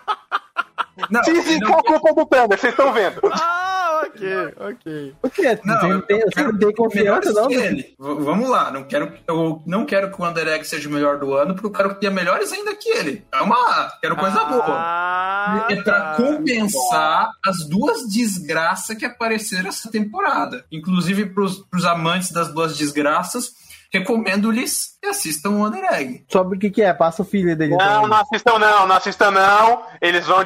Não, Se ele zicar não- a culpa do Thunder, vocês estão vendo. Ah, ok, ok. Por quê? Não, você não eu tem, você quero não tem confiança, não? que ele. Vamos lá, não quero, eu não quero que o Wonder Egg seja o melhor do ano, porque eu quero que tenha melhores ainda que ele. Calma, quero coisa boa. Ah, É pra tá. compensar as duas desgraças que apareceram essa temporada. Inclusive, pros, pros amantes das duas desgraças, recomendo-lhes que assistam o Wonder Egg. Sobre o que que é? Passa o filho dele. Não, então. não assistam não, não assistam não. Eles vão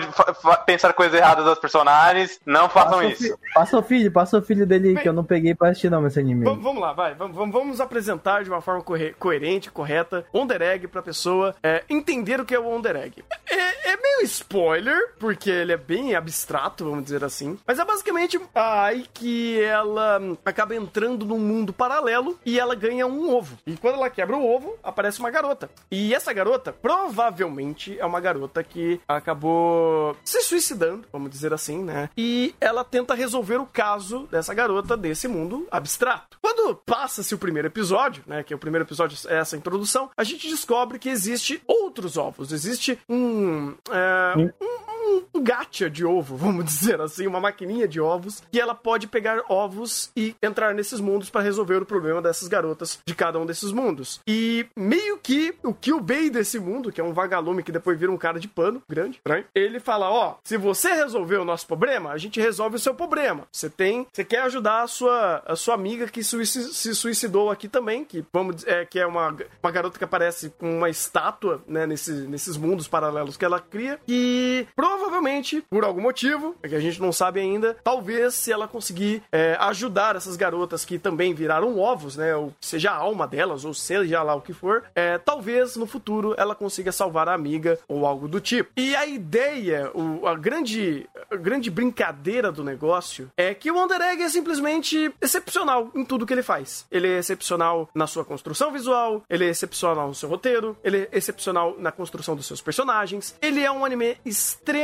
pensar coisas erradas dos personagens. Não façam Passa isso. passa o filho, passa o filho dele, Bem- que eu não peguei pra assistir não esse anime. Vamos, lá, vai. Vamos, vamos- apresentar de uma forma coerente, correta, Wonder Egg pra pessoa é, entender o que é o Wonder Egg. É, é meio spoiler, porque ele é bem abstrato, vamos dizer assim. Mas é basicamente aí que ela acaba entrando num mundo paralelo e ela ganha um ovo. E quando ela quebra o ovo, aparece uma garota. E essa garota, provavelmente, é uma garota que acabou se suicidando, vamos dizer assim, né? E ela tenta resolver o caso dessa garota desse mundo abstrato. Quando passa-se o primeiro episódio, né? Que o primeiro episódio é essa introdução, a gente descobre que existe outros ovos. Existe um. é, um, um gacha de ovo, [laughs] vamos dizer assim, uma maquininha de ovos, que ela pode pegar ovos e entrar nesses mundos para resolver o problema dessas garotas de cada um desses mundos. E meio que o Kyubei desse mundo, que é um vagalume que depois vira um cara de pano grande, estranho, ele fala: Ó, se você resolver o nosso problema, a gente resolve o seu problema. Você tem. Você quer ajudar a sua, a sua amiga que se suicidou aqui também, que vamos é, que é uma, uma garota que aparece com uma estátua, né, nesse, nesses mundos paralelos que ela cria. E provavelmente, por algum motivo, é que a gente não sabe ainda, talvez se ela conseguir é, ajudar essas garotas que também viraram ovos, né? Ou seja a alma delas, ou seja lá o que for, é, talvez no futuro ela consiga salvar a amiga ou algo do tipo. E a ideia, o, a, grande, a grande brincadeira do negócio é que o Wonder Egg é simplesmente excepcional em tudo que ele faz. Ele é excepcional na sua construção visual, ele é excepcional no seu roteiro, ele é excepcional na construção dos seus personagens. Ele é um anime extremamente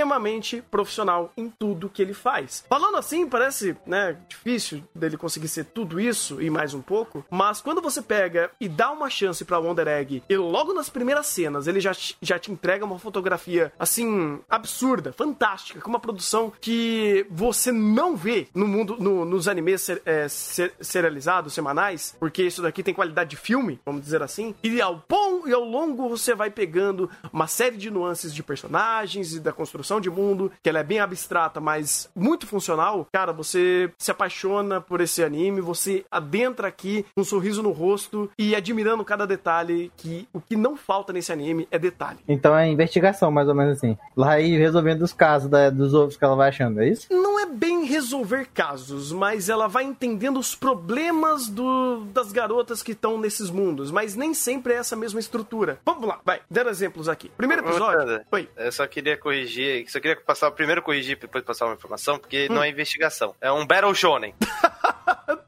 profissional em tudo que ele faz. Falando assim, parece, né, difícil dele conseguir ser tudo isso e mais um pouco, mas quando você pega e dá uma chance pra Wonder Egg e logo nas primeiras cenas ele já, te- já te entrega uma fotografia assim absurda, fantástica, com uma produção que você não vê no mundo no- nos animes ser- é, ser- serializados semanais, porque isso daqui tem qualidade de filme, vamos dizer assim. E ao bom e ao longo você vai pegando uma série de nuances de personagens e da construção de mundo, que ela é bem abstrata, mas muito funcional. Cara, você se apaixona por esse anime, você adentra aqui com um sorriso no rosto e admirando cada detalhe que o que não falta nesse anime é detalhe. Então é investigação, mais ou menos assim. Lá aí resolvendo os casos da- dos ovos que ela vai achando, é isso? não é bem resolver casos, mas ela vai entendendo os problemas do, das garotas que estão nesses mundos, mas nem sempre é essa mesma estrutura. Vamos lá, vai, dando exemplos aqui. Primeiro Ô, episódio. Tanda, Oi. Eu só queria corrigir, só queria passar primeiro corrigir depois passar uma informação, porque Hum. não é investigação. É um Battle Shonen. [laughs]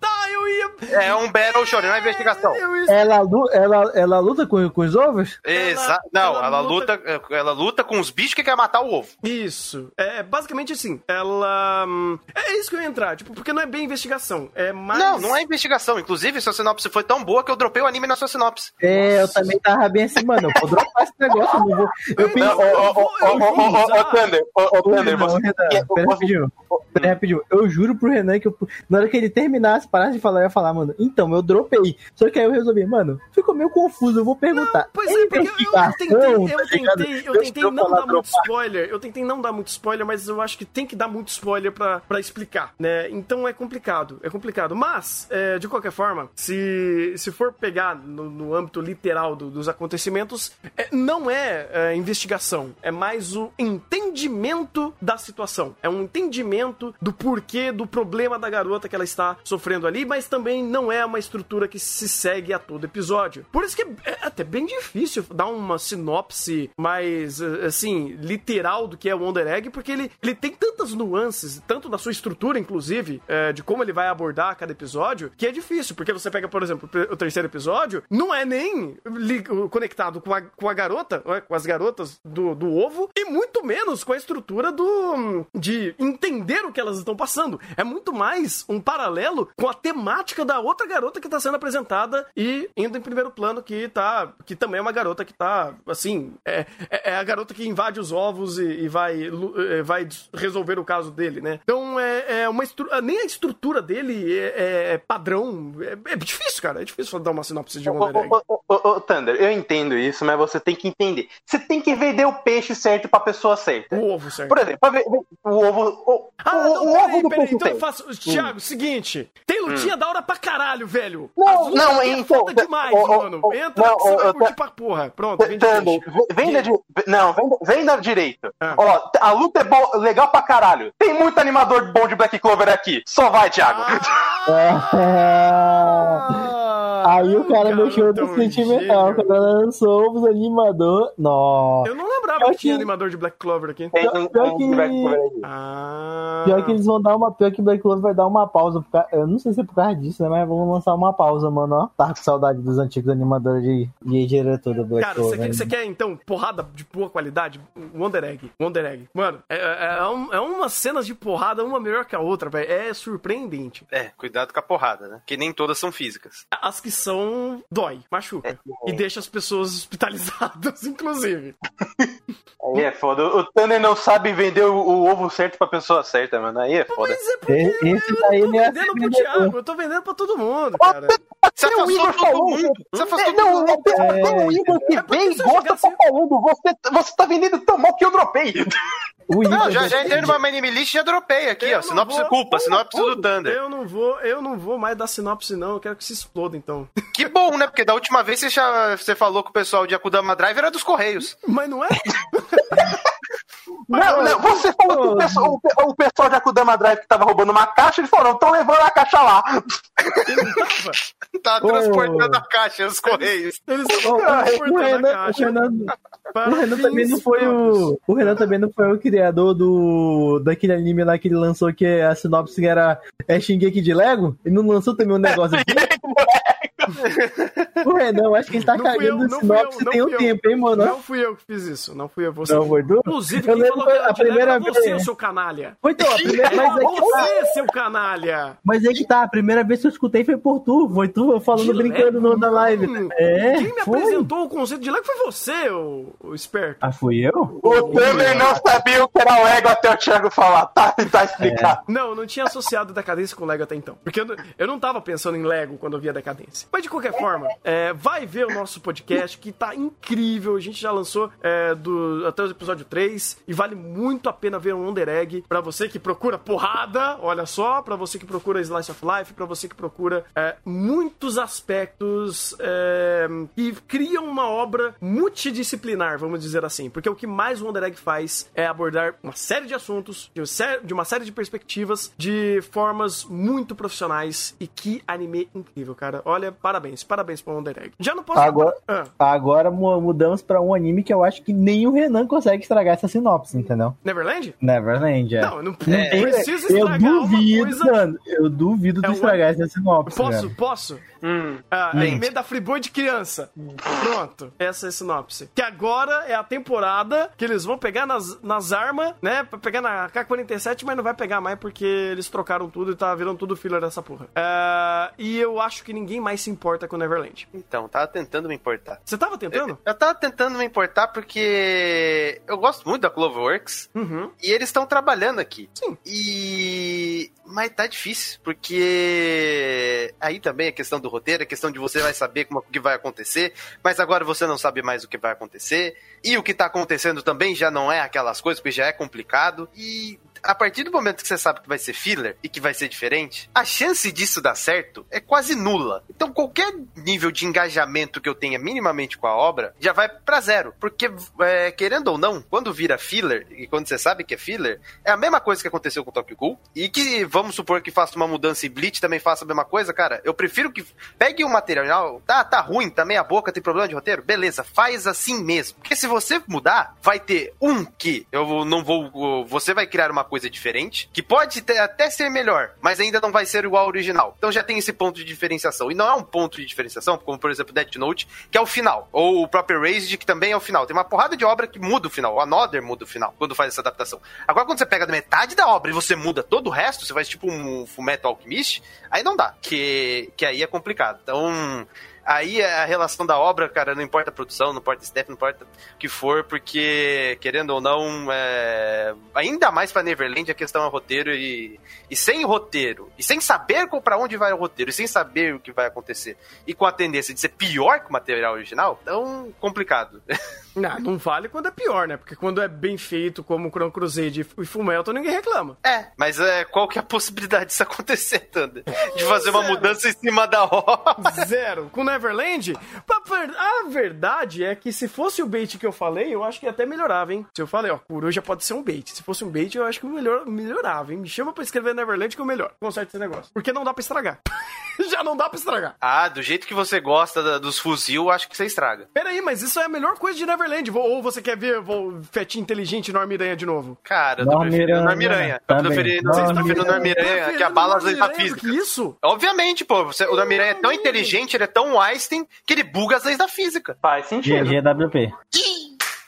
Eu ia. É um Battle Shonen, não é investigação. Ia... Ela, ela, ela luta com, com os ovos? Exa ela não, ela luta- luta... ela luta com os bichos que quer matar o ovo. Isso. É basicamente assim. Ela. hum, É isso que eu ia entrar, tipo, porque não é bem investigação. É mais. Não, não é investigação. Inclusive, sua sinopse foi tão boa que eu dropei o anime na sua sinopse. É, eu também tava bem assim, mano. Eu vou dropar esse negócio, eu não vou. [laughs] Eu Não, pensei. ô, ô, ô, ô, ô, ô, ô, Thunder, ô, ô, Ô, Thunder, você... É, pera rapidinho. Pera rapidinho. Eu juro pro Renan que eu, na hora que ele terminasse, parasse de falar, eu ia falar, mano, então, eu dropei. Só que aí eu resolvi, mano, ficou meio confuso, eu vou perguntar. Pois é, porque eu, eu tentei, eu tá tentei, eu tentei não falar dar muito spoiler. Eu tentei não dar muito spoiler, mas eu acho que tem que dar muito spoiler pra, pra explicar, né? Então é complicado, é complicado. Mas, é, de qualquer forma, se, se for pegar no, no âmbito literal do- dos acontecimentos, é, não é, é, investigação, é mais o entendimento da situação. É um entendimento do porquê, do problema da garota que ela está sofrendo ali, mas também não é uma estrutura que se segue a todo episódio. Por isso que é até bem difícil dar uma sinopse mais, assim, literal do que é o Wonder Egg, porque ele, ele tem tantas nuances, tanto da sua estrutura, inclusive, eh, de como ele vai abordar cada episódio, que é difícil, porque você pega, por exemplo, o terceiro episódio, não é nem conectado com a, com a garota, não é? com as garotas do, do ovo, e muito menos com a estrutura do de entender o que elas estão passando. É muito mais um paralelo com a temática da outra garota que tá sendo apresentada e indo em primeiro plano que tá que também é uma garota que tá assim é, é é a garota que invade os ovos e, e vai eh, vai resolver o caso dele, né? Então é, é uma estrutura nem a estrutura dele é, é- é padrão é, é difícil, cara. É difícil dar uma sinopse de Wonder Egg. ô, ô, ô, ô, Thunder, eu entendo isso, mas você tem que entender. Você tem que vender o peixe certo pra pessoa certa. O ovo, certo? Por exemplo, pra ver- o ovo. O, Ah, o, não, o peraí, ovo do peraí, então eu faço. Thiago, seguinte. Tem lutinha da hora pra caralho, velho. Não, lutas não, é então, foda demais, ô, mano. ô, Entra não, que você vai curtir pra porra. Pronto, vende Thunder, peixe. v- venda de. Não, venda, venda direito. Ah. Ó, a luta é bo- legal pra caralho. Tem muito animador bom de Black Clover aqui. Só vai, Thiago. Ah, [laughs] Aí o cara mexeu no sentimental. Quando ela lançou os animador. Nossa. Eu não lembrava Pior que tinha animador de Black Clover aqui. Tem um, pior que- de Black Clover aqui. Ah. Pior que eles vão dar uma. Pior que Black Clover vai dar uma pausa. por ca- Eu não sei se é por causa disso, né? Mas vão lançar uma pausa, mano. Ó. Tá com saudade dos antigos animadores de, de diretor do Black Cara, você Clover. quer, você quer, então porrada de boa qualidade? Wonder Egg. Wonder Egg. Mano, é, é, é um- é umas cenas de porrada, uma melhor que a outra, velho. É surpreendente. É, cuidado com a porrada, né? Que nem todas são físicas. As que são. dói, machuca. E deixa as pessoas hospitalizadas, [laughs] inclusive. Aí é foda. O Thunder não sabe vender o, o ovo certo pra pessoa certa, mano. Aí é foda. Mas é porque Esse- esse eu não tô não é vendendo pro vendedor. Thiago, eu tô vendendo pra todo mundo, cara. Você Tem o afastou Igor todo mundo. Você afastou É, não, todo mundo. é, tem o Igor que É vem e gosta falando. Você, você tá vendendo tão mal que eu dropei. O Não, Igor já, já entrei numa anime list e já dropei aqui, Eu ó. não Sinopse vou- culpa, sinopse do Thunder. Eu não vou, eu não vou mais dar sinopse, não. Eu quero que se exploda, então. Que bom, né? Porque da última vez você, já, você falou que o pessoal de Akudama Drive era dos Correios. Mas não é? [laughs] Não, não, você falou que o pessoal, o o pessoal de Akudama Drive que tava roubando uma caixa, eles falaram, estão levando a caixa lá. Ele. Tá transportando a caixa, os Correios. Eles Ô, estavam o transportando a Renan, o caixa. Renan, para o Renan também não foi o. O Renan também não foi o criador do. daquele anime lá que ele lançou que a sinopse era é Shingeki de Lego? E não lançou também um negócio [laughs] assim? O Renan, acho que ele tá Não eu, cagando não de fui eu, sinopse não tem um eu. tempo, hein, mano? Não fui eu que fiz isso. Não fui eu. Você. Não foi tu? Inclusive, Eu quem lembro a Lego primeira era você, vez. seu canalha. Foi então, a primeira, mas, é que tá, Você, seu canalha. mas é que tá, a primeira vez que eu escutei foi por tu, foi tu falando, De brincando no, na live. Hum, É, Quem me foi. apresentou o conceito de Lego foi você, o, o esperto. Ah, fui eu? O Thunder não sabia o que era o Lego até o Thiago falar. Tá, [laughs] tá explicado. Não, não tinha associado decadência com Lego até então. Porque eu, não- eu não tava pensando em Lego quando eu via decadência. Mas de qualquer forma, é, é, vai ver o nosso podcast, que tá incrível. A gente já lançou é, do, até o episódio 3 e vale muito a pena ver um Wonder Egg pra você que procura porrada, olha só, pra você que procura Slice of Life, pra você que procura é, muitos aspectos é, que criam uma obra multidisciplinar, vamos dizer assim. Porque o que mais o Wonder Egg faz é abordar uma série de assuntos, de, uma série de perspectivas, de formas muito profissionais. E que anime incrível, cara. Olha, parabéns, parabéns pro Wonder Egg. Já não posso. Agora, Ah, agora mu- mudamos pra um anime que eu acho que nem o Renan consegue estragar essa sinopse, entendeu? Neverland? Neverland, é. Não, eu não, Não tem- preciso eu estragar uma duvido, coisa. Eu duvido É de um- estragar essa sinopse. Posso? velho. Posso? Hum. Ah, Hum. anime da Friboi de criança. Pronto. Essa é a sinopse. Que agora é a temporada que eles vão pegar nas, nas armas, né? Pra pegar na K-47, mas não vai pegar mais porque eles trocaram tudo e tá virando tudo filler dessa porra. Ah, e eu acho que ninguém mais se importa com Neverland. Então, tava tentando me importar. Você tava tentando? Eu tava tentando me importar porque eu gosto muito da Cloverworks Uhum. e eles estão trabalhando aqui. Sim. E. Mas tá difícil, porque aí também a questão do roteiro, a questão de você vai saber como que vai acontecer, mas agora você não sabe mais o que vai acontecer. E o que tá acontecendo também já não é aquelas coisas, porque já é complicado. E a partir do momento que você sabe que vai ser filler e que vai ser diferente, a chance disso dar certo é quase nula. Então qualquer nível de engajamento que eu tenha minimamente com a obra já vai pra zero. Porque, é, querendo ou não, quando vira filler, e quando você sabe que é filler, é a mesma coisa que aconteceu com o Tokyo Ghoul. E que, vamos supor que faça uma mudança e Bleach também faça a mesma coisa, cara. Eu prefiro que pegue o material, tá, tá ruim, tá meia boca, tem problema de roteiro, beleza, faz assim mesmo. Porque se você mudar, vai ter um que eu não vou. Você vai criar uma coisa diferente, que pode até ser melhor, mas ainda não vai ser igual ao original. Então já tem esse ponto de diferenciação. E não é um ponto de diferenciação, como por exemplo Death Note, que é o final. Ou o próprio Raised, que também é o final. Tem uma porrada de obra que muda o final. O Another muda o final quando faz essa adaptação. Agora, quando você pega da metade da obra e você muda todo o resto, você faz tipo um Fullmetal Alchemist, aí não dá. Que, que aí é complicado. Então. Aí a relação da obra, cara, não importa a produção, não importa staff, não importa o que for, porque, querendo ou não, é... ainda mais pra Neverland a questão é roteiro e, e sem roteiro, e sem saber pra onde vai o roteiro, e sem saber o que vai acontecer, e com a tendência de ser pior que o material original, então complicado. [laughs] Não, não vale quando é pior, né? Porque quando é bem feito, como o Chrono Crusade e Fullmetal, ninguém reclama. É, mas é, qual que é a possibilidade disso acontecer, Thunder? [laughs] De fazer uma Zero. mudança em cima da hora? [laughs] Zero. Com Neverland, a verdade é que se fosse o bait que eu falei, eu acho que até melhorava, hein? Se eu falei, ó, coruja pode ser um bait. Se fosse um bait, eu acho que melhor, melhorava, hein? Me chama pra escrever Neverland que eu melhor. Conserta esse negócio. Porque não dá pra estragar. [laughs] Já não dá pra estragar. Ah, do jeito que você gosta da- dos fuzil, acho que você estraga. Peraí, mas isso é a melhor coisa de Neverland. Vou- Ou você quer ver vou, Fetinho Inteligente e Normiranha de novo? Cara, eu tô preferindo Normiranha. Eu tô preferindo, vocês estão preferindo Normiranha. Normiranha, que abala as leis da física. que isso? Obviamente, pô. você- o Normiranha é tão inteligente, ele é tão Einstein, que ele buga as leis da física. Faz sentido. GGWP.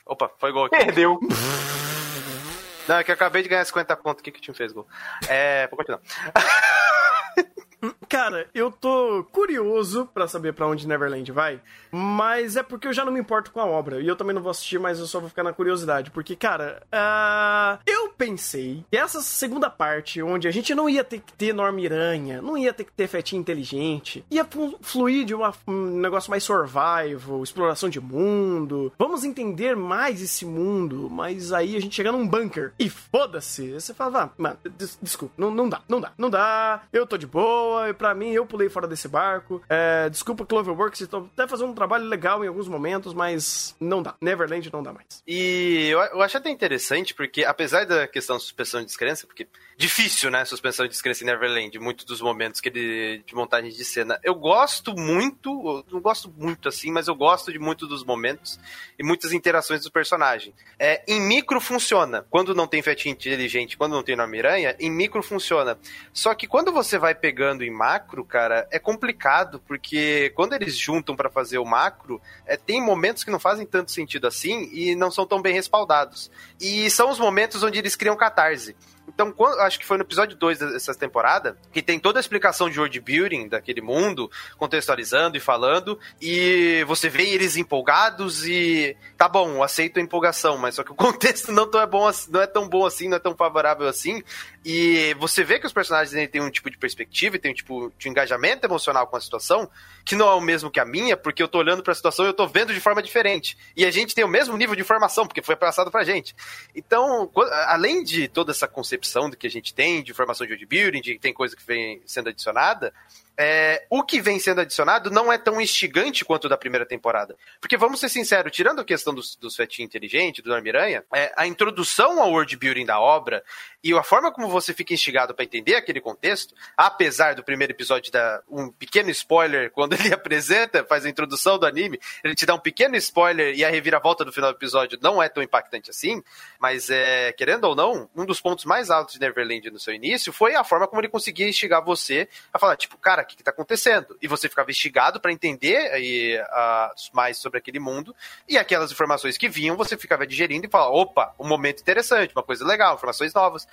Opa, foi gol aqui. Perdeu. [laughs] Não, é que eu acabei de ganhar 50 pontos aqui que o time fez gol. É, vou continuar. [laughs] Cara, eu tô curioso pra saber pra onde Neverland vai, mas é porque eu já não me importo com a obra. E eu também não vou assistir, mas eu só vou ficar na curiosidade. Porque, cara, ah, eu pensei que essa segunda parte, onde a gente não ia ter que ter Normiranha, não ia ter que ter fetinha inteligente, ia flu- fluir de uma- um negócio mais survival, exploração de mundo. Vamos entender mais esse mundo, mas aí a gente chega num bunker e foda-se. Você fala, ah, mano, des- desculpa, não, não dá, não dá, não dá, eu tô de boa, e pra mim eu pulei fora desse barco. É, desculpa, Cloverworks, estão até fazendo um trabalho legal em alguns momentos, mas não dá. Neverland não dá mais. E eu, eu acho até interessante, porque apesar da questão da suspensão de descrença, porque difícil, né, suspensão de descrença em Neverland, muitos dos momentos que ele, de montagem de cena. Eu gosto muito, não gosto muito assim, mas eu gosto de muito dos momentos e muitas interações dos personagens. É, em micro funciona, quando não tem fetinho inteligente, quando não tem Normiranha, em micro funciona. Só que quando você vai pegando em macro, cara, é complicado, porque quando eles juntam pra fazer o macro, é, tem momentos que não fazem tanto sentido assim e não são tão bem respaldados. E são os momentos onde eles criam catarse. Então, quando- acho que foi no episódio 2 dessa temporada, que tem toda a explicação de world building daquele mundo, contextualizando e falando, e você vê eles empolgados e tá bom, aceito a empolgação, mas só que o [laughs] contexto não, é, bom, não é tão bom assim, não é tão favorável assim. E você vê que os personagens têm um tipo de perspectiva e tem um tipo de engajamento emocional com a situação que não é o mesmo que a minha, porque eu tô olhando para a situação e eu tô vendo de forma diferente. E a gente tem o mesmo nível de informação, porque foi passado pra gente. Então, além de toda essa concepção do que a gente tem de informação de building, de que tem coisa que vem sendo adicionada, é, o que vem sendo adicionado não é tão instigante quanto o da primeira temporada. Porque vamos ser sinceros, tirando a questão dos, dos fetinhos inteligentes, do Homem-Aranha, é, a introdução ao world building da obra e a forma como você fica instigado para entender aquele contexto, apesar do primeiro episódio dar um pequeno spoiler quando ele [laughs] apresenta, faz a introdução do anime, ele te dá um pequeno spoiler e a reviravolta do final do episódio não é tão impactante assim, mas é, querendo ou não, um dos pontos mais altos de Neverland no seu início foi a forma como ele conseguia instigar você a falar, tipo, cara, o que, está acontecendo? E você ficava instigado para entender aí, uh, mais sobre aquele mundo, e aquelas informações que vinham, você ficava digerindo e falava, opa, um momento interessante, uma coisa legal, informações novas.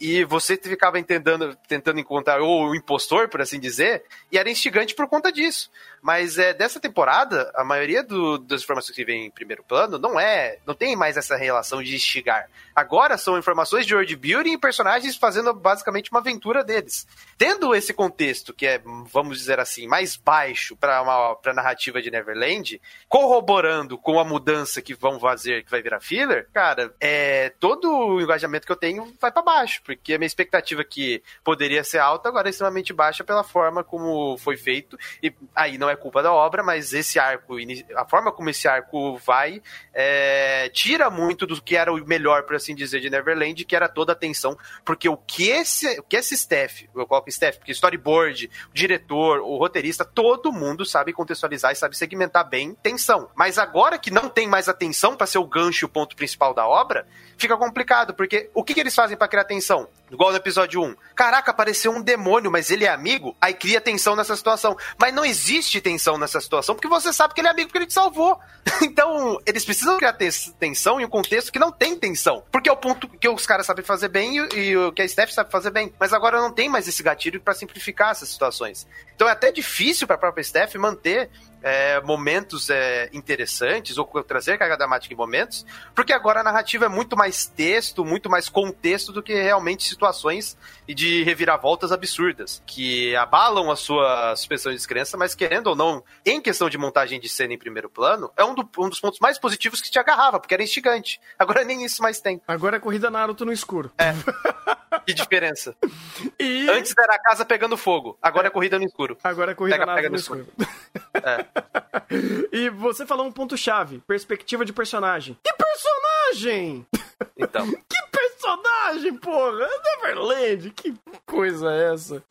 E você ficava entendendo, tentando encontrar o impostor, por assim dizer, e era instigante por conta disso. Mas é, dessa temporada, a maioria do, das informações que vem em primeiro plano não é. não tem mais essa relação de instigar. Agora são informações de world building e personagens fazendo basicamente uma aventura deles. Tendo esse contexto, que é, vamos dizer assim, mais baixo para a narrativa de Neverland, corroborando com a mudança que vão fazer, que vai virar filler, cara, é, todo o engajamento que eu tenho vai para baixo, porque a minha expectativa que poderia ser alta agora é extremamente baixa pela forma como foi feito. E aí não é culpa da obra, mas esse arco, a forma como esse arco vai, é, tira muito do que era o melhor, por assim dizer, de Neverland, que era toda a tensão, porque o que esse, o que esse staff, eu coloco staff, porque storyboard, o diretor, o roteirista, todo mundo sabe contextualizar e sabe segmentar bem tensão. Mas agora que não tem mais a tensão para ser o gancho o ponto principal da obra, fica complicado, porque o que, que eles fazem para criar tensão? Igual no episódio 1. Caraca, apareceu um demônio, mas ele é amigo? Aí cria tensão nessa situação. Mas não existe tensão nessa situação, porque você sabe que ele é amigo porque ele te salvou. [laughs] então, eles precisam criar tensão em um contexto que não tem tensão. Porque é o ponto que os caras sabem fazer bem e, o que a Steph sabe fazer bem. Mas agora não tem mais esse gatilho para simplificar essas situações. Então é até difícil para a própria Steph manter é, momentos é, interessantes ou trazer carga dramática em momentos, porque agora a narrativa é muito mais texto, muito mais contexto do que realmente situações de reviravoltas absurdas, que abalam a sua suspensão de descrença, mas querendo ou não, em questão de montagem de cena em primeiro plano, é um, do, um dos pontos mais positivos que te agarrava, porque era instigante. Agora nem isso mais tem. Agora é corrida Naruto no escuro. É. que diferença. [laughs] E... Antes era a casa pegando fogo, agora é, é corrida no escuro. Agora é corrida pega, pega no, no escuro. escuro. É. [laughs] e você falou um ponto-chave: perspectiva de personagem. Que personagem? Então. [laughs] que personagem, porra! Neverland, que coisa é essa?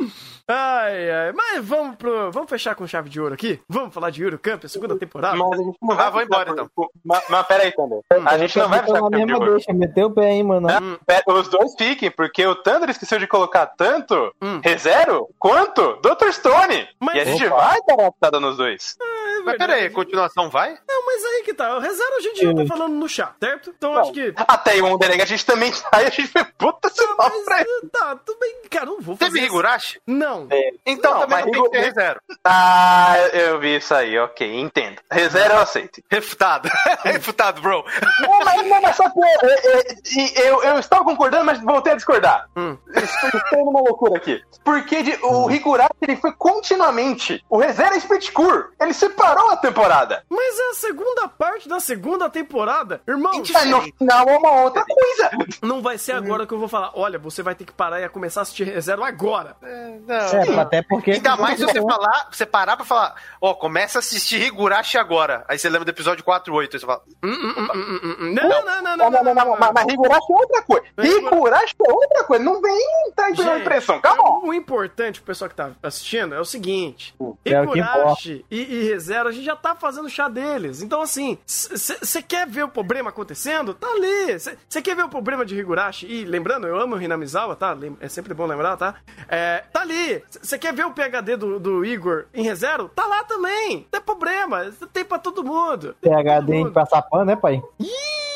Ai, ai. Mas vamos pro. Vamos fechar com chave de ouro aqui? Vamos falar de Yuri Camp, segunda temporada? Mas a gente não vai. Ah, vou embora então. Mas, mas pera aí, Thunder. Hum, a gente não vai fechar com chave de ouro. Deixa, meteu o pé aí, mano. Hum. Os dois fiquem, porque o Thunder esqueceu de colocar tanto hum. ReZero quanto Dr. Stone. Mas... E a gente Opa. vai dar uma nos dois. Ah, é mas peraí, continuação vai? Não, mas aí que tá. O ReZero a gente já tá falando no chat, certo? Então Bom, acho que. Até o Wonder Egg a gente também sai, a gente foi puta sinal pra ele. Tá, tudo bem, cara, não vou fazer. Teve Higurashi? Não. É. Então não, também não tem que ter ReZero. Ah, eu vi isso aí, ok, entendo. ReZero eu aceito. Refutado. [laughs] Refutado, bro. Não, mas, não, mas só que eu, eu, eu, eu estava concordando, mas voltei a discordar. Hum. Estou numa loucura aqui. Porque de, o Higurashi ele foi continuamente. O ReZero é Split Cure. Ele separou a temporada. Mas é a segunda parte da segunda temporada. Irmão, no final é uma outra coisa. Não vai ser agora que eu vou falar. Olha, você vai ter que parar e começar a assistir ReZero agora. É, não. É, até porque. Ainda mais se você falar, você parar pra falar, ó, oh, começa a assistir Higurashi agora. Aí você lembra do episódio 4 8, aí você fala. Hum, hum, hum, hum, hum não, não, não, não, não, não, não, não, Mas, mas Higurashi é outra coisa. Higurashi é outra coisa. Não vem tá a impressão. Calma. O importante pro pessoal que tá assistindo é o seguinte: Higurashi e, e ReZero, a gente já tá fazendo chá deles. Então, assim, você quer ver o problema acontecendo? Tá ali. Você quer ver o problema de Higurashi? E lembrando, eu amo o Hinamizawa, tá? É sempre bom lembrar, tá? É, tá ali. Você quer ver o PHD do, do Igor em ReZero? Tá lá também. Não tem problema. Tem pra todo mundo. Tem PHD em passar pano, né, pai? Ih!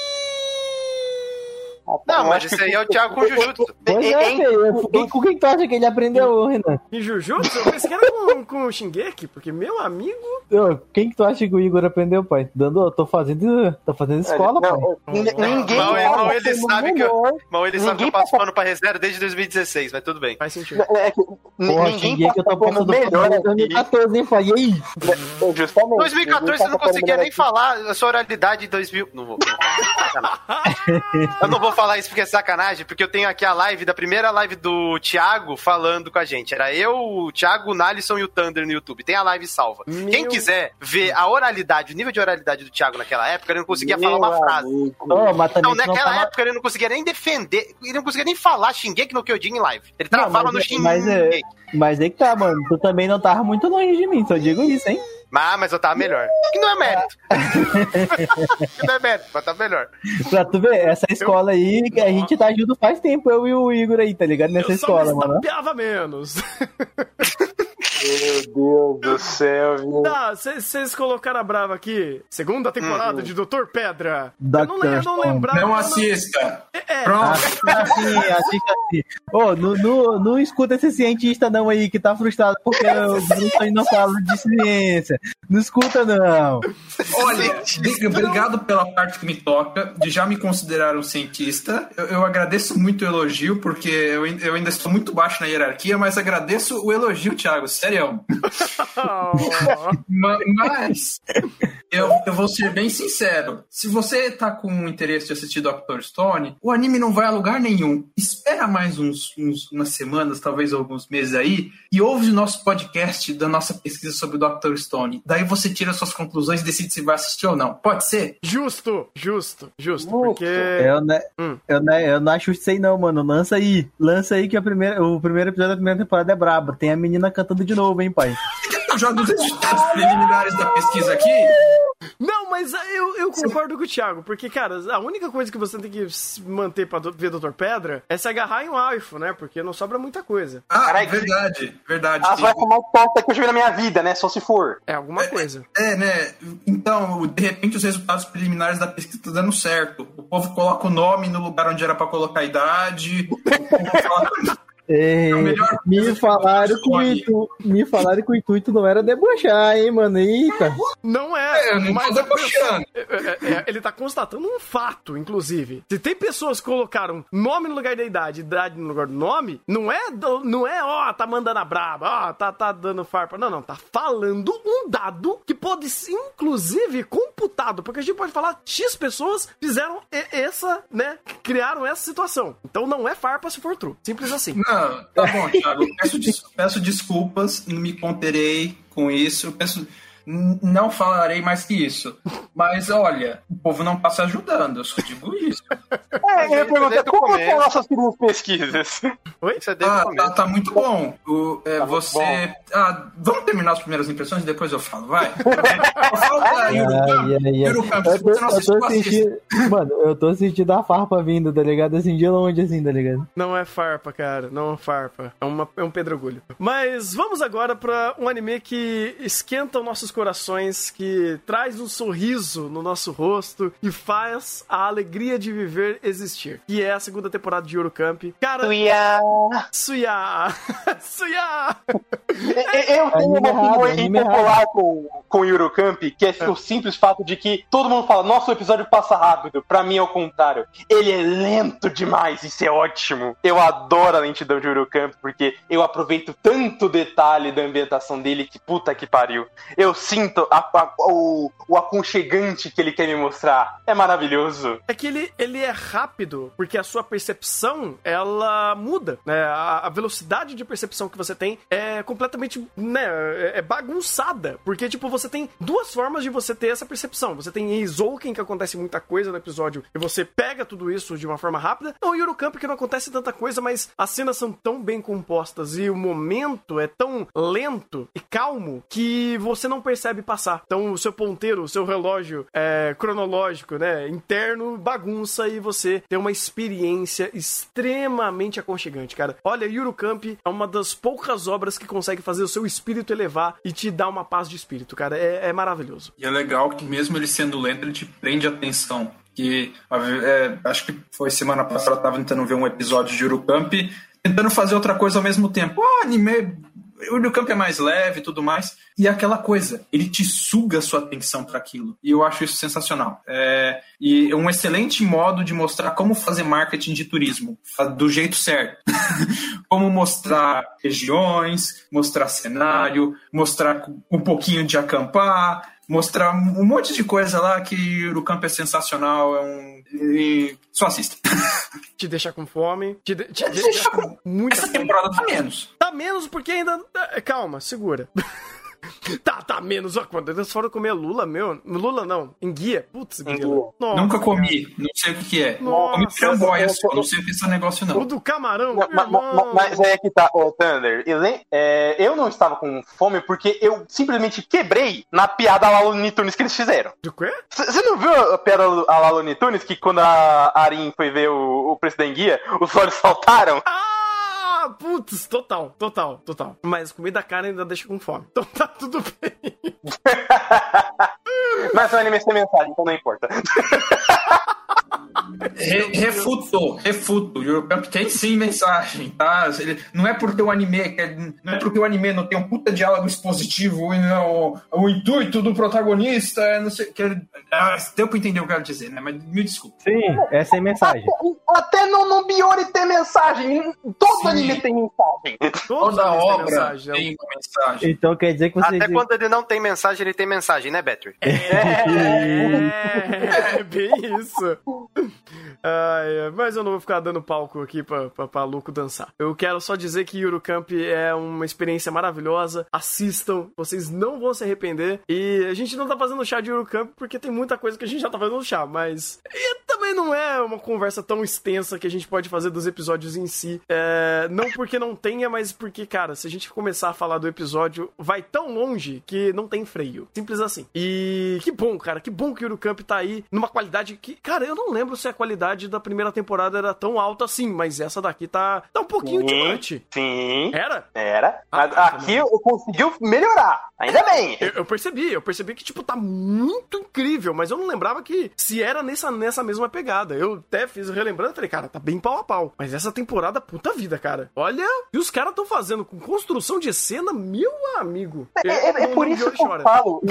Não, mas esse aí é o Thiago com Jujutsu. Pois é. Quem- Com quem tu acha que ele aprendeu, Renan? E Jujutsu? Eu pensei que era com, com o Shingeki, porque meu amigo. Ô, Quem que tu acha que o Igor aprendeu, pai? Dando, eu tô fazendo, tô fazendo escola, pai. Não, n- ninguém Mal, tá mal ele sabe que eu-. Mas ele sabe que eu passo tá- pano pra reserva desde 2016, mas tudo bem. Faz sentido. É que Porra, ninguém que eu tô passando melhor melhor aqui. 2014, hein, pai? E aí? Justamente. 2014 você não conseguia nem falar a sua oralidade em 2000. Não vou. eu não vou falar isso porque é sacanagem, porque eu tenho aqui a live da primeira live do Thiago falando com a gente. Era eu, o Thiago, o Nalisson e o Thunder no YouTube. Tem a live salva. Meu- Quem quiser ver a oralidade, o nível de oralidade do Thiago naquela época, ele não conseguia falar uma frase. Não, não naquela fala- época ele não conseguia nem defender, ele não conseguia nem falar Shingeki no Kyojin em live. Ele Não, travava mas no é- Shingeki. mas é- Mas aí que tá, mano. Tu também não tava muito longe de mim, só digo isso, hein? Ah, mas eu tava melhor. Que não é mérito. [laughs] que não é mérito, mas tá melhor. Pra tu ver, essa escola aí, que a gente tá junto faz tempo, eu e o Igor aí, tá ligado? Nessa eu só escola, me mano. menos. [laughs] Meu Deus do céu, viu? Tá, vocês colocaram a brava aqui. Segunda temporada de Doutor Pedra. eu não, le- eu não Stone. lembrava. Não assista. É, Pronto. Assim, assista assim. Ô, não, não, não escuta esse cientista não aí que tá frustrado porque o Bruce não fala de ciência. Não escuta não. Olha, bri- obrigado pela parte que me toca, de já me considerar um cientista. Eu, eu agradeço muito o elogio, porque eu, eu ainda estou muito baixo na hierarquia, mas agradeço o elogio, Thiago, sério. [laughs] Ma- Mas eu, eu vou ser bem sincero. Se você tá com interesse de assistir Dr. Stone, o anime não vai a lugar nenhum. Espera mais uns, uns- umas semanas, talvez alguns meses aí, e ouve o nosso podcast da nossa pesquisa sobre o Dr. Stone. Daí você tira suas conclusões e decide se vai assistir ou não. Pode ser? Justo, justo, justo. Justo. Porque. Eu, né, Hum. eu, né, eu não acho isso aí não, mano. Lança aí. Lança aí que a primeira, o primeiro episódio da primeira temporada é brabo. Tem a menina cantando de novo, hein, pai? [laughs] Eu jogo os resultados preliminares da pesquisa aqui. Não, mas eu, eu concordo com o Thiago, porque, cara, a única coisa que você tem que se manter pra do- ver Doutor Pedra é se agarrar em um alfo, né? Porque não sobra muita coisa. Ah, Carai, verdade, verdade. As vai mais torta que eu já vi na minha vida, né? Só se for. É alguma coisa. É, né? Então, de repente, os resultados preliminares da pesquisa estão dando certo. O povo coloca o nome no lugar onde era pra colocar a idade. [laughs] O povo fala, É, melhor me falaram que o intuito, me falaram que o intuito não era debochar, hein, mano? Eita. Não é, É, não mas a pessoa- debochando. é, é, é, ele tá constatando um fato, inclusive. Se tem pessoas que colocaram nome no lugar da idade, idade no lugar do nome, não é, não é, ó, tá mandando a braba, ó, tá, tá dando farpa. Não, não, tá falando um dado que pode ser, inclusive, computado, porque a gente pode falar X pessoas fizeram essa, né, criaram essa situação. Então não é farpa se for true. Simples assim. Não, tá bom, Thiago. Peço, des- peço desculpas, não me conterei com isso. Peço, não falarei mais que isso. Mas olha, o povo não passa ajudando, eu só digo isso. É, eu ia perguntar, como são nossas primeiras pesquisas? Oi? O Ah, tá, tá muito bom. O, é, Tá você. Ah, vamos terminar as primeiras impressões e depois eu falo, vai. [laughs] Eu falo da. Eurocamp, Eu tô, você assista. sentindo. Mano, eu tô sentindo a farpa vindo, tá ligado? Assim, de longe, assim, tá ligado? Não é farpa, cara. Não é farpa. É, uma, é um pedregulho. Mas vamos agora pra um anime que esquenta os nossos corações, que traz um sorriso no nosso rosto e faz a alegria de viver existir. Que é a segunda temporada de Eurocamp. Cara, Suya. Suya! Suya! Eu tenho uma opinião impopular com, com o Eurocamp, que é o simples fato de que todo mundo fala, nossa, o episódio passa rápido. Pra mim é o contrário. Ele é lento demais, isso é ótimo. Eu adoro a lentidão de Eurocamp, porque eu aproveito tanto detalhe da ambientação dele que puta que pariu. Eu sinto a- a- o, o aconchegante que ele quer me mostrar. É maravilhoso. É que ele, ele é rápido, porque a sua percepção, ela muda, né? A, a velocidade de percepção que você tem é completamente, né, é é bagunçada, porque, tipo, você tem duas formas de você ter essa percepção. Você tem em que acontece muita coisa no episódio, e você pega tudo isso de uma forma rápida. Não, Eurocamp, que não acontece tanta coisa, mas as cenas são tão bem compostas e o momento é tão lento e calmo que você não percebe passar. Então, o seu ponteiro, o seu relógio é, cronológico, né, interno, bagunça e você tem uma experiência extremamente aconchegante, cara. Olha, Eurocamp é uma das poucas obras que consegue fazer o seu espírito elevar e te dar uma paz de espírito, cara. É, é maravilhoso. E é legal que mesmo ele sendo lento, ele te prende atenção. Que é, acho que foi semana passada, eu tava tentando ver um episódio de Eurocamp, tentando fazer outra coisa ao mesmo tempo. Ah, anime o New Camp é mais leve e tudo mais. E é aquela coisa, ele te suga a sua atenção para aquilo. E eu acho isso sensacional. É, e é um excelente modo de mostrar como fazer marketing de turismo, do jeito certo. [laughs] como mostrar regiões, mostrar cenário, mostrar um pouquinho de acampar, mostrar um monte de coisa lá que o campo é sensacional, é um. E só assista. [laughs] Te deixa com fome. Te, de, te deixa com muita Essa temporada tá menos. Tá menos porque ainda. Calma, segura. [laughs] [laughs] Tá, tá, menos. Ó, quando eles foram comer Lula, meu. Lula não, enguia. Putz, Enguia. Nunca comi, não sei o que, que é. Nossa, comi tramboia eu- só, não sei o que é esse negócio O não. do camarão. Ma- ma- ma- irmão. mas aí é que tá, ô Thunder. e lem- é, eu não estava com fome porque eu simplesmente quebrei na piada lá Looney Tunes que eles fizeram. Do quê? Você não viu a piada a lá Looney Tunes que quando a Arin foi ver o, o preço da enguia, os olhos [laughs] saltaram? Ah, putz, total, total, total. Mas comida cara ainda deixa com fome. Então tá tudo bem. [laughs] Mas o anime sem mensagem, então não importa. [laughs] Re- refutou, refuto. O Eurocamp tem sim mensagem, tá? Ele- não é porque o anime quer- não é porque o anime não tem um puta diálogo expositivo e não, o intuito do protagonista é não sei que ah, deu pra entender o que eu quero dizer, né? Mas me desculpa. Sim, é sem mensagem. Até no, no Biori tem mensagem. Todo Sim. anime tem mensagem. Todos Toda eles têm obra mensagem, tem uma mensagem. Então quer dizer que você. Até quando ele não tem mensagem, ele tem mensagem, né, Battery? É, é bem isso. [laughs] [laughs] Ai, mas eu não vou ficar dando palco aqui pra, pra, pra Luco dançar. Eu quero só dizer que Eurocamp é uma experiência maravilhosa. Assistam, vocês não vão se arrepender. E a gente não tá fazendo chá de Eurocamp porque tem muita coisa que a gente já tá fazendo chá, mas e também não é uma conversa tão extensa que a gente pode fazer dos episódios em si. É, não porque não tenha, mas porque, cara, se a gente começar a falar do episódio, vai tão longe que não tem freio. Simples assim. E que bom, cara, que bom que o Eurocamp tá aí numa qualidade que, cara, eu não lembro se a qualidade da primeira temporada era tão alta assim, mas essa daqui tá, tá um pouquinho tirante. Sim. Era? Era. Ah, tá aqui eu conseguiu melhorar. Ainda bem. Eu, eu percebi, eu percebi que, tipo, tá muito incrível, mas eu não lembrava que se era nessa, nessa mesma pegada. Eu até fiz relembrando e falei, cara, tá bem pau a pau. Mas essa temporada, puta vida, cara. Olha, e os caras tão fazendo com construção de cena, meu amigo. É, é- é Eu- por isso Biori que eu chora. falo.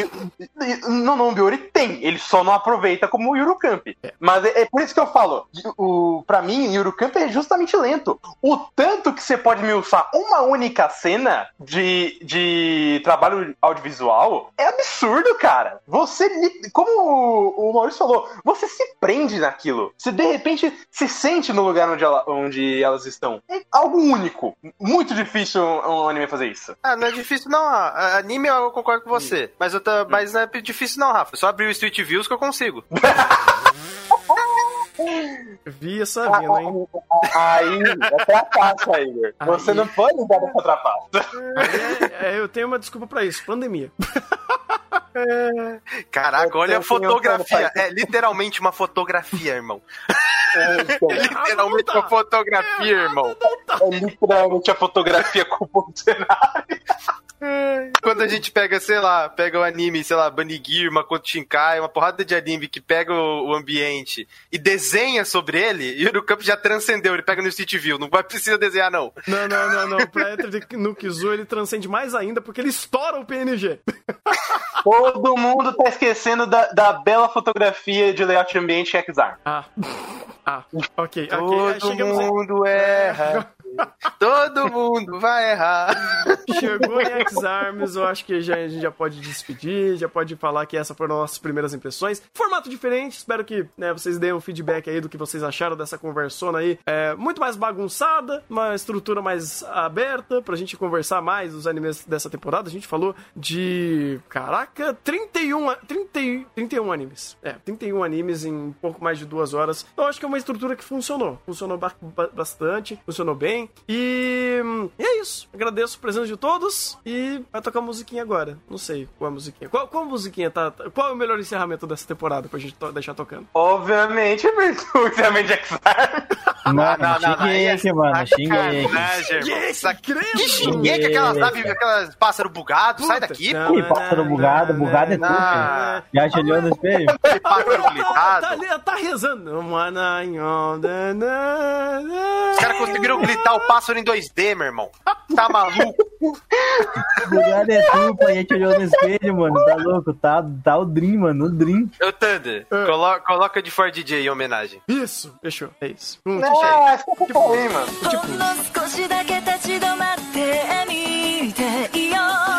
No No Biori tem, ele só não aproveita como o Eurocamp. Mas é, é por isso que eu falo. O, pra mim, Eurocamp é justamente lento. O tanto que você pode me usar uma única cena de, de trabalho audiovisual é absurdo, cara. Você, como o, Maurício falou, você se prende naquilo. Você de repente se sente no lugar onde, ela- onde elas estão. É algo único. Muito difícil um, um anime fazer isso. Ah, não é difícil não. ah, Anime eu concordo com você. Mas, eu tá, mas não é difícil não, Rafa. É só abrir o Street Views que eu consigo. [laughs] Vi essa vindo, hein? Aí, é trapaça, Igor. Você Aí. não pode dar essa trapaça. É, é, eu tenho uma desculpa pra isso, pandemia. Caraca, olha a fotografia. um- É literalmente uma fotografia, irmão. É, então, É literalmente tá. uma fotografia, irmão. é literalmente a fotografia com o cenário. Quando a gente pega, sei lá, pega o anime, sei lá, Banigir, Makoto Shinkai, uma porrada de anime que pega o, o ambiente e desenha sobre ele, e o Campo já transcendeu, ele pega no Street View, não vai precisa desenhar não. Não, não, não, não. Pra Enter no Kizu ele transcende mais ainda porque ele estoura o PNG. [laughs] Todo mundo tá esquecendo da, da bela fotografia de layout ambiente X-Arm. Ah. Ah, ok, ok. Todo Chegamos mundo erra. [laughs] Todo mundo vai errar. Chegou em X-Arms, eu acho que já, a gente já pode despedir, já pode falar que essa foram nossas primeiras impressões. Formato diferente, espero que né, vocês deem um feedback aí do que vocês acharam dessa conversona aí. É, muito mais bagunçada, uma estrutura mais aberta pra gente conversar mais dos animes dessa temporada. A gente falou de. Caraca, 31, a- 30, 31 animes. É, 31 animes em pouco mais de duas horas. Eu acho que é uma estrutura que funcionou. Funcionou ba- bastante, funcionou bem. E, e é isso. Agradeço a presença de todos e vai tocar musiquinha agora. Não sei qual é a musiquinha. Qual, qual musiquinha tá, tá- Qual é o melhor encerramento dessa temporada pra gente to- deixar tocando? Obviamente, o encerramento de X-Arm. Mano, não, não, é Shingeki, mano. Sac- credo! Que Shingeki, aquelas naves, aquelas pássaros bugados, sai daqui, não, Ih, pássaro bugado, bugado é tudo. Já te olhou no espelho? [laughs] pô, pássaro Tá, glitado. ali, tá rezando. Os caras conseguiram glitar o pássaro em 2D, meu irmão. Tá maluco? [laughs] Bugado é tu, pô. A gente olhou no espelho, mano. Tá louco? Tá, tá o Dream, mano. O Dream. Ô, Thunder, colo- coloca de For DJ em homenagem. Isso, fechou. É isso. Hum, Ah, fica por aí, mano. ほんの少しだけ立ち止まってみていよう